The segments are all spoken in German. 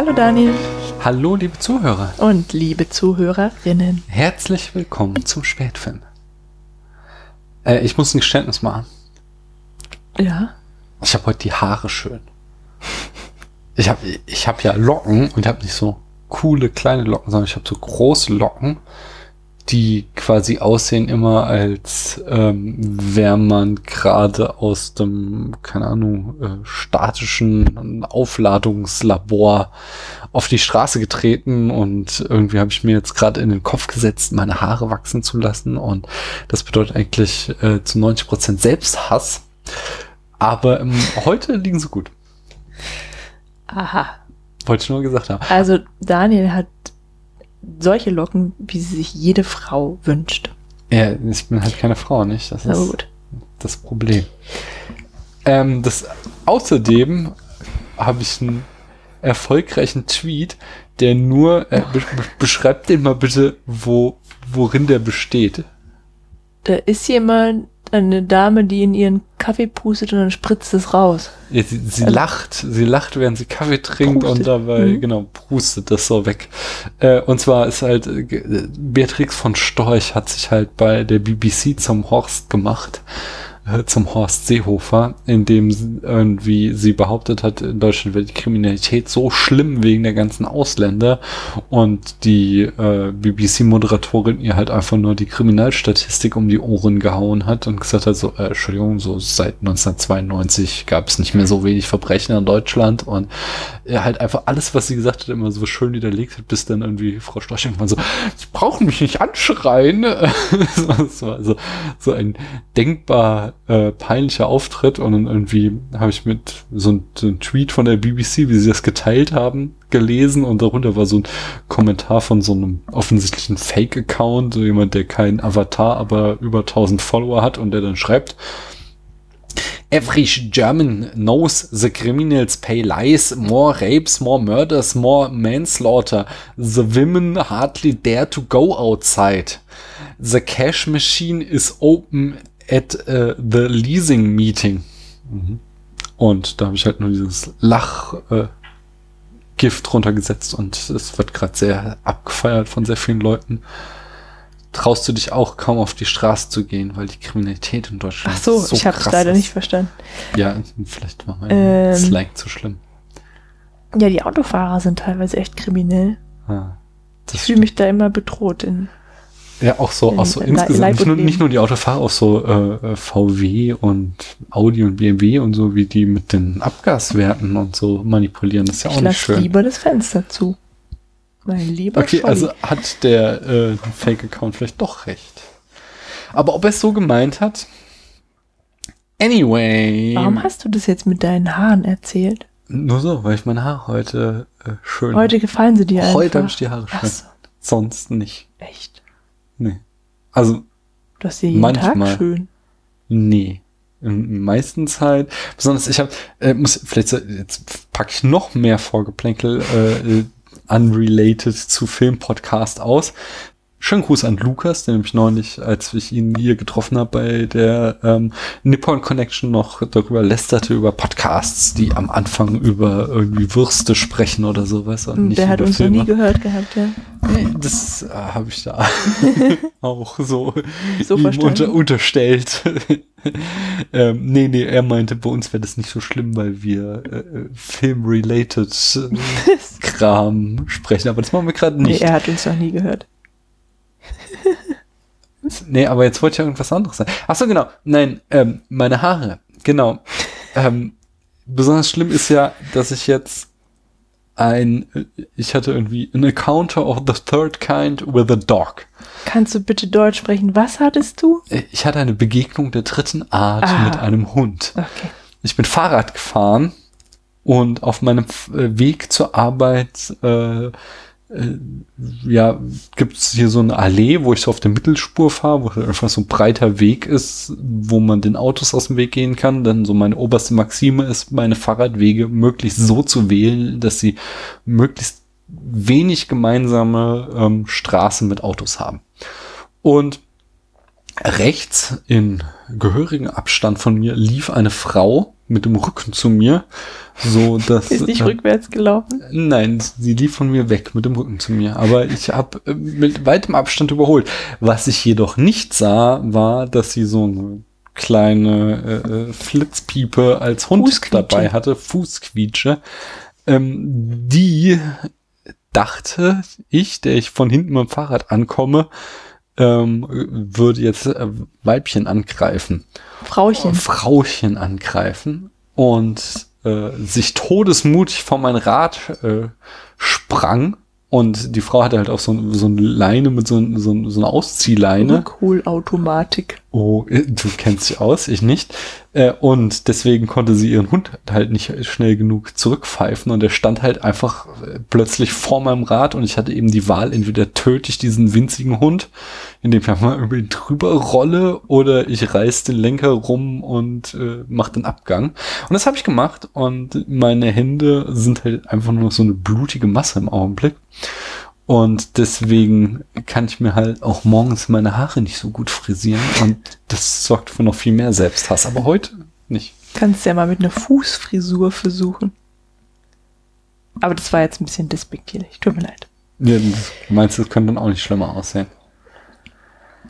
Hallo Daniel. Hallo liebe Zuhörer. Und liebe Zuhörerinnen. Herzlich willkommen zum Spätfilm. Äh, ich muss ein Geständnis machen. Ja. Ich habe heute die Haare schön. Ich habe ich hab ja Locken und habe nicht so coole kleine Locken, sondern ich habe so große Locken die quasi aussehen immer als ähm, wäre man gerade aus dem, keine Ahnung, äh, statischen Aufladungslabor auf die Straße getreten und irgendwie habe ich mir jetzt gerade in den Kopf gesetzt, meine Haare wachsen zu lassen und das bedeutet eigentlich äh, zu 90 Prozent Selbsthass. Aber ähm, heute liegen sie gut. Aha. Wollte ich nur gesagt haben. Also Daniel hat solche Locken, wie sie sich jede Frau wünscht. Ja, ich bin halt keine Frau, nicht? Das ist das Problem. Ähm, das, außerdem habe ich einen erfolgreichen Tweet, der nur, äh, be beschreibt den mal bitte, wo, worin der besteht. Da ist jemand, eine Dame, die in ihren Kaffee pustet und dann spritzt es raus. Ja, sie, sie also, lacht, sie lacht, während sie Kaffee trinkt prustet. und dabei, mhm. genau, prustet das so weg. Äh, und zwar ist halt, äh, Beatrix von Storch hat sich halt bei der BBC zum Horst gemacht äh, zum Horst Seehofer, in dem irgendwie sie behauptet hat, in Deutschland wäre die Kriminalität so schlimm wegen der ganzen Ausländer und die äh, BBC-Moderatorin ihr halt einfach nur die Kriminalstatistik um die Ohren gehauen hat und gesagt hat, so, äh, Entschuldigung, so seit 1992 gab es nicht mehr so wenig Verbrechen in Deutschland und er halt einfach alles, was sie gesagt hat, immer so schön widerlegt hat, bis dann irgendwie Frau Storch irgendwann so, sie brauchen mich nicht anschreien. so, so, so ein denkbar äh, peinlicher Auftritt und dann irgendwie habe ich mit so ein, so Tweet von der BBC, wie sie das geteilt haben, gelesen und darunter war so ein Kommentar von so einem offensichtlichen Fake-Account, so jemand, der keinen Avatar, aber über 1000 Follower hat und der dann schreibt, Every German knows the criminals pay lies, more rapes, more murders, more manslaughter. The women hardly dare to go outside. The cash machine is open at uh, the leasing meeting. Mhm. Und da habe ich halt nur dieses Lachgift äh, runtergesetzt und es wird gerade sehr abgefeiert von sehr vielen Leuten traust du dich auch kaum auf die Straße zu gehen, weil die Kriminalität in Deutschland Ach so, so ich habe es leider nicht verstanden. Ja, vielleicht war mein ähm, Slang zu schlimm. Ja, die Autofahrer sind teilweise echt kriminell. Ah, ich fühle mich da immer bedroht in. Ja, auch so, auch so insgesamt, nicht nur, nicht nur die Autofahrer, auch so äh, VW und Audi und BMW und so, wie die mit den Abgaswerten und so manipulieren, das ist ja auch ich nicht schön. Ich lieber das Fenster zu. Mein lieber Okay, Scholli. also hat der äh, Fake-Account vielleicht doch recht. Aber ob er es so gemeint hat? Anyway. Warum hast du das jetzt mit deinen Haaren erzählt? Nur so, weil ich meine Haare heute äh, schön. Heute gefallen sie dir Heute habe ich die Haare schön. So. Sonst nicht. Echt? Nee. Also. Du hast sie jeden manchmal, Tag schön. Nee. Meistens halt. Besonders ich habe, äh, muss vielleicht jetzt packe ich noch mehr Vorgeplänkel äh, unrelated zu Filmpodcast aus. Schönen Gruß an Lukas, der nämlich neulich, als ich ihn hier getroffen habe bei der ähm, Nippon Connection noch darüber lästerte, über Podcasts, die am Anfang über irgendwie Würste sprechen oder sowas. Und nicht der hat uns Filme. noch nie gehört gehabt, ja. Das äh, habe ich da auch so, so ihm unter, unterstellt. ähm, nee, nee, er meinte, bei uns wäre das nicht so schlimm, weil wir äh, film-related äh, Kram sprechen. Aber das machen wir gerade nicht. Nee, er hat uns noch nie gehört. nee, aber jetzt wollte ich ja irgendwas anderes sagen. Ach so, genau. Nein, ähm, meine Haare. Genau. ähm, besonders schlimm ist ja, dass ich jetzt ein, ich hatte irgendwie an encounter of the third kind with a dog. Kannst du bitte Deutsch sprechen? Was hattest du? Ich hatte eine Begegnung der dritten Art ah. mit einem Hund. Okay. Ich bin Fahrrad gefahren und auf meinem äh, Weg zur Arbeit äh, äh, ja, gibt es hier so eine Allee, wo ich so auf der Mittelspur fahre, wo einfach so ein breiter Weg ist, wo man den Autos aus dem Weg gehen kann. Dann so meine oberste Maxime ist, meine Fahrradwege möglichst so zu wählen, dass sie möglichst wenig gemeinsame ähm, Straßen mit Autos haben. Und Rechts in gehörigen Abstand von mir lief eine Frau mit dem Rücken zu mir, so dass ist nicht äh, rückwärts gelaufen. Nein, sie lief von mir weg mit dem Rücken zu mir, aber ich habe äh, mit weitem Abstand überholt. Was ich jedoch nicht sah, war, dass sie so eine kleine äh, äh Flitzpiepe als Hund dabei hatte, Fußquietsche. Ähm, die dachte ich, der ich von hinten mit dem Fahrrad ankomme, ähm, würde jetzt äh, Weibchen angreifen. Frauchen. Frauchen angreifen und äh, sich todesmutig vor mein Rad äh, sprang und die Frau hatte halt auch so, so eine Leine mit so, so, so einer Ausziehleine. Rückholautomatik. Oh, äh, du kennst dich aus, ich nicht. Äh, und deswegen konnte sie ihren Hund halt nicht schnell genug zurückpfeifen und er stand halt einfach äh, plötzlich vor meinem Rad und ich hatte eben die Wahl, entweder töte ich diesen winzigen Hund, indem ich mal ihn drüber rolle oder ich reiß den Lenker rum und äh, mache den Abgang. Und das habe ich gemacht und meine Hände sind halt einfach nur noch so eine blutige Masse im Augenblick. Und deswegen kann ich mir halt auch morgens meine Haare nicht so gut frisieren. Und das sorgt für noch viel mehr Selbsthass. Aber heute nicht. Kannst ja mal mit einer Fußfrisur versuchen. Aber das war jetzt ein bisschen despektierlich. Tut mir leid. Ja, du meinst, das könnte dann auch nicht schlimmer aussehen.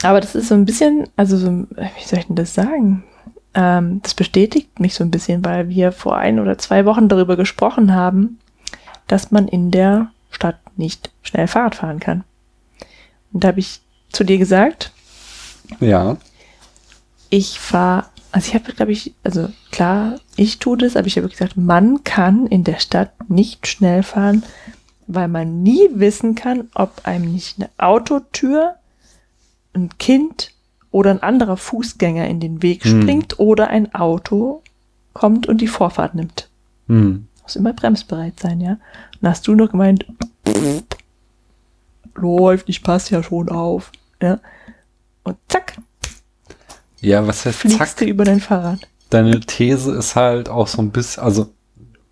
Aber das ist so ein bisschen, also so, wie soll ich denn das sagen? Ähm, das bestätigt mich so ein bisschen, weil wir vor ein oder zwei Wochen darüber gesprochen haben, dass man in der nicht schnell Fahrrad fahren kann. Und da habe ich zu dir gesagt, ja. Ich fahre, also ich habe, glaube ich, also klar, ich tue das, aber ich habe gesagt, man kann in der Stadt nicht schnell fahren, weil man nie wissen kann, ob einem nicht eine Autotür, ein Kind oder ein anderer Fußgänger in den Weg hm. springt hm. oder ein Auto kommt und die Vorfahrt nimmt. Hm. Muss immer bremsbereit sein, ja. Dann hast du noch gemeint, läuft, ich passe ja schon auf. Ja. Und zack. Ja, was heißt fliegst zack? du über dein Fahrrad. Deine These ist halt auch so ein bisschen, also.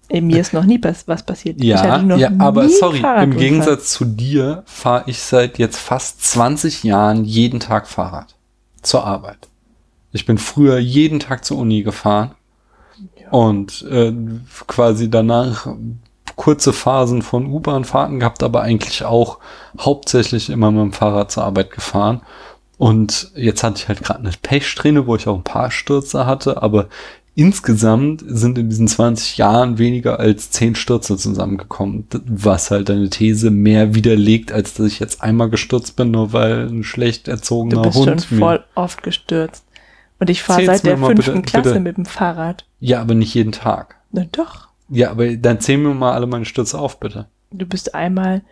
Ey, mir ist noch nie was passiert. Ja, ja, aber sorry, im Gegensatz zu dir fahre ich seit jetzt fast 20 Jahren jeden Tag Fahrrad. Zur Arbeit. Ich bin früher jeden Tag zur Uni gefahren. Ja. Und äh, quasi danach kurze Phasen von U-Bahn-Fahrten gehabt, aber eigentlich auch hauptsächlich immer mit dem Fahrrad zur Arbeit gefahren. Und jetzt hatte ich halt gerade eine Pechsträhne, wo ich auch ein paar Stürze hatte, aber insgesamt sind in diesen 20 Jahren weniger als 10 Stürze zusammengekommen, was halt deine These mehr widerlegt, als dass ich jetzt einmal gestürzt bin, nur weil ein schlecht erzogener Hund. Du bist Hund schon voll oft gestürzt. Und ich fahre seit der fünften Klasse bitte. mit dem Fahrrad. Ja, aber nicht jeden Tag. Na doch. Ja, aber dann zähl mir mal alle meine Stürze auf, bitte. Du bist einmal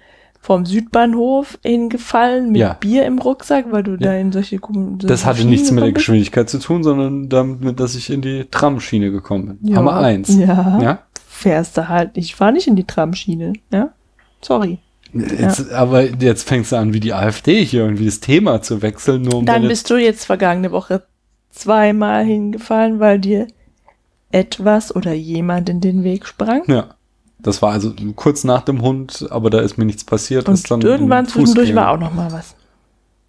vom Südbahnhof hingefallen mit ja. Bier im Rucksack, weil du ja. da in solche so Das hatte nichts mit der Geschwindigkeit zu tun, sondern damit, dass ich in die Tramschiene gekommen bin. Ja. Hammer eins. Ja. ja. Fährst du halt. Ich fahr nicht in die Tramschiene. Ja. Sorry. Jetzt, ja. Aber jetzt fängst du an, wie die AfD hier irgendwie das Thema zu wechseln. Nur um Dann bist du jetzt vergangene Woche zweimal hingefallen, weil dir etwas oder jemand in den Weg sprang. Ja. Das war also kurz nach dem Hund, aber da ist mir nichts passiert. Und dann irgendwann zwischendurch war auch noch mal was.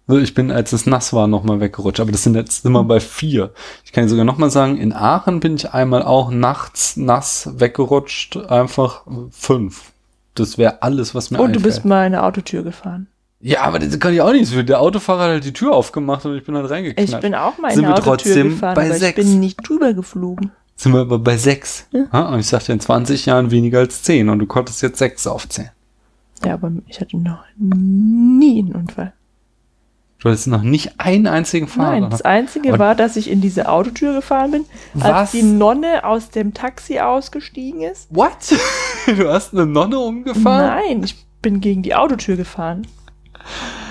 Also ich bin, als es nass war, noch mal weggerutscht. Aber das sind jetzt immer bei vier. Ich kann sogar noch mal sagen, in Aachen bin ich einmal auch nachts nass weggerutscht. Einfach fünf. Das wäre alles, was mir Und einfällt. du bist mal eine Autotür gefahren. Ja, aber das kann ich auch nicht. Der Autofahrer hat halt die Tür aufgemacht und ich bin halt reingeknallt. Ich bin auch mal in eine Autotür gefahren, bei aber sechs. ich bin nicht drüber geflogen sind wir aber bei sechs. Ja. Und ich sagte in 20 Jahren weniger als zehn und du konntest jetzt sechs aufzählen. Ja, aber ich hatte noch nie einen Unfall. Du hattest noch nicht einen einzigen Fahrer. Nein, das Einzige und war, dass ich in diese Autotür gefahren bin, als was? die Nonne aus dem Taxi ausgestiegen ist. What? Du hast eine Nonne umgefahren? Nein, ich bin gegen die Autotür gefahren.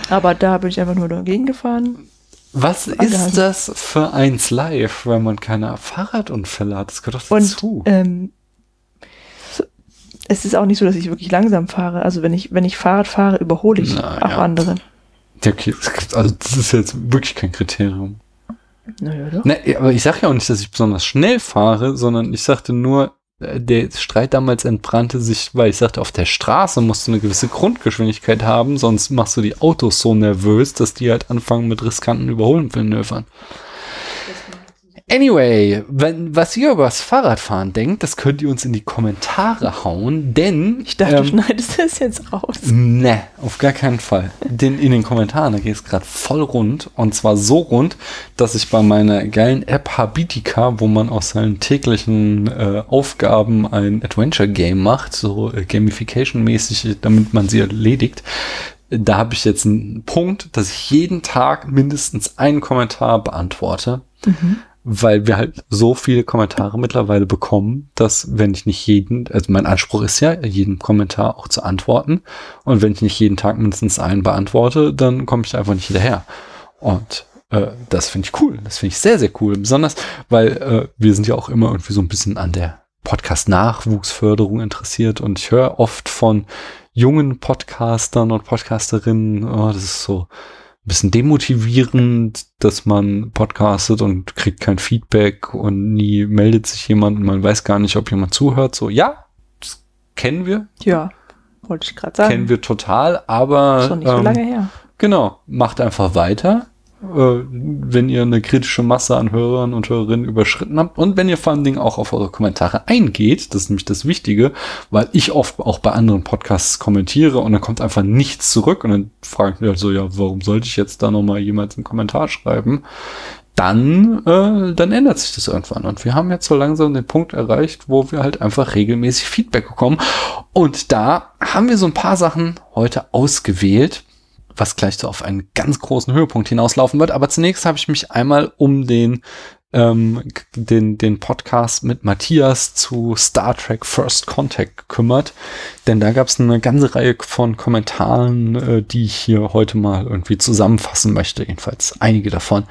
Aber da bin ich einfach nur dagegen gefahren. Was ist das für eins live, wenn man keine Fahrradunfälle hat? Das gehört doch dazu. Und, ähm, es ist auch nicht so, dass ich wirklich langsam fahre. Also wenn ich, wenn ich Fahrrad fahre, überhole ich Na, auch ja. andere. Ja, okay. Also das ist jetzt wirklich kein Kriterium. Naja, doch. Ne, aber ich sage ja auch nicht, dass ich besonders schnell fahre, sondern ich sagte nur, der Streit damals entbrannte sich, weil ich sagte, auf der Straße musst du eine gewisse Grundgeschwindigkeit haben, sonst machst du die Autos so nervös, dass die halt anfangen mit riskanten Überholmanövern. Anyway, wenn, was ihr über das Fahrradfahren denkt, das könnt ihr uns in die Kommentare hauen, denn. Ich dachte, ähm, du schneidest das jetzt raus. Ne, auf gar keinen Fall. Denn in den Kommentaren, da geht es gerade voll rund. Und zwar so rund, dass ich bei meiner geilen App Habitica, wo man aus seinen täglichen äh, Aufgaben ein Adventure-Game macht, so äh, Gamification-mäßig, damit man sie erledigt, da habe ich jetzt einen Punkt, dass ich jeden Tag mindestens einen Kommentar beantworte. Mhm weil wir halt so viele Kommentare mittlerweile bekommen, dass wenn ich nicht jeden, also mein Anspruch ist ja, jeden Kommentar auch zu antworten. Und wenn ich nicht jeden Tag mindestens einen beantworte, dann komme ich einfach nicht hinterher. Und äh, das finde ich cool. Das finde ich sehr, sehr cool. Besonders, weil äh, wir sind ja auch immer irgendwie so ein bisschen an der Podcast-Nachwuchsförderung interessiert. Und ich höre oft von jungen Podcastern und Podcasterinnen, oh, das ist so, bisschen demotivierend, dass man podcastet und kriegt kein Feedback und nie meldet sich jemand und man weiß gar nicht, ob jemand zuhört. So, ja, das kennen wir. Ja, wollte ich gerade sagen. Kennen wir total, aber. Schon nicht ähm, so lange her. Genau, macht einfach weiter wenn ihr eine kritische Masse an Hörern und Hörerinnen überschritten habt und wenn ihr vor allen Dingen auch auf eure Kommentare eingeht, das ist nämlich das Wichtige, weil ich oft auch bei anderen Podcasts kommentiere und dann kommt einfach nichts zurück und dann frage ich mich halt so, ja, warum sollte ich jetzt da nochmal jemals einen Kommentar schreiben? Dann, äh, dann ändert sich das irgendwann. Und wir haben jetzt so langsam den Punkt erreicht, wo wir halt einfach regelmäßig Feedback bekommen. Und da haben wir so ein paar Sachen heute ausgewählt, was gleich so auf einen ganz großen Höhepunkt hinauslaufen wird. Aber zunächst habe ich mich einmal um den ähm, den, den Podcast mit Matthias zu Star Trek First Contact gekümmert. Denn da gab es eine ganze Reihe von Kommentaren, äh, die ich hier heute mal irgendwie zusammenfassen möchte. Jedenfalls einige davon.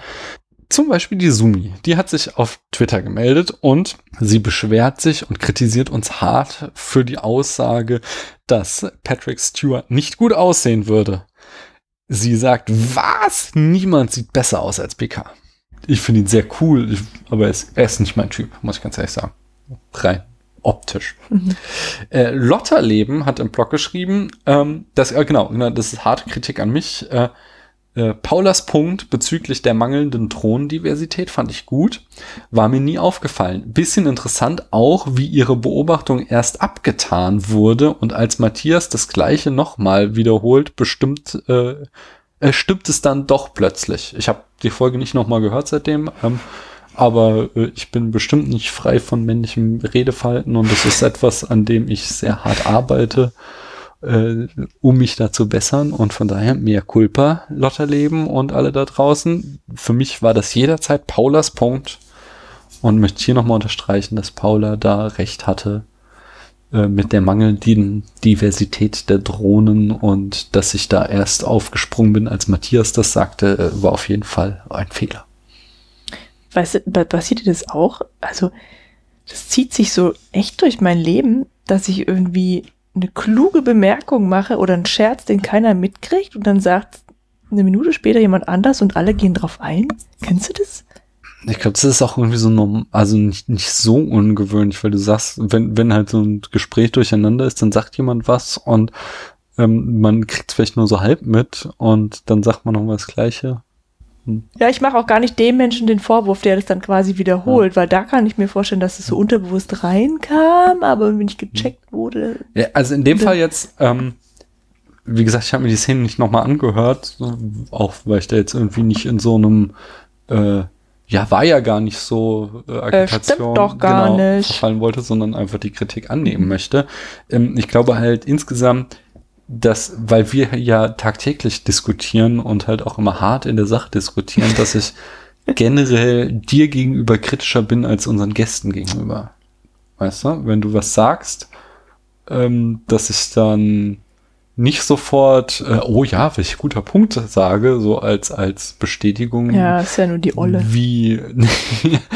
Zum Beispiel die Sumi. Die hat sich auf Twitter gemeldet und sie beschwert sich und kritisiert uns hart für die Aussage, dass Patrick Stewart nicht gut aussehen würde. Sie sagt, was? Niemand sieht besser aus als PK. Ich finde ihn sehr cool, ich, aber er ist, er ist, nicht mein Typ, muss ich ganz ehrlich sagen. Rein optisch. Mhm. Äh, Lotterleben hat im Blog geschrieben, ähm, dass, äh, genau, das ist harte Kritik an mich. Äh, äh, Paulas Punkt bezüglich der mangelnden Throndiversität fand ich gut, war mir nie aufgefallen. Bisschen interessant auch, wie ihre Beobachtung erst abgetan wurde und als Matthias das gleiche nochmal wiederholt, bestimmt äh, äh, stimmt es dann doch plötzlich. Ich habe die Folge nicht nochmal gehört seitdem, ähm, aber äh, ich bin bestimmt nicht frei von männlichem Redeverhalten und das ist etwas, an dem ich sehr hart arbeite äh, um mich da zu bessern. Und von daher mehr Culpa, Lotterleben und alle da draußen. Für mich war das jederzeit Paulas Punkt. Und möchte hier nochmal unterstreichen, dass Paula da recht hatte äh, mit der mangelnden Diversität der Drohnen und dass ich da erst aufgesprungen bin, als Matthias das sagte, äh, war auf jeden Fall ein Fehler. Weißt du, passiert dir das auch? Also, das zieht sich so echt durch mein Leben, dass ich irgendwie eine kluge Bemerkung mache oder einen Scherz, den keiner mitkriegt und dann sagt eine Minute später jemand anders und alle gehen drauf ein. Kennst du das? Ich glaube, das ist auch irgendwie so normal, also nicht, nicht so ungewöhnlich, weil du sagst, wenn, wenn halt so ein Gespräch durcheinander ist, dann sagt jemand was und ähm, man kriegt es vielleicht nur so halb mit und dann sagt man noch mal das Gleiche. Ja, ich mache auch gar nicht dem Menschen den Vorwurf, der das dann quasi wiederholt, ja. weil da kann ich mir vorstellen, dass es so unterbewusst reinkam, aber wenn ich gecheckt wurde. Ja, also in dem Fall jetzt, ähm, wie gesagt, ich habe mir die Szene nicht nochmal angehört, auch weil ich da jetzt irgendwie nicht in so einem, äh, ja, war ja gar nicht so äh, Agitation äh, doch gar genau, nicht. verfallen wollte, sondern einfach die Kritik annehmen möchte. Ähm, ich glaube halt insgesamt, dass, weil wir ja tagtäglich diskutieren und halt auch immer hart in der Sache diskutieren, dass ich generell dir gegenüber kritischer bin als unseren Gästen gegenüber. Weißt du, wenn du was sagst, ähm, dass ich dann nicht sofort, äh, oh ja, welch guter Punkt sage, so als, als Bestätigung. Ja, ist ja nur die Olle. Wie,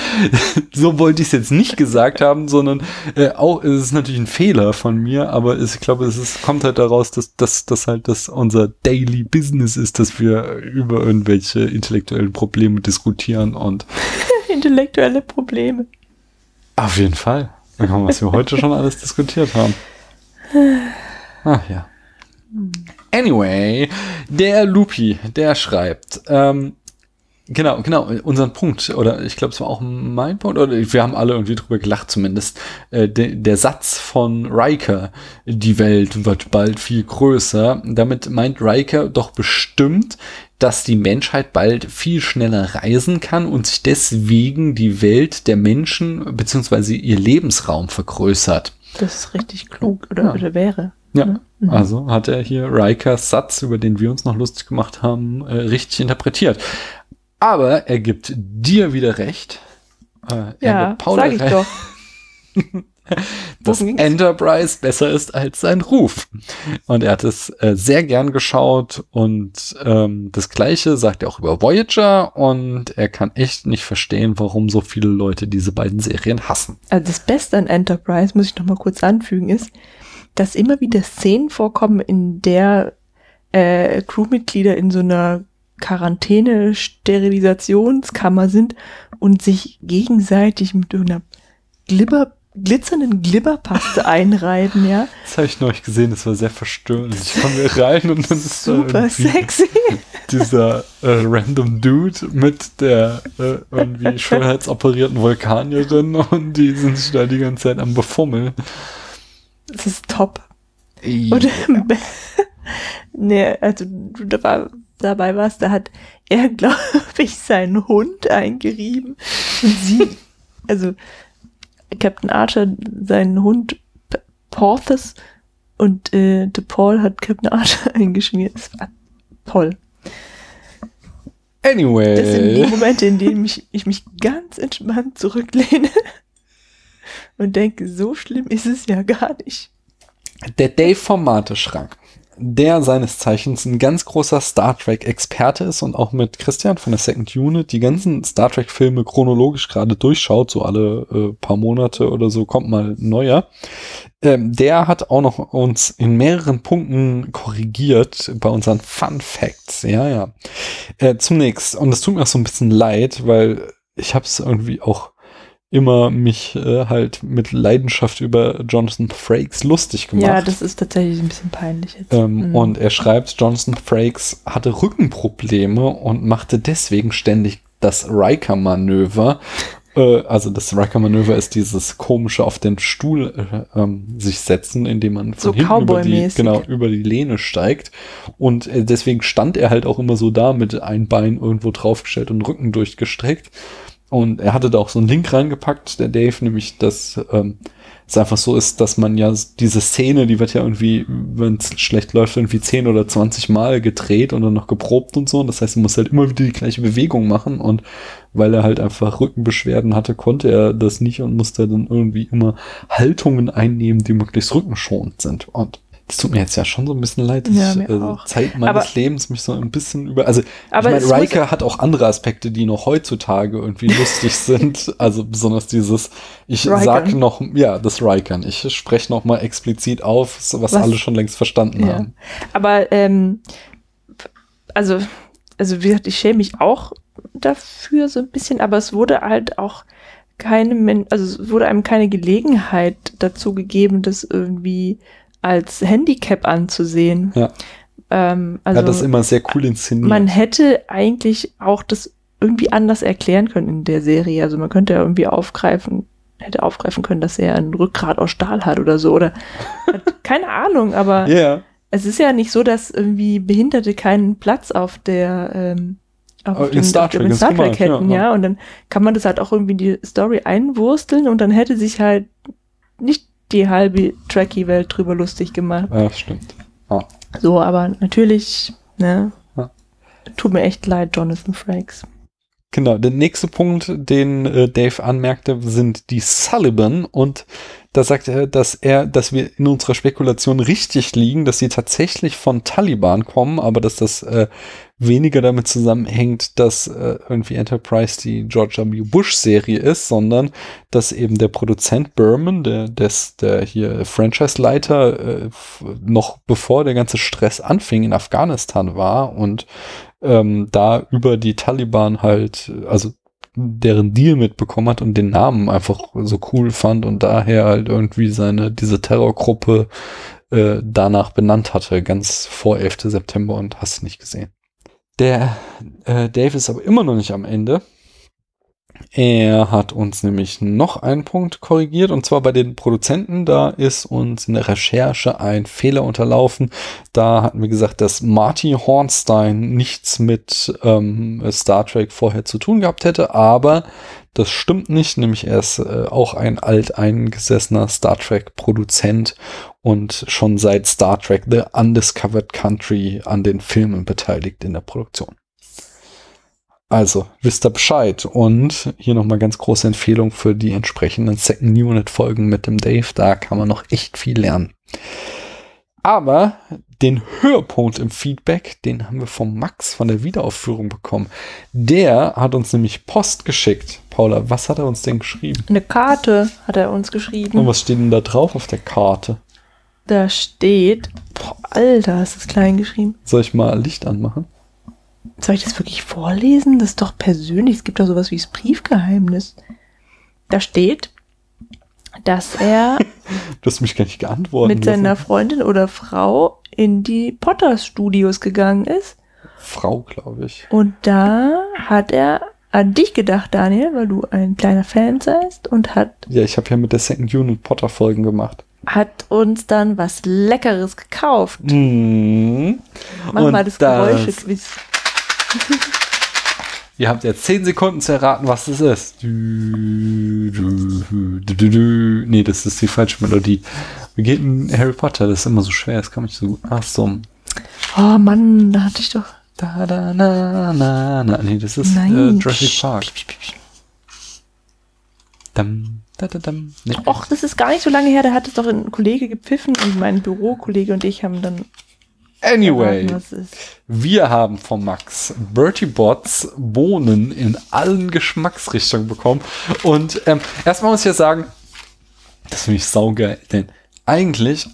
so wollte ich es jetzt nicht gesagt haben, sondern äh, auch, es ist natürlich ein Fehler von mir, aber es, ich glaube, es ist, kommt halt daraus, dass, dass, dass halt das unser Daily Business ist, dass wir über irgendwelche intellektuellen Probleme diskutieren und intellektuelle Probleme. Auf jeden Fall. Ja, was wir heute schon alles diskutiert haben. Ach ja. Anyway, der Lupi, der schreibt, ähm, genau, genau, unseren Punkt, oder ich glaube, es war auch mein Punkt, oder wir haben alle irgendwie drüber gelacht zumindest, äh, de, der Satz von Riker, die Welt wird bald viel größer, damit meint Riker doch bestimmt, dass die Menschheit bald viel schneller reisen kann und sich deswegen die Welt der Menschen beziehungsweise ihr Lebensraum vergrößert. Das ist richtig klug, oder, ja. oder wäre. Ja, mhm. also hat er hier Rikers Satz, über den wir uns noch lustig gemacht haben, äh, richtig interpretiert. Aber er gibt dir wieder recht. Äh, ja, sag ich doch. dass Enterprise besser ist als sein Ruf. Und er hat es äh, sehr gern geschaut und ähm, das gleiche sagt er auch über Voyager und er kann echt nicht verstehen, warum so viele Leute diese beiden Serien hassen. Also das Beste an Enterprise, muss ich noch mal kurz anfügen, ist, dass immer wieder Szenen vorkommen, in der äh, Crewmitglieder in so einer Quarantäne-Sterilisationskammer sind und sich gegenseitig mit einer Glibber glitzernden Glibberpaste einreiben, ja. Das habe ich neulich gesehen, das war sehr verstörend. Ich komme hier rein und dann ist Super sexy. dieser äh, random Dude mit der äh, irgendwie schönheitsoperierten Vulkanierin und die sind sich da die ganze Zeit am Befummeln. Das ist top. Ja. Und nee, also du dabei, dabei warst, da hat er, glaube ich, seinen Hund eingerieben und sie, also Captain Archer seinen Hund Porthos und äh, De Paul hat Captain Archer eingeschmiert. Das war toll. Anyway. Das sind die Momente, in denen ich, ich mich ganz entspannt zurücklehne und denke, so schlimm ist es ja gar nicht. Der Dave vom Mate-Schrank der seines Zeichens ein ganz großer Star Trek-Experte ist und auch mit Christian von der Second Unit die ganzen Star Trek-Filme chronologisch gerade durchschaut, so alle äh, paar Monate oder so kommt mal neuer. Ähm, der hat auch noch uns in mehreren Punkten korrigiert bei unseren Fun Facts. Ja, ja. Äh, zunächst, und es tut mir auch so ein bisschen leid, weil ich habe es irgendwie auch immer mich äh, halt mit Leidenschaft über Jonathan Frakes lustig gemacht. Ja, das ist tatsächlich ein bisschen peinlich jetzt. Ähm, mhm. Und er schreibt, Jonathan Frakes hatte Rückenprobleme und machte deswegen ständig das Riker-Manöver. Äh, also das Riker-Manöver ist dieses komische auf den Stuhl äh, ähm, sich setzen, indem man von so hinten über die, genau, über die Lehne steigt. Und äh, deswegen stand er halt auch immer so da mit ein Bein irgendwo draufgestellt und Rücken durchgestreckt. Und er hatte da auch so einen Link reingepackt, der Dave, nämlich, dass ähm, es einfach so ist, dass man ja diese Szene, die wird ja irgendwie, wenn es schlecht läuft, irgendwie 10 oder 20 Mal gedreht und dann noch geprobt und so. Und das heißt, er muss halt immer wieder die gleiche Bewegung machen. Und weil er halt einfach Rückenbeschwerden hatte, konnte er das nicht und musste dann irgendwie immer Haltungen einnehmen, die möglichst rückenschonend sind. Und das tut mir jetzt ja schon so ein bisschen leid, dass ja, ich äh, Zeit meines aber, Lebens mich so ein bisschen über. Also, ich meine, Riker hat auch andere Aspekte, die noch heutzutage irgendwie lustig sind. Also besonders dieses, ich Rikern. sag noch, ja, das Rikern. Ich spreche noch mal explizit auf, was, was, alle schon längst verstanden ja. haben. Aber ähm, also, also wie gesagt, ich schäme mich auch dafür so ein bisschen, aber es wurde halt auch keine, also es wurde einem keine Gelegenheit dazu gegeben, das irgendwie als Handicap anzusehen. Ja. Ähm, also ja, das ist immer sehr cool inszeniert. Man hätte eigentlich auch das irgendwie anders erklären können in der Serie. Also man könnte ja irgendwie aufgreifen, hätte aufgreifen können, dass er ein Rückgrat aus Stahl hat oder so. Oder keine Ahnung, aber yeah. es ist ja nicht so, dass irgendwie Behinderte keinen Platz auf der ähm, auf in Star Trek, Star Trek hätten, ja, ja. Und dann kann man das halt auch irgendwie in die Story einwursteln und dann hätte sich halt nicht die halbe Tracky-Welt drüber lustig gemacht. Ja, stimmt. Ah. So, aber natürlich, ne, ja. tut mir echt leid, Jonathan Frakes. Genau, der nächste Punkt, den äh, Dave anmerkte, sind die Sullivan und da sagt er, dass er, dass wir in unserer Spekulation richtig liegen, dass sie tatsächlich von Taliban kommen, aber dass das äh, weniger damit zusammenhängt, dass äh, irgendwie Enterprise die George W. Bush Serie ist, sondern dass eben der Produzent Berman, der, des, der hier Franchise-Leiter, äh, noch bevor der ganze Stress anfing in Afghanistan war und ähm, da über die Taliban halt, also deren Deal mitbekommen hat und den Namen einfach so cool fand und daher halt irgendwie seine, diese Terrorgruppe äh, danach benannt hatte, ganz vor 11. September und hast nicht gesehen. Der äh, Dave ist aber immer noch nicht am Ende. Er hat uns nämlich noch einen Punkt korrigiert und zwar bei den Produzenten. Da ist uns in der Recherche ein Fehler unterlaufen. Da hatten wir gesagt, dass Marty Hornstein nichts mit ähm, Star Trek vorher zu tun gehabt hätte, aber das stimmt nicht, nämlich er ist äh, auch ein alteingesessener Star Trek Produzent und schon seit Star Trek The Undiscovered Country an den Filmen beteiligt in der Produktion. Also, wisst ihr Bescheid. Und hier nochmal ganz große Empfehlung für die entsprechenden Second Unit Folgen mit dem Dave. Da kann man noch echt viel lernen. Aber den Höhepunkt im Feedback, den haben wir vom Max von der Wiederaufführung bekommen. Der hat uns nämlich Post geschickt. Paula, was hat er uns denn geschrieben? Eine Karte hat er uns geschrieben. Und was steht denn da drauf auf der Karte? Da steht, boah, Alter, ist das klein geschrieben. Soll ich mal Licht anmachen? Soll ich das wirklich vorlesen? Das ist doch persönlich. Es gibt doch sowas wie das Briefgeheimnis. Da steht, dass er Du hast mich gar nicht geantwortet. mit seiner Freundin oder Frau in die Potters Studios gegangen ist. Frau, glaube ich. Und da hat er an dich gedacht, Daniel, weil du ein kleiner Fan seist und hat, Ja, ich habe ja mit der Second Unit Potter Folgen gemacht. hat uns dann was Leckeres gekauft. Mhm. Mach Und mal das das- Geräuschequiz. Ihr habt jetzt 10 Sekunden zu erraten, was das ist. Nee, das ist die falsche Melodie. Wie geht denn Harry Potter? Das ist immer so schwer, das kann man nicht so gut. Ach so. Oh Mann, da hatte ich doch. Da, da, na, na, na. Nee, das ist äh. Jurassic Park. Dam, da, da, dam. Nee. Och, das ist gar nicht so lange her, da hat es doch ein Kollege gepfiffen und mein Bürokollege und ich haben dann Anyway. Wir haben von Max Bertie Bots Bohnen in allen Geschmacksrichtungen bekommen. Und ähm, erstmal muss ich ja sagen, das finde ich saugeil, denn eigentlich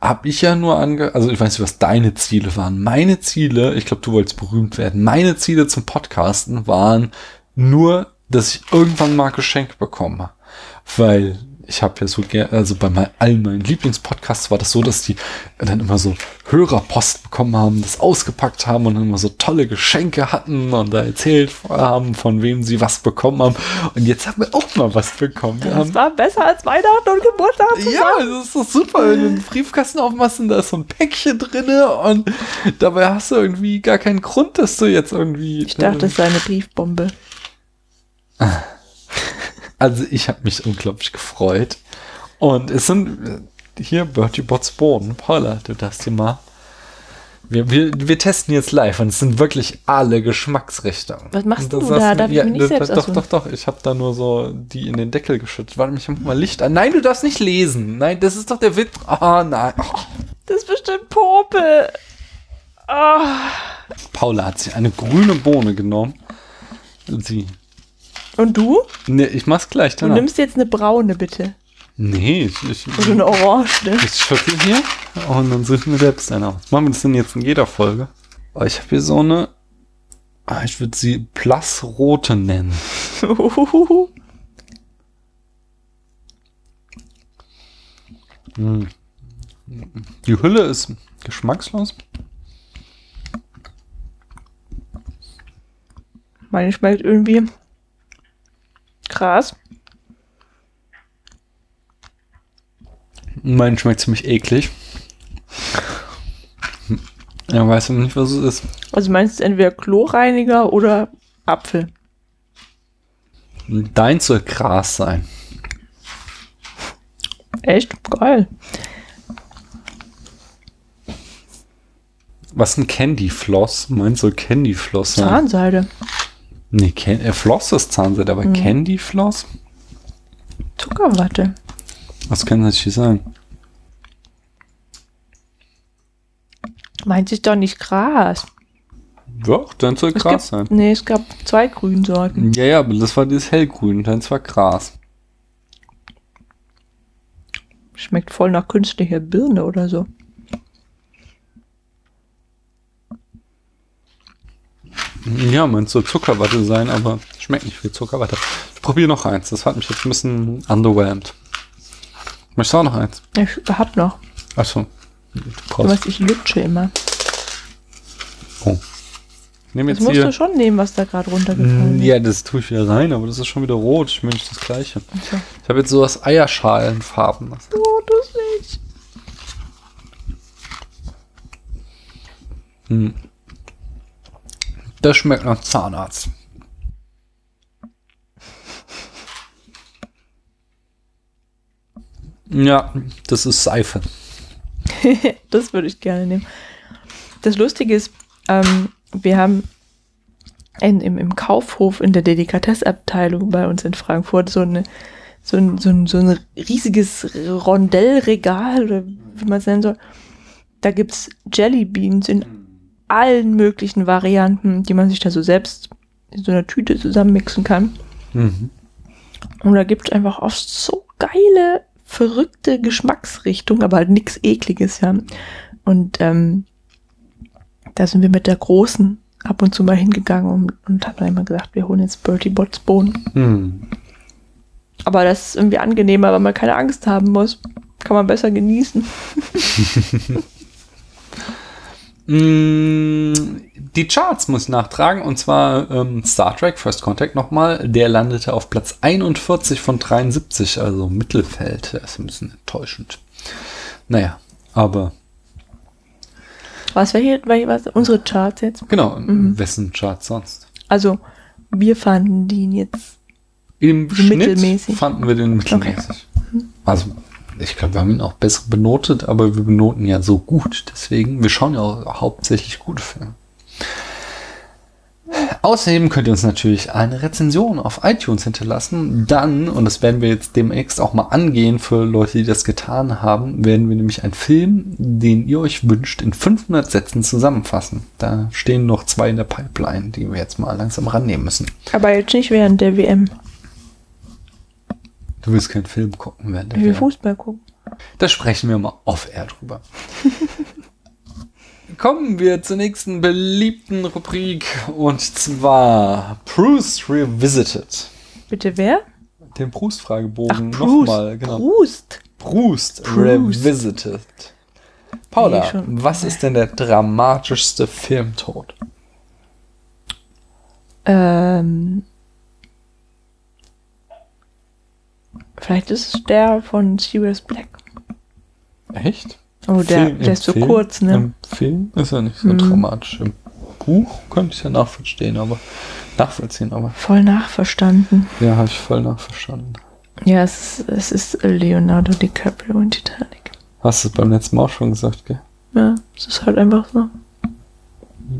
habe ich ja nur ange... Also ich weiß nicht, was deine Ziele waren. Meine Ziele, ich glaube, du wolltest berühmt werden. Meine Ziele zum Podcasten waren nur, dass ich irgendwann mal Geschenk bekomme. Weil ich habe ja so gerne, also bei mein, allen meinen Lieblingspodcasts war das so, dass die dann immer so Hörerpost bekommen haben, das ausgepackt haben und dann immer so tolle Geschenke hatten und da erzählt haben, von wem sie was bekommen haben. Und jetzt haben wir auch mal was bekommen. Wir Das haben war besser als Weihnachten und Geburtstag zusammen. ja, das ist doch super, wenn du einen Briefkasten aufmachst und da ist so ein Päckchen drinne und dabei hast du irgendwie gar keinen Grund, dass du jetzt irgendwie. Ich dachte, es sei eine Briefbombe. Also ich habe mich unglaublich gefreut. Und es sind hier Bertie Bots Bohnen. Paula, du darfst dir mal. Wir, wir, wir testen jetzt live und es sind wirklich alle Geschmacksrichtungen. Was machst du da? Darf ich mir nicht selbst Doch, doch, doch. Ich habe da nur so die in den Deckel geschüttet. Warte, ich mach mal Licht an. Nein, du darfst nicht lesen. Nein, das ist doch der Witz. Ah, nein. Oh. Das ist bestimmt Popel. Ah. Paula hat sich eine grüne Bohne genommen. Sie. Und du? Ne, ich mach's gleich Du danach. nimmst jetzt eine braune, bitte. Nee, ich, ich, Oder eine orange. Ne? ich schüttel hier und dann suchen wir selbst eine aus. Machen wir das denn jetzt in jeder Folge? Oh, ich habe hier so eine. ah, Ich würde sie Blassrote nennen. Hm. Die Hülle ist geschmackslos. Meine schmeckt irgendwie krass. Mein schmeckt ziemlich eklig. Ja, weiß ich nicht, was es ist. Also meinst du entweder Chlorreiniger oder Apfel? Dein soll Gras sein. Echt? Geil. Was ist ein Candy Floss? Meins soll Candy Floss sein. Zahnseide. Nee, Can äh, Floss ist Zahnseide, aber Candy Floss? Zuckerwatte. Was kann das hier sein? Meint sich doch nicht Gras. Doch, dann soll Es Gras gibt, sein. nee, es gab zwei Grünsorten. Ja, ja, aber das war dieses hellgrün, dann war Gras. Schmeckt voll nach künstlicher Birne oder so. Ja, meins soll Zuckerwatte sein, aber Schmeckt nicht viel Zucker, weiter. Ich probiere noch eins. Das hat mich jetzt ein bisschen underwhelmed. Möchtest du auch noch eins? Ich hab noch. Achso. Du Du weißt, ich lutsche immer. Oh. Ich nehme Das jetzt musst hier. du schon nehmen, was da gerade runtergefallen ist. Ja, das tue ich wieder rein, aber das ist schon wieder rot. Ich möchte das gleiche. So. Ich habe jetzt sowas Eierschalenfarben. Oh, das nicht. Hm. Das schmeckt nach Zahnarzt. Ja, das ist Seife. das würde ich gerne nehmen. Das Lustige ist, ähm, wir haben in, im, im Kaufhof in der Delikatessabteilung bei uns in Frankfurt so, eine, so, ein, so, ein, so ein riesiges Rondellregal wie man es nennen soll. Da gibt es Jellybeans in allen möglichen Varianten, die man sich da so selbst in so einer Tüte zusammenmixen kann. Mhm. Und da gibt es einfach oft so geile, verrückte Geschmacksrichtungen, aber halt nichts Ekliges, ja. Und ähm, da sind wir mit der Großen ab und zu mal hingegangen und, und haben dann immer gesagt, wir holen jetzt Bertie Bots Bohnen. Hm. Aber das ist irgendwie angenehmer, weil man keine Angst haben muss. Kann man besser genießen. Mm, Die Charts muss ich nachtragen und zwar ähm, Star Trek First Contact nochmal. Der landete auf Platz 41 von 73, also Mittelfeld. Das ist ein bisschen enttäuschend. Naja, aber Was hier, war was, unsere Charts jetzt? genau, Mhm. wessen Charts sonst? Also, wir fanden die jetzt. Im Schnitt mittelmäßig. fanden wir den mittelmäßig. Also, ich glaube, wir haben ihn auch besser benotet, aber wir benoten ja so gut. Deswegen, wir schauen ja auch hauptsächlich gute Filme. Außerdem könnt ihr uns natürlich eine Rezension auf iTunes hinterlassen. Dann, und das werden wir jetzt demnächst auch mal angehen für Leute, die das getan haben, werden wir nämlich einen Film, den ihr euch wünscht, in 500 Sätzen zusammenfassen. Da stehen noch zwei in der Pipeline, die wir jetzt mal langsam rannehmen müssen. Aber jetzt nicht während der WM. Du willst keinen Film gucken, während der Ich will. Fußball gucken. Da sprechen wir mal off-air drüber. Kommen wir zur nächsten beliebten Rubrik und zwar Bruce Revisited. Bitte wer? Den Proust-Fragebogen Proust. nochmal, genau. Proust. Proust, Proust. Revisited. Paula, Nee, was ist denn der dramatischste Filmtod? Ähm, vielleicht ist es der von Sirius Black. Echt? Oh, der, Film- der ist so Film- kurz, ne? Im Film ist er nicht so Mhm. dramatisch. Im Buch könnte ich ja nachvollziehen, aber nachvollziehen, aber Voll nachverstanden. ja, habe ich voll nachverstanden. Ja, es ist, es ist Leonardo DiCaprio in Titanic. Hast du es beim letzten Mal auch schon gesagt, gell? Ja, es ist halt einfach so.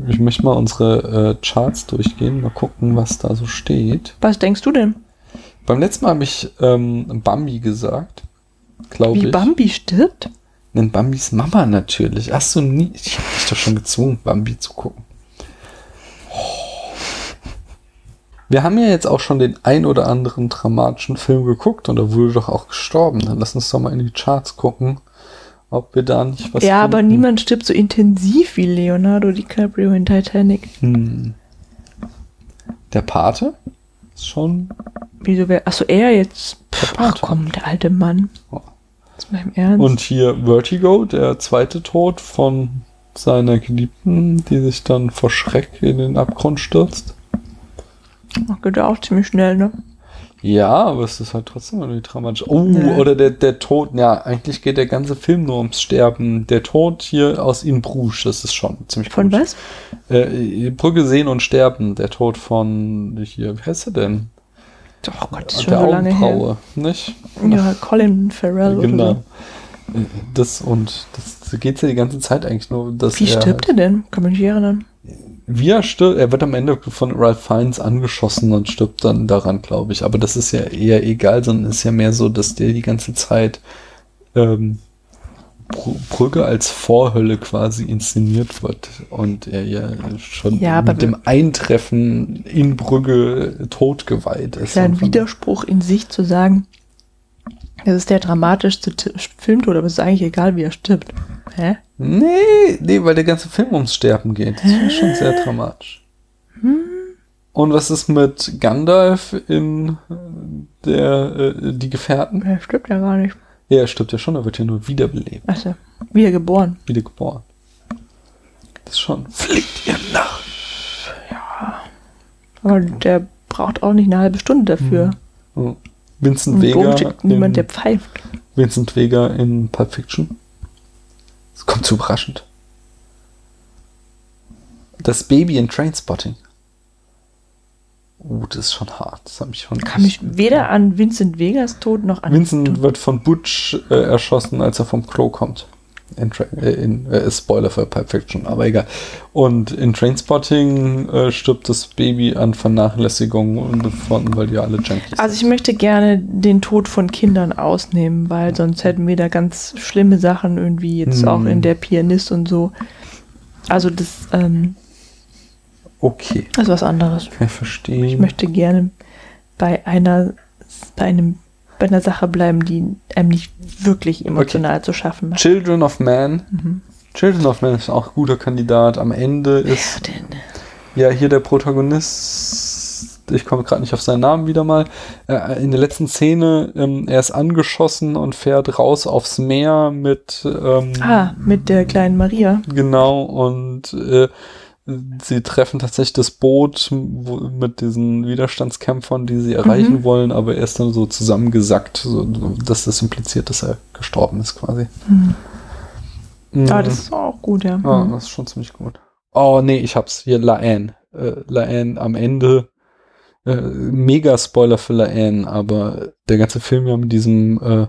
Ich möchte mal unsere äh, Charts durchgehen, mal gucken, was da so steht. Was denkst du denn? Beim letzten Mal habe ich ähm, Bambi gesagt, glaube Wie ich. Bambi stirbt? Nennt Bambis Mama natürlich. Hast du nie. Ich habe dich doch schon gezwungen, Bambi zu gucken. Oh. Wir haben ja jetzt auch schon den ein oder anderen dramatischen Film geguckt und da wurde doch auch gestorben. Dann lass uns doch mal in die Charts gucken, ob wir da nicht was ja, aber finden. niemand stirbt so intensiv wie Leonardo DiCaprio in Titanic. Hm. Der Pate schon. Wieso wäre. Achso, er jetzt. Pff, ach komm, der alte Mann. Ja. Das ist im Ernst. Und hier Vertigo, der zweite Tod von seiner Geliebten, die sich dann vor Schreck in den Abgrund stürzt. Ach, geht ja auch ziemlich schnell, ne? Ja, aber es ist halt trotzdem irgendwie dramatisch. Oh, Ja. oder der, der Tod, ja, eigentlich geht der ganze Film nur ums Sterben. Der Tod hier aus In Bruges, das ist schon ziemlich Von gut. was? Äh, Brücke sehen und sterben. Der Tod von hier, wie heißt er denn? Oh Gott, das ist schon der so lange her. Nicht? Ja, Colin Farrell oder genau. so. Äh, Das und das geht ja die ganze Zeit eigentlich nur, dass Wie stirbt er denn? Kann mich nicht erinnern. Wie er stirbt, er wird am Ende von Ralph Fiennes angeschossen und stirbt dann daran, glaube ich. Aber das ist ja eher egal, sondern ist ja mehr so, dass der die ganze Zeit ähm, Br- Brügge als Vorhölle quasi inszeniert wird und er ja schon Ja, mit dem Eintreffen in Brügge totgeweiht ist. Ist ja ein Widerspruch in sich zu sagen, das ist der dramatischste Filmtod, aber es ist eigentlich egal, wie er stirbt. Hä? Nee, nee, weil der ganze Film ums Sterben geht. Das ist schon sehr dramatisch. Und was ist mit Gandalf in der äh, Die Gefährten? Ja, stimmt ja gar nicht. Ja, er stirbt ja schon, er wird ja nur wiederbelebt. Achso, wiedergeboren. Wiedergeboren. Das ist schon. Fliegt ihr nach. Aber der braucht auch nicht eine halbe Stunde dafür. Ja. Vincent Und Vega. Niemand, der pfeift. Vincent Vega in Pulp Fiction. Das kommt zu überraschend. Das Baby in Trainspotting. Oh, das ist schon hart. Das hat mich schon. Kann mich weder an Vincent Vegas Tod noch an. Vincent wird von Butch äh, erschossen, als er vom Klo kommt. In, äh, in äh, Spoiler für Pulp Fiction, aber egal. Und in Trainspotting äh, stirbt das Baby an Vernachlässigung und von, weil die alle Junkies Also ich möchte gerne den Tod von Kindern ausnehmen, weil sonst hätten wir da ganz schlimme Sachen irgendwie jetzt Hm. auch in der Pianist und so. Also das, ähm, Okay, das ist was anderes. kann ich verstehen. Ich möchte gerne bei einer, bei einem, bei einer Sache bleiben, die einem nicht wirklich emotional zu schaffen macht. Children of Man. Mhm. Children of Man ist auch ein guter Kandidat. Am Ende ist Denn, ja hier der Protagonist. Ich komme gerade nicht auf seinen Namen wieder mal. Äh, in der letzten Szene, ähm, er ist angeschossen und fährt raus aufs Meer mit ähm, ah, mit der kleinen Maria. Genau, und äh, sie treffen tatsächlich das Boot wo, mit diesen Widerstandskämpfern, die sie erreichen Mhm. wollen, aber er ist dann so zusammengesackt, so, dass das impliziert, dass er gestorben ist quasi. Mhm. Mhm. Ah, das ist auch gut, ja. Ah, Mhm. das ist schon ziemlich gut. Oh, nee, ich hab's. Hier, Laen. Äh, Laen am Ende. Äh, mega Spoiler für Laen, aber der ganze Film ja mit diesem äh,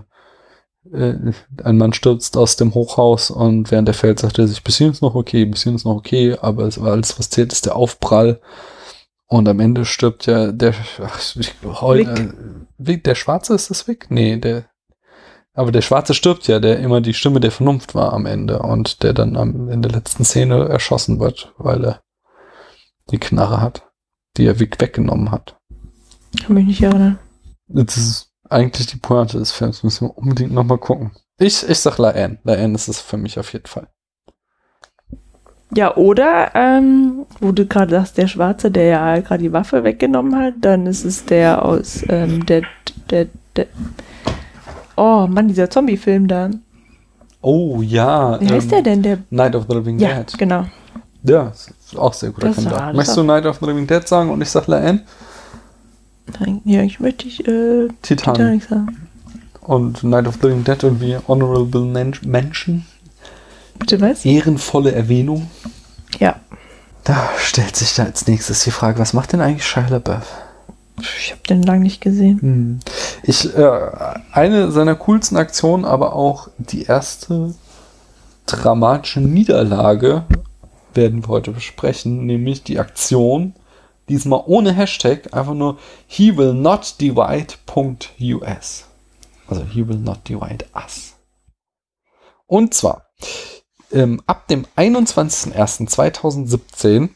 äh, ein Mann stürzt aus dem Hochhaus und während er fällt, sagt er sich, bis hierhin ist noch okay, bis hierhin ist noch okay, aber es war alles, was zählt, ist der Aufprall. Und am Ende stirbt ja der, ach, ich, heute, Vic. äh, der Schwarze ist das Vic? Nee, der, aber der Schwarze stirbt ja, der immer die Stimme der Vernunft war am Ende und der dann am, in der letzten Szene erschossen wird, weil er die Knarre hat, die er Vic weggenommen hat. Kann mich nicht erinnern. Das ist eigentlich die Pointe des Films, müssen wir unbedingt nochmal gucken. Ich, ich sag Laen. Laen ist es für mich auf jeden Fall. Ja, oder, ähm, wo du gerade sagst, der Schwarze, der ja gerade die Waffe weggenommen hat, dann ist es der aus, ähm, der, der, der, oh Mann, dieser Zombie-Film da. Oh ja. Wie heißt der denn? Der, Night of the Living ja, Dead. genau. Ja, auch sehr guter Das Kandidat. Möchtest du Night of the Living Dead sagen und ich sag Ja, eigentlich möchte ich, äh, Titan. Titanic sagen. Und Night of the Living Dead irgendwie Honorable Men Mention. Bitte was? Ehrenvolle Erwähnung. Ja. Da stellt sich da als nächstes die Frage, was macht denn eigentlich Shia LaBeouf? Ich habe den lang nicht gesehen. Hm. Ich, äh, eine seiner coolsten Aktionen, aber auch die erste dramatische Niederlage werden wir heute besprechen, nämlich die Aktion, diesmal ohne Hashtag, einfach nur he will not divide.us. Also he will not divide us. Und zwar, ähm, ab dem 21.01.2017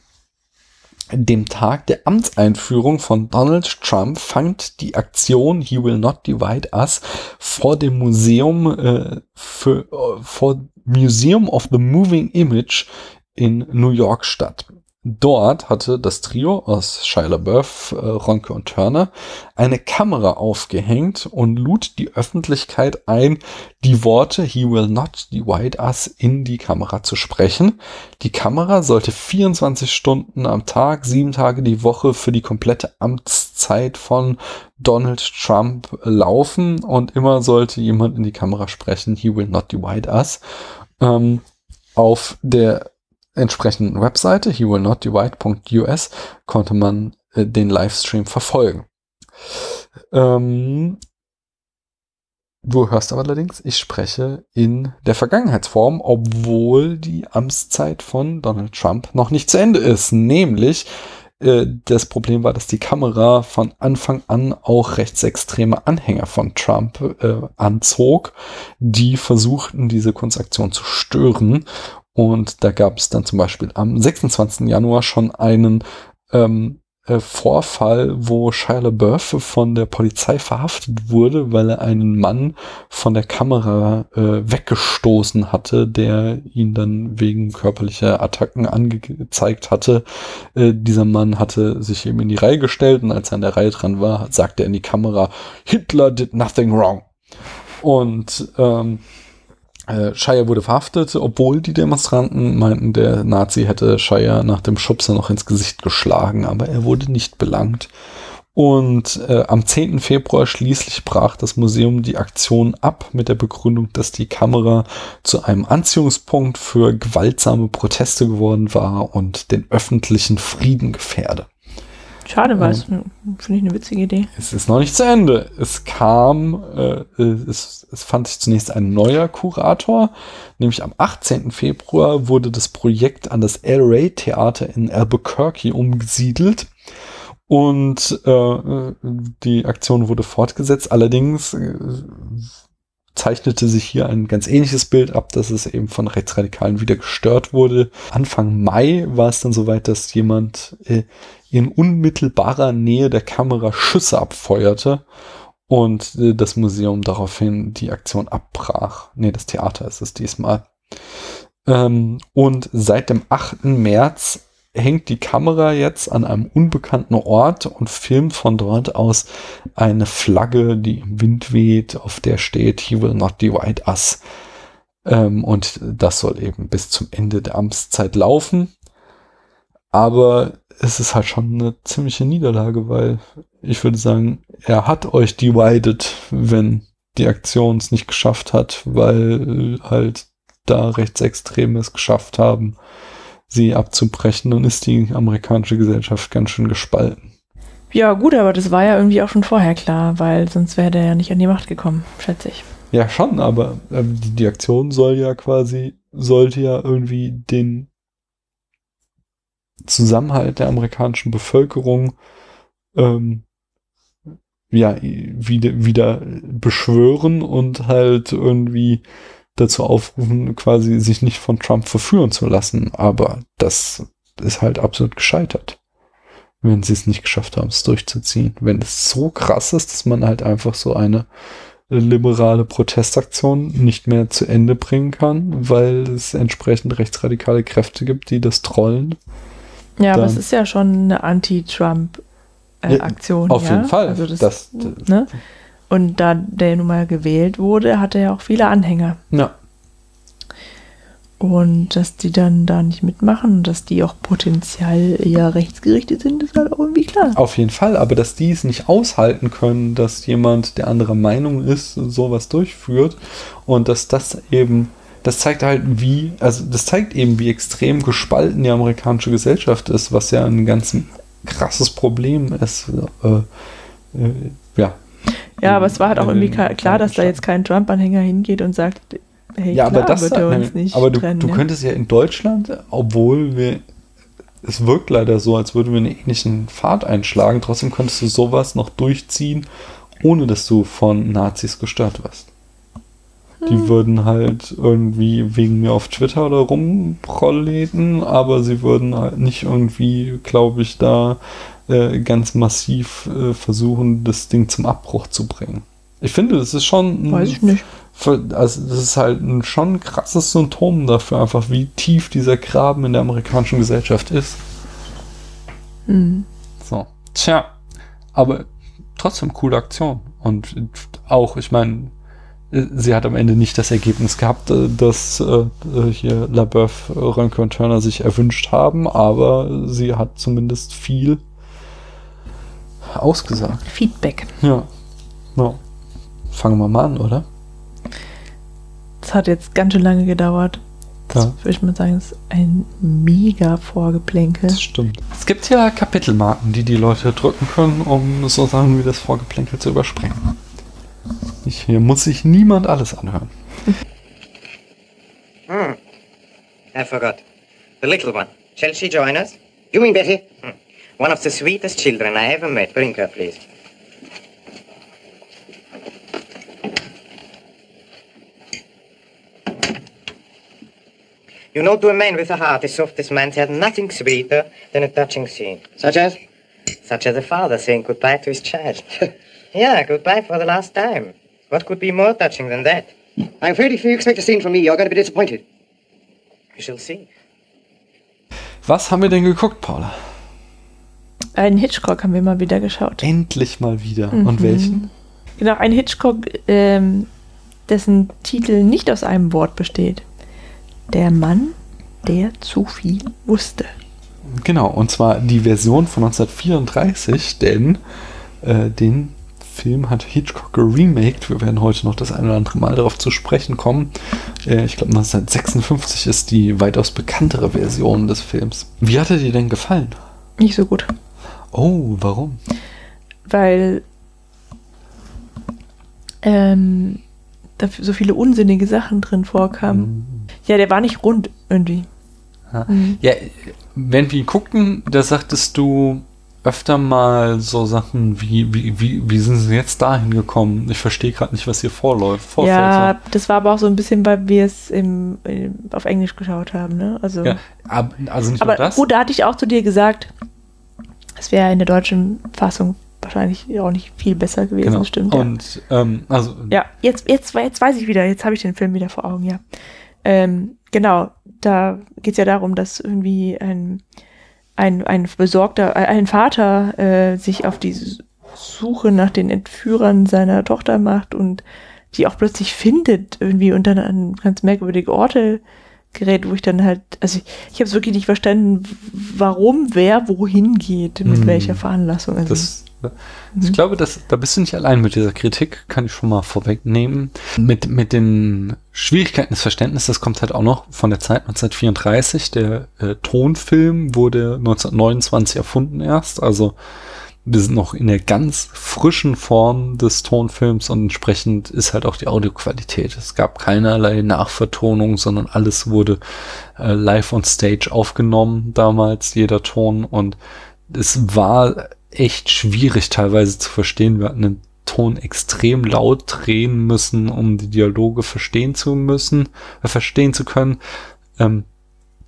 dem Tag der Amtseinführung von Donald Trump fand die Aktion He Will Not Divide Us vor dem Museum äh, für äh, vor Museum of the Moving Image in New York statt. Dort hatte das Trio aus Shia LaBeouf, äh, Ronke und Turner eine Kamera aufgehängt und lud die Öffentlichkeit ein, die Worte He will not divide us in die Kamera zu sprechen. Die Kamera sollte 24 Stunden am Tag, sieben Tage die Woche für die komplette Amtszeit von Donald Trump laufen und immer sollte jemand in die Kamera sprechen, He will not divide us. Ähm, auf der entsprechenden Webseite, he will not divide.us, konnte man äh, den Livestream verfolgen. Ähm, du hörst aber allerdings, ich spreche in der Vergangenheitsform, obwohl die Amtszeit von Donald Trump noch nicht zu Ende ist. Nämlich, äh, das Problem war, dass die Kamera von Anfang an auch rechtsextreme Anhänger von Trump äh, anzog, die versuchten, diese Kunstaktion zu stören. Und da gab es dann zum Beispiel am 26. Januar schon einen ähm, äh, Vorfall, wo Shia LaBeouf von der Polizei verhaftet wurde, weil er einen Mann von der Kamera äh, weggestoßen hatte, der ihn dann wegen körperlicher Attacken angezeigt hatte. Äh, dieser Mann hatte sich eben in die Reihe gestellt und als er an der Reihe dran war, sagte er in die Kamera, Hitler did nothing wrong. Und ähm, äh, Shire wurde verhaftet, obwohl die Demonstranten meinten, der Nazi hätte Shire nach dem Schubser noch ins Gesicht geschlagen, aber er wurde nicht belangt. Und äh, am 10. Februar schließlich brach das Museum die Aktion ab mit der Begründung, dass die Kamera zu einem Anziehungspunkt für gewaltsame Proteste geworden war und den öffentlichen Frieden gefährde. Schade, weil es finde ich eine witzige Idee. Es ist noch nicht zu Ende. Es kam, äh, es, es fand sich zunächst ein neuer Kurator, nämlich am 18. Februar wurde das Projekt an das El Rey Theater in Albuquerque umgesiedelt. Und äh, die Aktion wurde fortgesetzt. Allerdings äh, zeichnete sich hier ein ganz ähnliches Bild ab, dass es eben von Rechtsradikalen wieder gestört wurde. Anfang Mai war es dann soweit, dass jemand äh, in unmittelbarer Nähe der Kamera Schüsse abfeuerte und äh, das Museum daraufhin die Aktion abbrach. Nee, das Theater ist es diesmal. Ähm, und seit dem 8. März hängt die Kamera jetzt an einem unbekannten Ort und filmt von dort aus eine Flagge, die im Wind weht, auf der steht, He will not divide us. Ähm, und das soll eben bis zum Ende der Amtszeit laufen. Aber es ist halt schon eine ziemliche Niederlage, weil ich würde sagen, er hat euch divided, wenn die Aktion es nicht geschafft hat, weil halt da Rechtsextreme es geschafft haben, sie abzubrechen, dann ist die amerikanische Gesellschaft ganz schön gespalten. Ja, gut, aber das war ja irgendwie auch schon vorher klar, weil sonst wäre der ja nicht an die Macht gekommen, schätze ich. Ja, schon, aber äh, die, die Aktion soll ja quasi, sollte ja irgendwie den Zusammenhalt der amerikanischen Bevölkerung ähm, ja, wieder, wieder beschwören und halt irgendwie dazu aufrufen, quasi sich nicht von Trump verführen zu lassen. Aber das ist halt absolut gescheitert, wenn sie es nicht geschafft haben, es durchzuziehen. Wenn es so krass ist, dass man halt einfach so eine liberale Protestaktion nicht mehr zu Ende bringen kann, weil es entsprechend rechtsradikale Kräfte gibt, die das trollen ja, aber es ist ja schon eine Anti-Trump-Aktion. Äh, auf ja? jeden Fall. Also das, das, ne? Und da der nun mal gewählt wurde, hat er ja auch viele Anhänger. Ja. Und dass die dann da nicht mitmachen und dass die auch potenziell eher rechtsgerichtet sind, ist halt auch irgendwie klar. Auf jeden Fall, aber dass die es nicht aushalten können, dass jemand, der anderer Meinung ist, sowas durchführt und dass das eben das zeigt halt, wie, also das zeigt eben, wie extrem gespalten die amerikanische Gesellschaft ist, was ja ein ganz krasses Problem ist. Äh, äh, ja. Ja, aber es war halt auch irgendwie klar, dass da jetzt kein Trump-Anhänger hingeht und sagt, hey, ja, klar, aber das, bitte uns nicht aber du, trennen, du könntest ja in Deutschland, obwohl wir, es wirkt leider so, als würden wir einen ähnlichen Pfad einschlagen, trotzdem könntest du sowas noch durchziehen, ohne dass du von Nazis gestört wirst. Die hm. würden halt irgendwie wegen mir auf Twitter oder rumprolleten, aber sie würden halt nicht irgendwie, glaube ich, da äh, ganz massiv äh, versuchen, das Ding zum Abbruch zu bringen. Ich finde, das ist schon. Weiß ich nicht. Also, das ist halt ein schon krasses Symptom dafür, einfach wie tief dieser Graben in der amerikanischen Gesellschaft ist. Mhm. So. Tja. Aber trotzdem coole Aktion. Und auch, ich meine, sie hat am Ende nicht das Ergebnis gehabt, äh, das äh, hier LaBeouf, Rönke und Turner sich erwünscht haben, aber sie hat zumindest viel ausgesagt. Feedback. Ja. ja. Fangen wir mal an, oder? Das hat jetzt ganz schön lange gedauert. Das ja. würde ich mal sagen, ist ein mega Vorgeplänkel. Das stimmt. Es gibt ja Kapitelmarken, die die Leute drücken können, um so Sachen wie das Vorgeplänkel zu überspringen. Ich, hier muss sich niemand alles anhören. Hmm. I forgot. The little one. Shall she join us? You mean Betty? Hmm. One of the sweetest children I ever met. Bring her, please. You know, to a man with a heart as soft as man's, there's nothing sweeter than a touching scene. Such as? Such as a father saying goodbye to his child. yeah, goodbye for the last time. What could be more touching than that? I'm afraid if you expect a scene from me, you're going to be disappointed. We shall see. Was haben wir denn geguckt, Paula? Einen Hitchcock haben wir mal wieder geschaut. Endlich mal wieder. Mhm. Und welchen? Genau, ein Hitchcock, ähm, dessen Titel nicht aus einem Wort besteht. Der Mann, der zu viel wusste. Genau, und zwar die Version von 1934, denn äh, den Film hat Hitchcock geremaked. Wir werden heute noch das ein oder andere Mal darauf zu sprechen kommen. Äh, ich glaube, 1956 ist die weitaus bekanntere Version des Films. Wie hat er dir denn gefallen? Nicht so gut. Oh, warum? Weil ähm, da so viele unsinnige Sachen drin vorkamen. Ja, der war nicht rund irgendwie. Ja. Mhm. ja, wenn wir ihn guckten, da sagtest du öfter mal so Sachen wie, wie, wie, wie sind sie jetzt dahin gekommen? Ich verstehe gerade nicht, was hier vorläuft. Vorfällt, Ja, das war aber auch so ein bisschen, weil wir es im, im, auf Englisch geschaut haben. Ne? Also, so. ja ab, also nicht aber nur das. gut, da hatte ich auch zu dir gesagt, es wäre in der deutschen Fassung wahrscheinlich auch nicht viel besser gewesen. genau. Stimmt. Ja. Und ähm, also Ja, jetzt, jetzt, jetzt weiß ich wieder, jetzt habe ich den Film wieder vor Augen, ja. Ähm, genau, da geht es ja darum, dass irgendwie ein, ein, ein besorgter, äh, ein Vater äh, sich auf die Suche nach den Entführern seiner Tochter macht und die auch plötzlich findet irgendwie und dann an ganz merkwürdige Orte gerät, wo ich dann halt, also ich, ich habe es wirklich nicht verstanden, warum wer wohin geht, mit Hm. welcher Veranlassung. Also, Das, ich glaube, das, da bist du nicht allein mit dieser Kritik, kann ich schon mal vorwegnehmen. Mit, mit den Schwierigkeiten des Verständnisses, das kommt halt auch noch von der Zeit 1934. Der äh, Tonfilm wurde 1929 erfunden erst, also wir sind noch in der ganz frischen Form des Tonfilms und entsprechend ist halt auch die Audioqualität. Es gab keinerlei Nachvertonung, sondern alles wurde äh, live on stage aufgenommen damals, jeder Ton und es war echt schwierig teilweise zu verstehen. Wir hatten den Ton extrem laut drehen müssen, um die Dialoge verstehen zu müssen, äh, verstehen zu können. Ähm,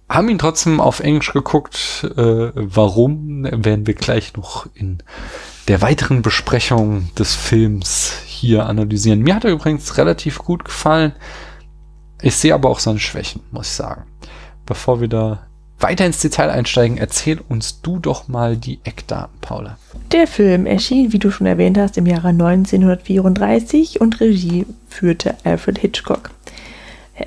haben ihn trotzdem auf Englisch geguckt. Äh, warum werden wir gleich noch in der weiteren Besprechung des Films hier analysieren. Mir hat er übrigens relativ gut gefallen. Ich sehe aber auch seine Schwächen, muss ich sagen. Bevor wir da weiter ins Detail einsteigen, erzähl uns du doch mal die Eckdaten, Paula. Der Film erschien, wie du schon erwähnt hast, im Jahre 1934 und Regie führte Alfred Hitchcock.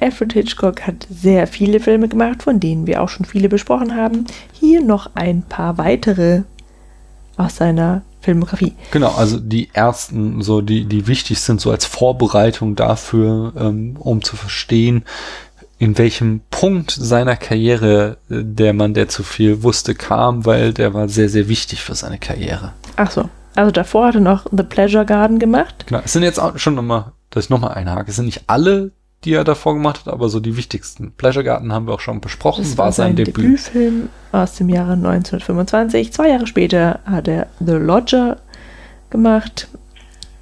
Alfred Hitchcock hat sehr viele Filme gemacht, von denen wir auch schon viele besprochen haben. Hier noch ein paar weitere aus seiner Filmografie. Genau, also die ersten, so die, die wichtig sind, so als Vorbereitung dafür, ähm, um zu verstehen, in welchem Punkt seiner Karriere äh, der Mann, der zu viel wusste, kam, weil der war sehr, sehr wichtig für seine Karriere. Ach so, also davor hat er noch The Pleasure Garden gemacht. Genau, es sind jetzt auch schon nochmal, dass ich nochmal einhake, es sind nicht alle, die er davor gemacht hat, aber so die wichtigsten. Pleasure Garden haben wir auch schon besprochen, Das war sein Debüt. Debütfilm aus dem Jahre 1925. Zwei Jahre später hat er The Lodger gemacht,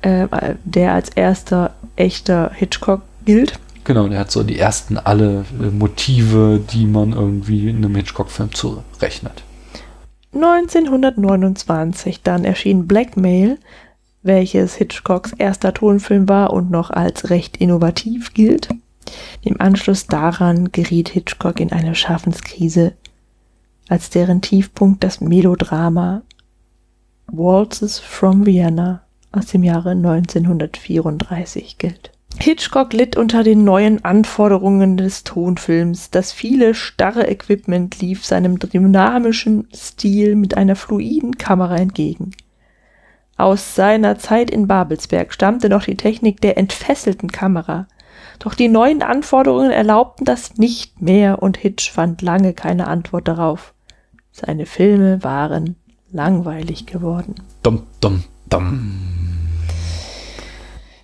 äh, der als erster echter Hitchcock gilt. Genau, der hat so die ersten alle äh, Motive, die man irgendwie in einem Hitchcock-Film zurechnet. 1929 dann erschien Blackmail, welches Hitchcocks erster Tonfilm war und noch als recht innovativ gilt. Im Anschluss daran geriet Hitchcock in eine Schaffenskrise, als deren Tiefpunkt das Melodrama Waltzes from Vienna aus dem Jahre 1934 gilt. Hitchcock litt unter den neuen Anforderungen des Tonfilms. Das viele starre Equipment lief seinem dynamischen Stil mit einer fluiden Kamera entgegen. Aus seiner Zeit in Babelsberg stammte noch die Technik der entfesselten Kamera. Doch die neuen Anforderungen erlaubten das nicht mehr und Hitch fand lange keine Antwort darauf. Seine Filme waren langweilig geworden. Dum, dum, dum.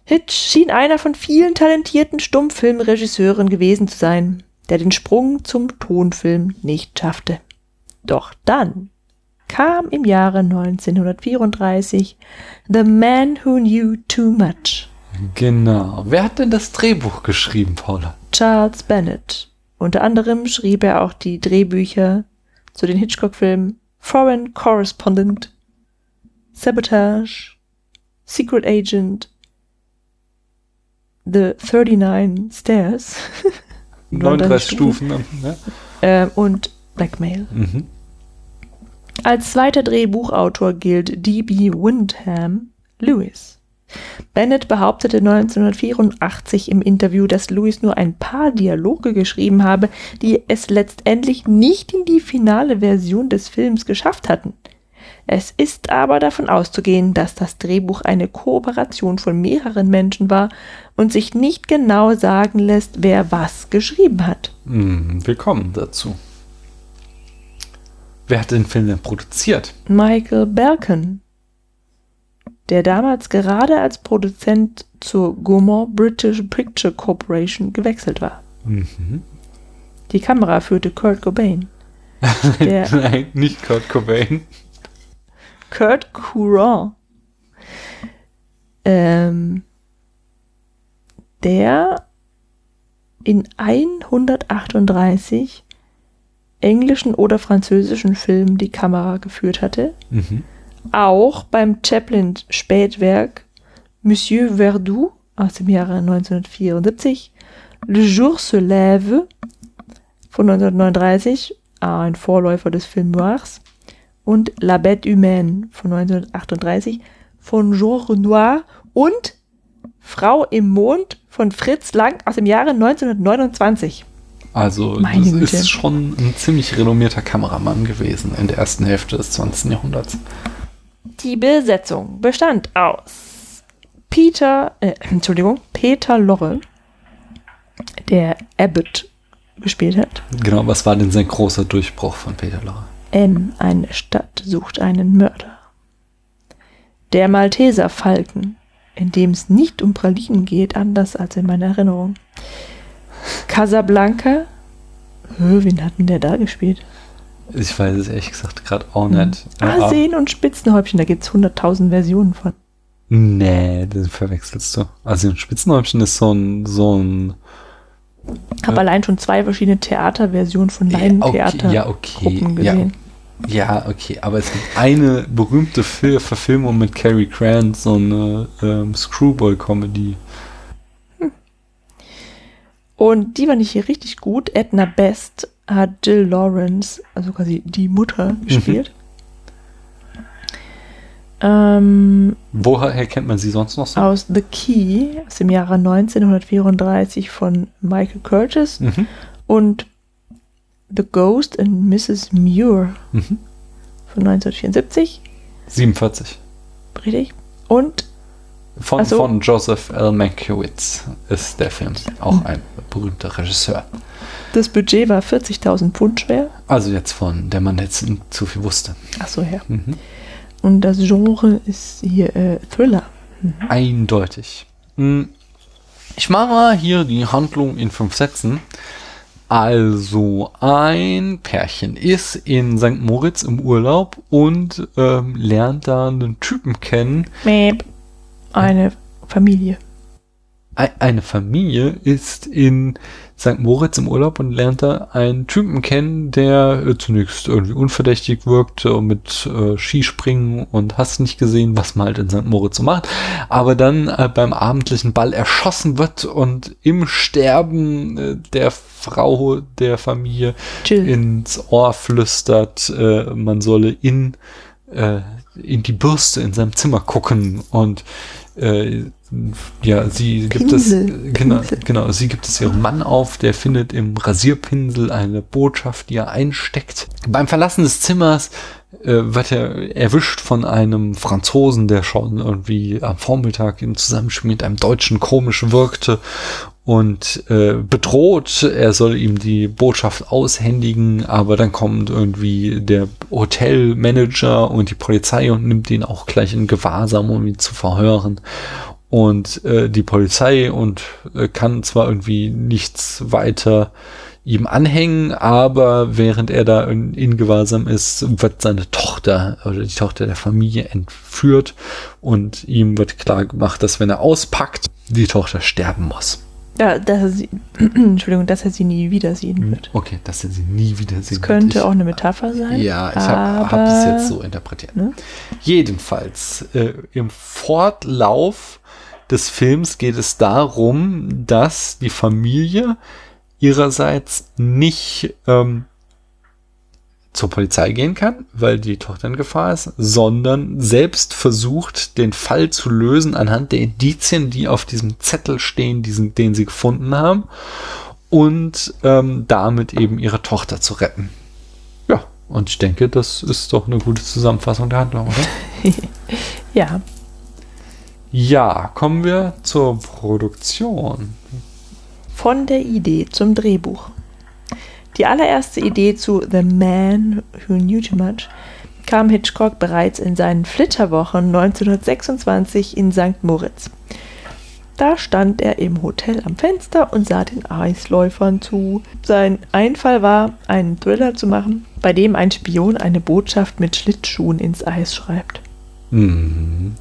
Hitch schien einer von vielen talentierten Stummfilmregisseuren gewesen zu sein, der den Sprung zum Tonfilm nicht schaffte. Doch dann kam im Jahre 1934 The Man Who Knew Too Much. Genau. Wer hat denn das Drehbuch geschrieben, Paula? Charles Bennett. Unter anderem schrieb er auch die Drehbücher zu den Hitchcock-Filmen Foreign Correspondent Sabotage, Secret Agent, The 39 Stairs 39 Stufen. Ne? äh, und Blackmail. Mhm. Als zweiter Drehbuchautor gilt D.B. Windham Lewis. Bennett behauptete 1984 im Interview, dass Lewis nur ein paar Dialoge geschrieben habe, die es letztendlich nicht in die finale Version des Films geschafft hatten. Es ist aber davon auszugehen, dass das Drehbuch eine Kooperation von mehreren Menschen war und sich nicht genau sagen lässt, wer was geschrieben hat. Mhm, willkommen dazu. Wer hat den Film denn produziert? Michael Balcon, der damals gerade als Produzent zur Gaumont British Picture Corporation gewechselt war. Mhm. Die Kamera führte Kurt Cobain. Der- Nein, nicht Kurt Cobain. Kurt Courant. Ähm, der in 138 englischen oder französischen Filmen die Kamera geführt hatte. Mhm. Auch beim Chaplin-Spätwerk Monsieur Verdoux aus dem Jahre 1974, Le Jour se lève von 1939, ein Vorläufer des Film Noirs, und La Bête Humaine von 1938 von Jean Renoir und Frau im Mond von Fritz Lang aus dem Jahre 1929. Also, Meine das Güte. ist schon ein ziemlich renommierter Kameramann gewesen in der ersten Hälfte des 20. Jahrhunderts. Die Besetzung bestand aus Peter, äh, Entschuldigung, Peter Lorre, der Abbott gespielt hat. Genau, was war denn sein großer Durchbruch von Peter Lorre? M. Eine Stadt sucht einen Mörder. Der Malteser Falken, in dem es nicht um Pralinen geht, anders als in meiner Erinnerung. Casablanca. Hö, wen hat denn der da gespielt? Ich weiß es ehrlich gesagt gerade auch nicht. Ah, Äh, Seen und Spitzenhäubchen, da gibt es 100.000 Versionen von. Nee, den verwechselst du. Also ein Spitzenhäubchen ist so ein, so ein Habe allein schon zwei verschiedene Theaterversionen von Laientheater okay, ja, okay, Gruppen ja. gesehen. Ja, okay, aber es gibt eine berühmte Fil Verfilmung mit Cary Grant, so eine ähm, Screwball-Comedy. Und die war nicht hier richtig gut. Edna Best hat Jill Lawrence, also quasi die Mutter, Mhm. gespielt. Ähm, Woher kennt man sie sonst noch so? aus The Key aus dem Jahre 1934 von Michael Curtis Mhm. und The Ghost and Mrs. Muir Mhm. von 1974, 47. richtig? Und Von, Ach so. von Joseph L. Mankiewicz ist der Film. Auch ein berühmter Regisseur. das Budget war 40.000 Pfund schwer. Also jetzt von der Mann jetzt zu viel wusste. Achso, ja. Mhm. Und das Genre ist hier äh, Thriller. Eindeutig. Hm. Ich mache mal hier die Handlung in fünf Sätzen. Also, ein Pärchen ist in St. Moritz im Urlaub und ähm, lernt da einen Typen kennen. Mäp. Eine Familie. Ei- Eine Familie ist in St. Moritz im Urlaub und lernt da einen Typen kennen, der äh, zunächst irgendwie unverdächtig wirkte und mit äh, Skispringen und hast nicht gesehen, was man halt in St. Moritz so macht, aber dann äh, beim abendlichen Ball erschossen wird und im Sterben äh, der Frau der Familie Jill. ins Ohr flüstert, äh, man solle in, äh, in die Bürste in seinem Zimmer gucken und äh, ja, sie gibt es, genau, genau, sie gibt es ihrem Mann auf, der findet im Rasierpinsel eine Botschaft, die er einsteckt. Beim Verlassen des Zimmers äh, wird er erwischt von einem Franzosen, der schon irgendwie am Vormittag im Zusammenspiel mit einem Deutschen komisch wirkte und äh, bedroht, er soll ihm die Botschaft aushändigen, aber dann kommt irgendwie der Hotelmanager und die Polizei und nimmt ihn auch gleich in Gewahrsam, um ihn zu verhören. Und äh, die Polizei und äh, kann zwar irgendwie nichts weiter ihm anhängen, aber während er da in, in Gewahrsam ist, wird seine Tochter oder die Tochter der Familie entführt und ihm wird klar gemacht, dass wenn er auspackt, die Tochter sterben muss. Ja, dass er sie, Entschuldigung, dass er sie nie wiedersehen wird. Okay, dass er sie nie wiedersehen Das wird. könnte Ich- auch eine Metapher sein. Ja, ich habe hab es jetzt so interpretiert. ne? Jedenfalls, äh, im Fortlauf des Films geht es darum, dass die Familie ihrerseits nicht ähm, zur Polizei gehen kann, weil die Tochter in Gefahr ist, sondern selbst versucht, den Fall zu lösen anhand der Indizien, die auf diesem Zettel stehen, diesen, den sie gefunden haben, und ähm, damit eben ihre Tochter zu retten. Ja, und ich denke, das ist doch eine gute Zusammenfassung der Handlung, oder? Ja, Ja, kommen wir zur Produktion. von der Idee zum Drehbuch. Die allererste Idee zu The Man Who Knew Too Much kam Hitchcock bereits in seinen Flitterwochen 1926 in St. Moritz. Da stand er im Hotel am Fenster und sah den Eisläufern zu. Sein Einfall war, einen Thriller zu machen, bei dem ein Spion eine Botschaft mit Schlittschuhen ins Eis schreibt. Mhm.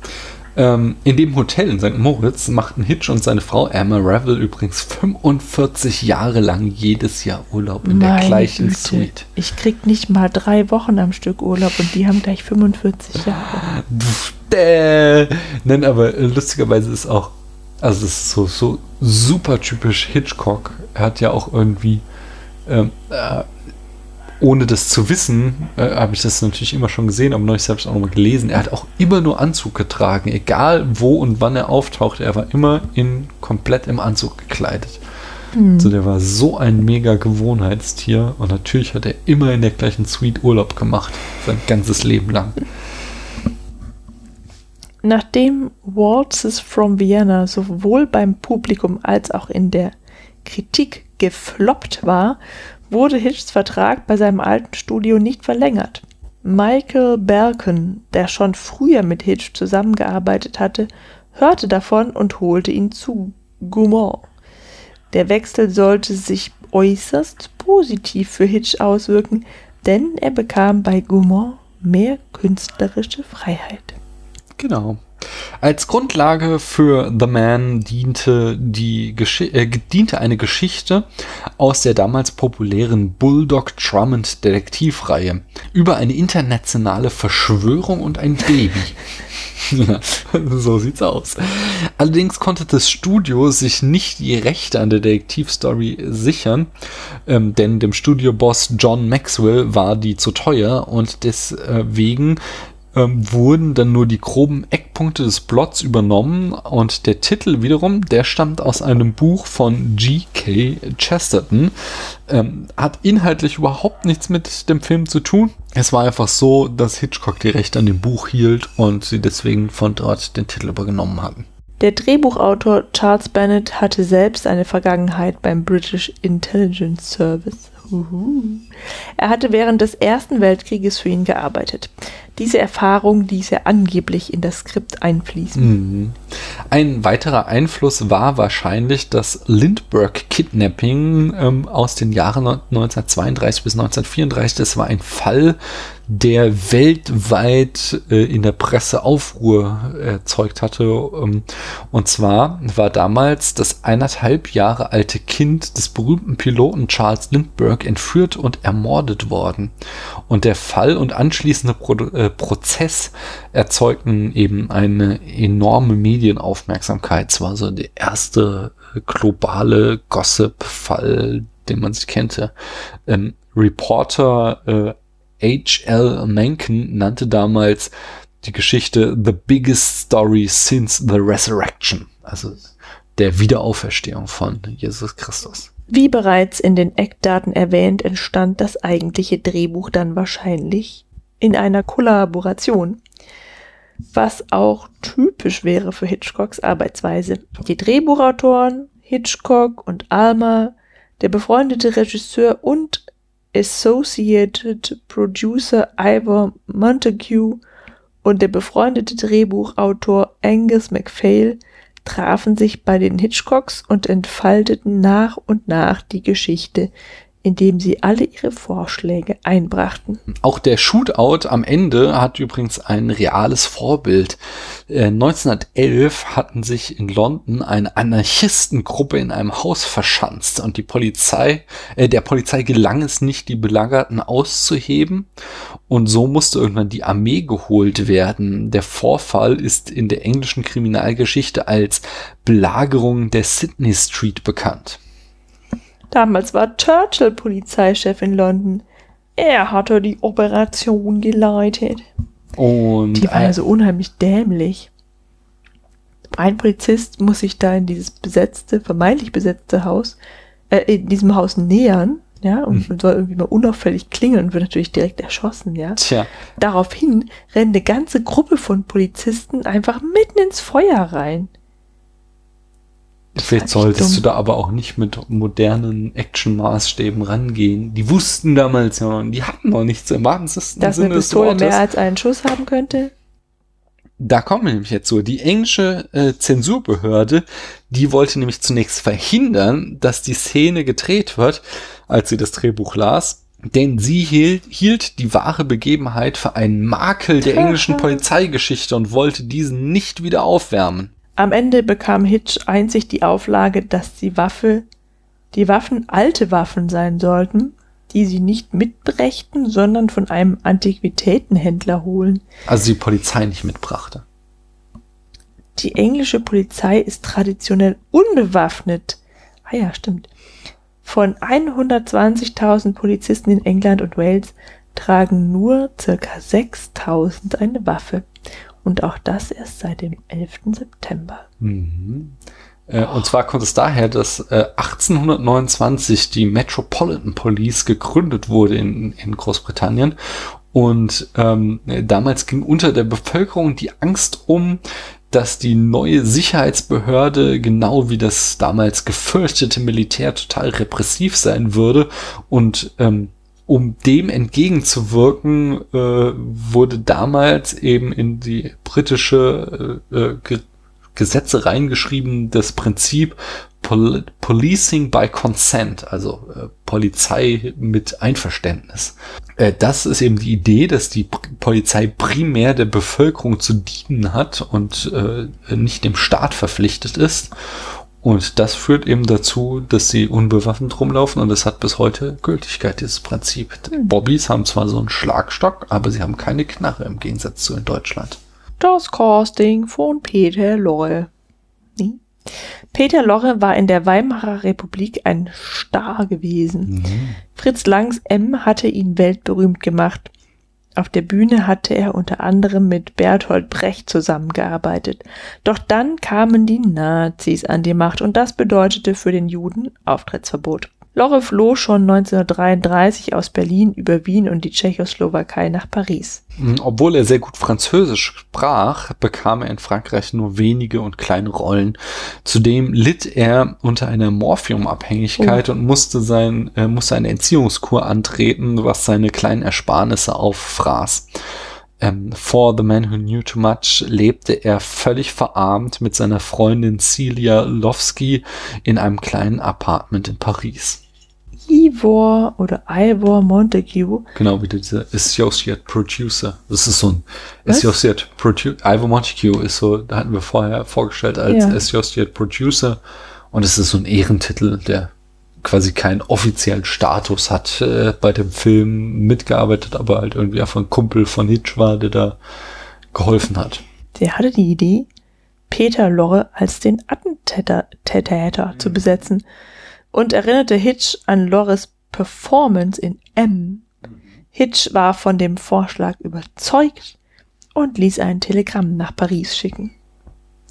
Ähm, in dem Hotel in St. Moritz machten Hitch und seine Frau Emma Revel übrigens 45 Jahre lang jedes Jahr Urlaub in der Meine gleichen Güte, Suite. Ich krieg nicht mal drei Wochen am Stück Urlaub und die haben gleich 45 Jahre. Nein, aber lustigerweise ist auch, also das ist so, so super typisch Hitchcock. Er hat ja auch irgendwie, ähm, äh, ohne das zu wissen, äh, habe ich das natürlich immer schon gesehen, aber neulich es auch nochmal gelesen. Er hat auch immer nur Anzug getragen, egal wo und wann er auftauchte. Er war immer in komplett im Anzug gekleidet. Also der war so ein mega Gewohnheitstier und natürlich hat er immer in der gleichen Suite Urlaub gemacht, sein ganzes Leben lang. Nachdem Waltzes from Vienna sowohl beim Publikum als auch in der Kritik gefloppt war, wurde Hitchs Vertrag bei seinem alten Studio nicht verlängert. Michael Balcon, der schon früher mit Hitch zusammengearbeitet hatte, hörte davon und holte ihn zu Gaumont. Der Wechsel sollte sich äußerst positiv für Hitch auswirken, denn er bekam bei Gaumont mehr künstlerische Freiheit. Genau. Als Grundlage für The Man diente, die Gesch äh, diente eine Geschichte aus der damals populären Bulldog Drummond Detektivreihe über eine internationale Verschwörung und ein Baby. ja, so sieht's aus. Allerdings konnte das Studio sich nicht die Rechte an der Detektivstory sichern, ähm, denn dem Studioboss John Maxwell war die zu teuer und deswegen ähm, wurden dann nur die groben Eckpunkte des Plots übernommen und der Titel wiederum, der stammt aus einem Buch von G.K. Chesterton, ähm, hat inhaltlich überhaupt nichts mit dem Film zu tun. Es war einfach so, dass Hitchcock die Rechte an dem Buch hielt und sie deswegen von dort den Titel übergenommen hatten. Der Drehbuchautor Charles Bennett hatte selbst eine Vergangenheit beim British Intelligence Service. Er hatte während des Ersten Weltkrieges für ihn gearbeitet. Diese Erfahrung ließ er angeblich in das Skript einfließen. Mhm. Ein weiterer Einfluss war wahrscheinlich das Lindbergh-Kidnapping ähm, aus den Jahren 1932 bis 1934. Das war ein Fall, der weltweit äh, in der Presse Aufruhr erzeugt hatte. Ähm, und zwar war damals das eineinhalb Jahre alte Kind des berühmten Piloten Charles Lindbergh entführt und ermordet worden. Und der Fall und anschließende Pro äh, Prozess erzeugten eben eine enorme Medienaufmerksamkeit. Es war so der erste äh, globale Gossip-Fall, den man sich kennte. Ähm, Reporter äh, H.L. Mencken nannte damals die Geschichte The Biggest Story Since the Resurrection. Also der Wiederauferstehung von Jesus Christus. Wie bereits in den Eckdaten erwähnt, entstand das eigentliche Drehbuch dann wahrscheinlich in einer Kollaboration, was auch typisch wäre für Hitchcocks Arbeitsweise. Die Drehbuchautoren Hitchcock und Alma, der befreundete Regisseur und Associated Producer Ivor Montague und der befreundete Drehbuchautor Angus MacPhail trafen sich bei den Hitchcocks und entfalteten nach und nach die Geschichte indem sie alle ihre Vorschläge einbrachten. Auch der Shootout am Ende hat übrigens ein reales Vorbild. Äh, 1911 hatten sich in London eine Anarchistengruppe in einem Haus verschanzt und die Polizei, äh, der Polizei gelang es nicht, die Belagerten auszuheben und so musste irgendwann die Armee geholt werden. Der Vorfall ist in der englischen Kriminalgeschichte als Belagerung der Sydney Street bekannt. Damals war Churchill Polizeichef in London. Er hatte die Operation geleitet. Und Die war äh, ja so unheimlich dämlich. Ein Polizist muss sich da in dieses besetzte, vermeintlich besetzte Haus, äh, in diesem Haus nähern, ja, und, und soll irgendwie mal unauffällig klingeln und wird natürlich direkt erschossen, ja. tja, Daraufhin rennt eine ganze Gruppe von Polizisten einfach mitten ins Feuer rein. Vielleicht solltest du da aber auch nicht mit modernen Action-Maßstäben rangehen. Die wussten damals ja, die hatten noch nichts im wahrsten Dass Sinne eine des Pistole Wortes. mehr als einen Schuss haben könnte. Da kommen wir nämlich jetzt so. Die englische äh, Zensurbehörde, die wollte nämlich zunächst verhindern, dass die Szene gedreht wird, als sie das Drehbuch las. Denn sie hielt, hielt die wahre Begebenheit für einen Makel der englischen Polizeigeschichte und wollte diesen nicht wieder aufwärmen. Am Ende bekam Hitch einzig die Auflage, dass die Waffe, die Waffen alte Waffen sein sollten, die sie nicht mitbrächten, sondern von einem Antiquitätenhändler holen. Also die Polizei nicht mitbrachte. Die englische Polizei ist traditionell unbewaffnet. Ah ja, stimmt. Von 120.000 Polizisten in England und Wales tragen nur circa 6.000 eine Waffe. Und auch das erst seit dem 11. September. Äh, Und zwar kommt es daher, dass äh, 1829 die Metropolitan Police gegründet wurde in, in Großbritannien. Und ähm, damals ging unter der Bevölkerung die Angst um, dass die neue Sicherheitsbehörde genau wie das damals gefürchtete Militär total repressiv sein würde. Und ähm, um dem entgegenzuwirken, äh, wurde damals eben in die britische äh, äh, Ge Gesetze reingeschrieben, das Prinzip Pol Policing by Consent, also äh, Polizei mit Einverständnis. Äh, das ist eben die Idee, dass die Polizei primär der Bevölkerung zu dienen hat und äh, nicht dem Staat verpflichtet ist. Und das führt eben dazu, dass sie unbewaffnet rumlaufen und es hat bis heute Gültigkeit, dieses Prinzip. Bobbys haben zwar so einen Schlagstock, aber sie haben keine Knarre im Gegensatz zu in Deutschland. Das Casting von Peter Lorre. Nee. Peter Lorre war in der Weimarer Republik ein Star gewesen. Fritz Langs M hatte ihn weltberühmt gemacht. Auf der Bühne hatte er unter anderem mit Bertolt Brecht zusammengearbeitet. Doch dann kamen die Nazis an die Macht und das bedeutete für den Juden Auftrittsverbot. Lorre floh schon 1933 aus Berlin über Wien und die Tschechoslowakei nach Paris. Mhm, Obwohl er sehr gut Französisch sprach, bekam er in Frankreich nur wenige und kleine Rollen. Zudem litt er unter einer Morphiumabhängigkeit und musste, sein, äh, musste eine Entziehungskur antreten, was seine kleinen Ersparnisse auffraß. Ähm, For the Man Who Knew Too Much lebte er völlig verarmt mit seiner Freundin Celia Lowski in einem kleinen Apartment in Paris. Ivor oder Ivor Montague Genau, wie dieser Associate Producer. Das ist so ein Was? Associate Producer. Ivor Montague ist so, da hatten wir vorher vorgestellt als Ja. Associate Producer. Und es ist so ein Ehrentitel, der quasi keinen offiziellen Status hat äh, bei dem Film mitgearbeitet, aber halt irgendwie einfach ein Kumpel von Hitch war, der da geholfen hat. Der hatte die Idee, Peter Lorre als den Attentäter Täter zu besetzen und erinnerte Hitch an Lorres Performance in M. Hitch war von dem Vorschlag überzeugt und ließ ein Telegramm nach Paris schicken.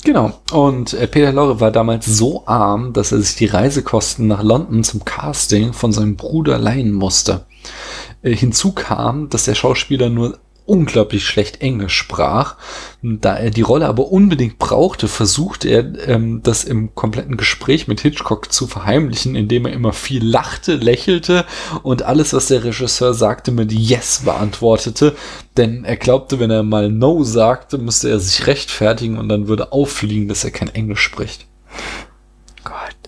Genau. Und äh, Peter Lorre war damals so arm, dass er sich die Reisekosten nach London zum Casting von seinem Bruder leihen musste. Äh, hinzu kam, dass der Schauspieler nur unglaublich schlecht Englisch sprach. Da er die Rolle aber unbedingt brauchte, versuchte er, ähm, das im kompletten Gespräch mit Hitchcock zu verheimlichen, indem er immer viel lachte, lächelte und alles, was der Regisseur sagte, mit Yes beantwortete. Denn er glaubte, wenn er mal No sagte, müsste er sich rechtfertigen und dann würde auffliegen, dass er kein Englisch spricht. Gott.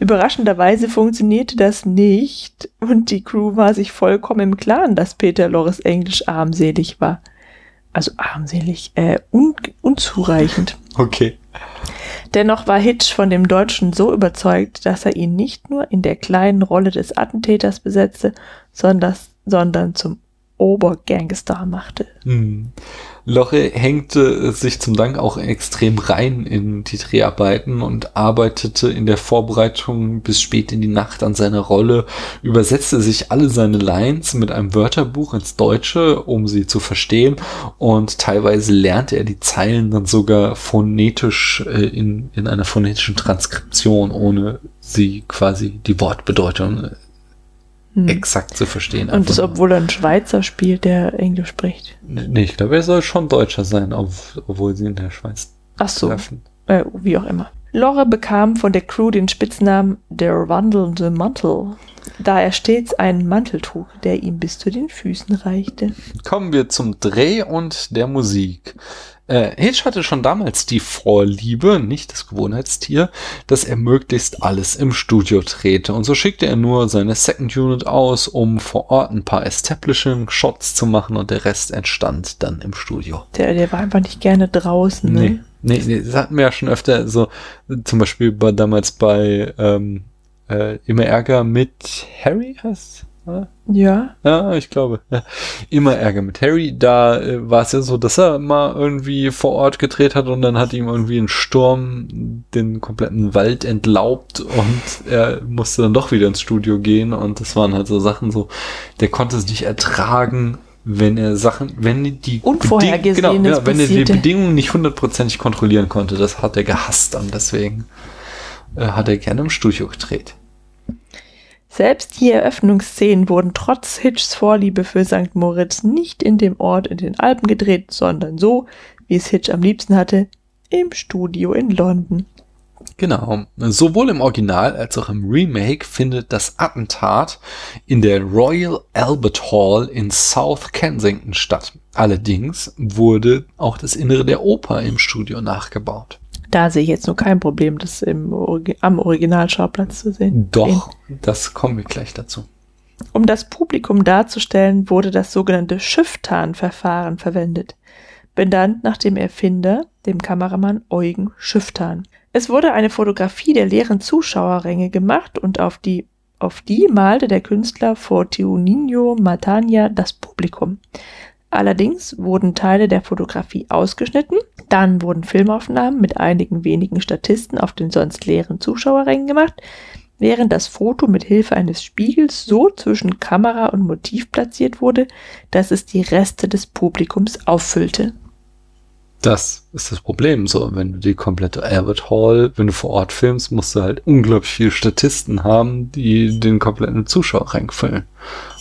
Überraschenderweise funktionierte das nicht und die Crew war sich vollkommen im Klaren, dass Peter Lorres Englisch armselig war. Also armselig, äh, un unzureichend. Okay. Dennoch war Hitch von dem Deutschen so überzeugt, dass er ihn nicht nur in der kleinen Rolle des Attentäters besetzte, sondern, sondern zum Obergangster machte. Hm. Loche hängte sich zum Dank auch extrem rein in die Dreharbeiten und arbeitete in der Vorbereitung bis spät in die Nacht an seiner Rolle, übersetzte sich alle seine Lines mit einem Wörterbuch ins Deutsche, um sie zu verstehen und teilweise lernte er die Zeilen dann sogar phonetisch äh, in, in einer phonetischen Transkription, ohne sie quasi die Wortbedeutung äh, hm. exakt zu verstehen. Und das, obwohl er ein Schweizer spielt, der Englisch spricht. Nee, ich glaube, er soll schon Deutscher sein, obwohl sie in der Schweiz Ach so, äh, wie auch immer. Lore bekam von der Crew den Spitznamen der wandelnde Mantel, da er stets einen Mantel trug, der ihm bis zu den Füßen reichte. Kommen wir zum Dreh und der Musik. Äh, Hitch hatte schon damals die Vorliebe, nicht das Gewohnheitstier, dass er möglichst alles im Studio drehte. Und so schickte er nur seine Second Unit aus, um vor Ort ein paar Establishing Shots zu machen und der Rest entstand dann im Studio. Der, der war einfach nicht gerne draußen, ne? Nee. Nee, nee, das hatten wir ja schon öfter, so zum Beispiel bei, damals bei ähm, äh, Immer Ärger mit Harry heißt ja. Ja, ich glaube. Ja. Immer Ärger mit Harry. Da äh, war es ja so, dass er mal irgendwie vor Ort gedreht hat und dann hat ihm irgendwie ein Sturm den kompletten Wald entlaubt und er musste dann doch wieder ins Studio gehen und das waren halt so Sachen so, der konnte es nicht ertragen, wenn er Sachen, wenn die Unvorhergesehen genau, ja, wenn er die Bedingungen nicht hundertprozentig kontrollieren konnte, das hat er gehasst und deswegen äh, hat er gerne im Studio gedreht. Selbst die Eröffnungsszenen wurden trotz Hitchs Vorliebe für St. Moritz nicht in dem Ort in den Alpen gedreht, sondern so, wie es Hitch am liebsten hatte, im Studio in London. Genau. Sowohl im Original als auch im Remake findet das Attentat in der Royal Albert Hall in South Kensington statt. Allerdings wurde auch das Innere der Oper im Studio nachgebaut. Da sehe ich jetzt nur kein Problem, das im, am Originalschauplatz zu sehen. Doch, das kommen wir gleich dazu. Um das Publikum darzustellen, wurde das sogenannte Schifftan-Verfahren verwendet, benannt nach dem Erfinder, dem Kameramann Eugen Schifftan. Es wurde eine Fotografie der leeren Zuschauerränge gemacht und auf die, auf die malte der Künstler Fortunino Matania das Publikum. Allerdings wurden Teile der Fotografie ausgeschnitten, dann wurden Filmaufnahmen mit einigen wenigen Statisten auf den sonst leeren Zuschauerrängen gemacht, während das Foto mit Hilfe eines Spiegels so zwischen Kamera und Motiv platziert wurde, dass es die Reste des Publikums auffüllte. Das ist das Problem. So, wenn du die komplette Albert Hall, wenn du vor Ort filmst, musst du halt unglaublich viele Statisten haben, die den kompletten Zuschauerrang füllen.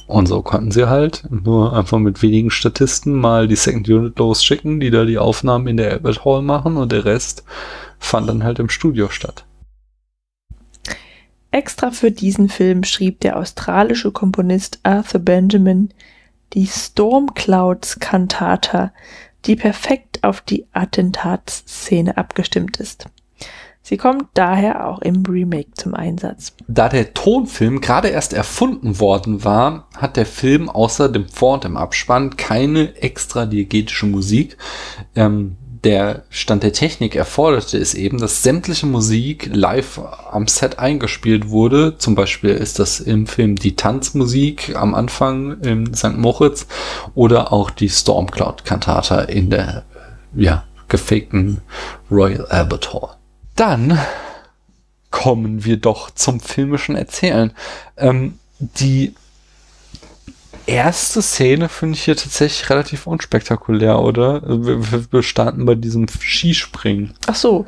Und so konnten sie halt nur einfach mit wenigen Statisten mal die Second Unit losschicken, die da die Aufnahmen in der Albert Hall machen und der Rest fand dann halt im Studio statt. Extra für diesen Film schrieb der australische Komponist Arthur Benjamin die Stormclouds Cantata, die perfekt auf die Attentatsszene abgestimmt ist. Sie kommt daher auch im Remake zum Einsatz. Da der Tonfilm gerade erst erfunden worden war, hat der Film außer dem und dem Abspann keine extra diegetische Musik. Ähm, der Stand der Technik erforderte es eben, dass sämtliche Musik live am Set eingespielt wurde. Zum Beispiel ist das im Film die Tanzmusik am Anfang in St. Moritz oder auch die Stormcloud-Kantata in der ja, gefakten Royal Albert Hall dann kommen wir doch zum filmischen Erzählen. Ähm, die erste Szene finde ich hier tatsächlich relativ unspektakulär, oder? Wir, wir starten bei diesem Skispringen. Ach so.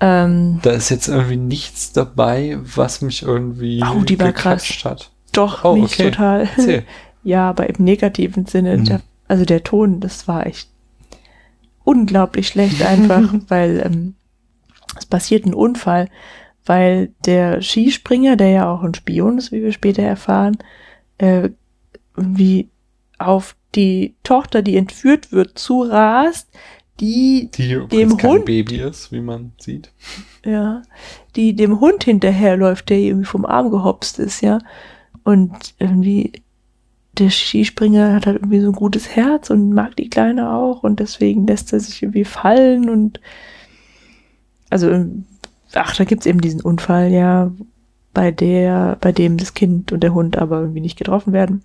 Ähm, da ist jetzt irgendwie nichts dabei, was mich irgendwie oh, die war krass. hat. Doch, oh, mich okay. total. Erzähl. ja, aber im negativen Sinne. Mhm. Der, also der Ton, das war echt unglaublich schlecht einfach, weil ähm, es passiert ein Unfall, weil der Skispringer, der ja auch ein Spion ist, wie wir später erfahren, äh, irgendwie auf die Tochter, die entführt wird, zurast, die, Die Dem Hund- Baby ist, wie man sieht. ja, die dem Hund hinterherläuft, der irgendwie vom Arm gehopst ist, ja. Und irgendwie der Skispringer hat halt irgendwie so ein gutes Herz und mag die Kleine auch und deswegen lässt er sich irgendwie fallen und also ach, da gibt's eben diesen Unfall, ja, bei der, bei dem das Kind und der Hund aber irgendwie nicht getroffen werden.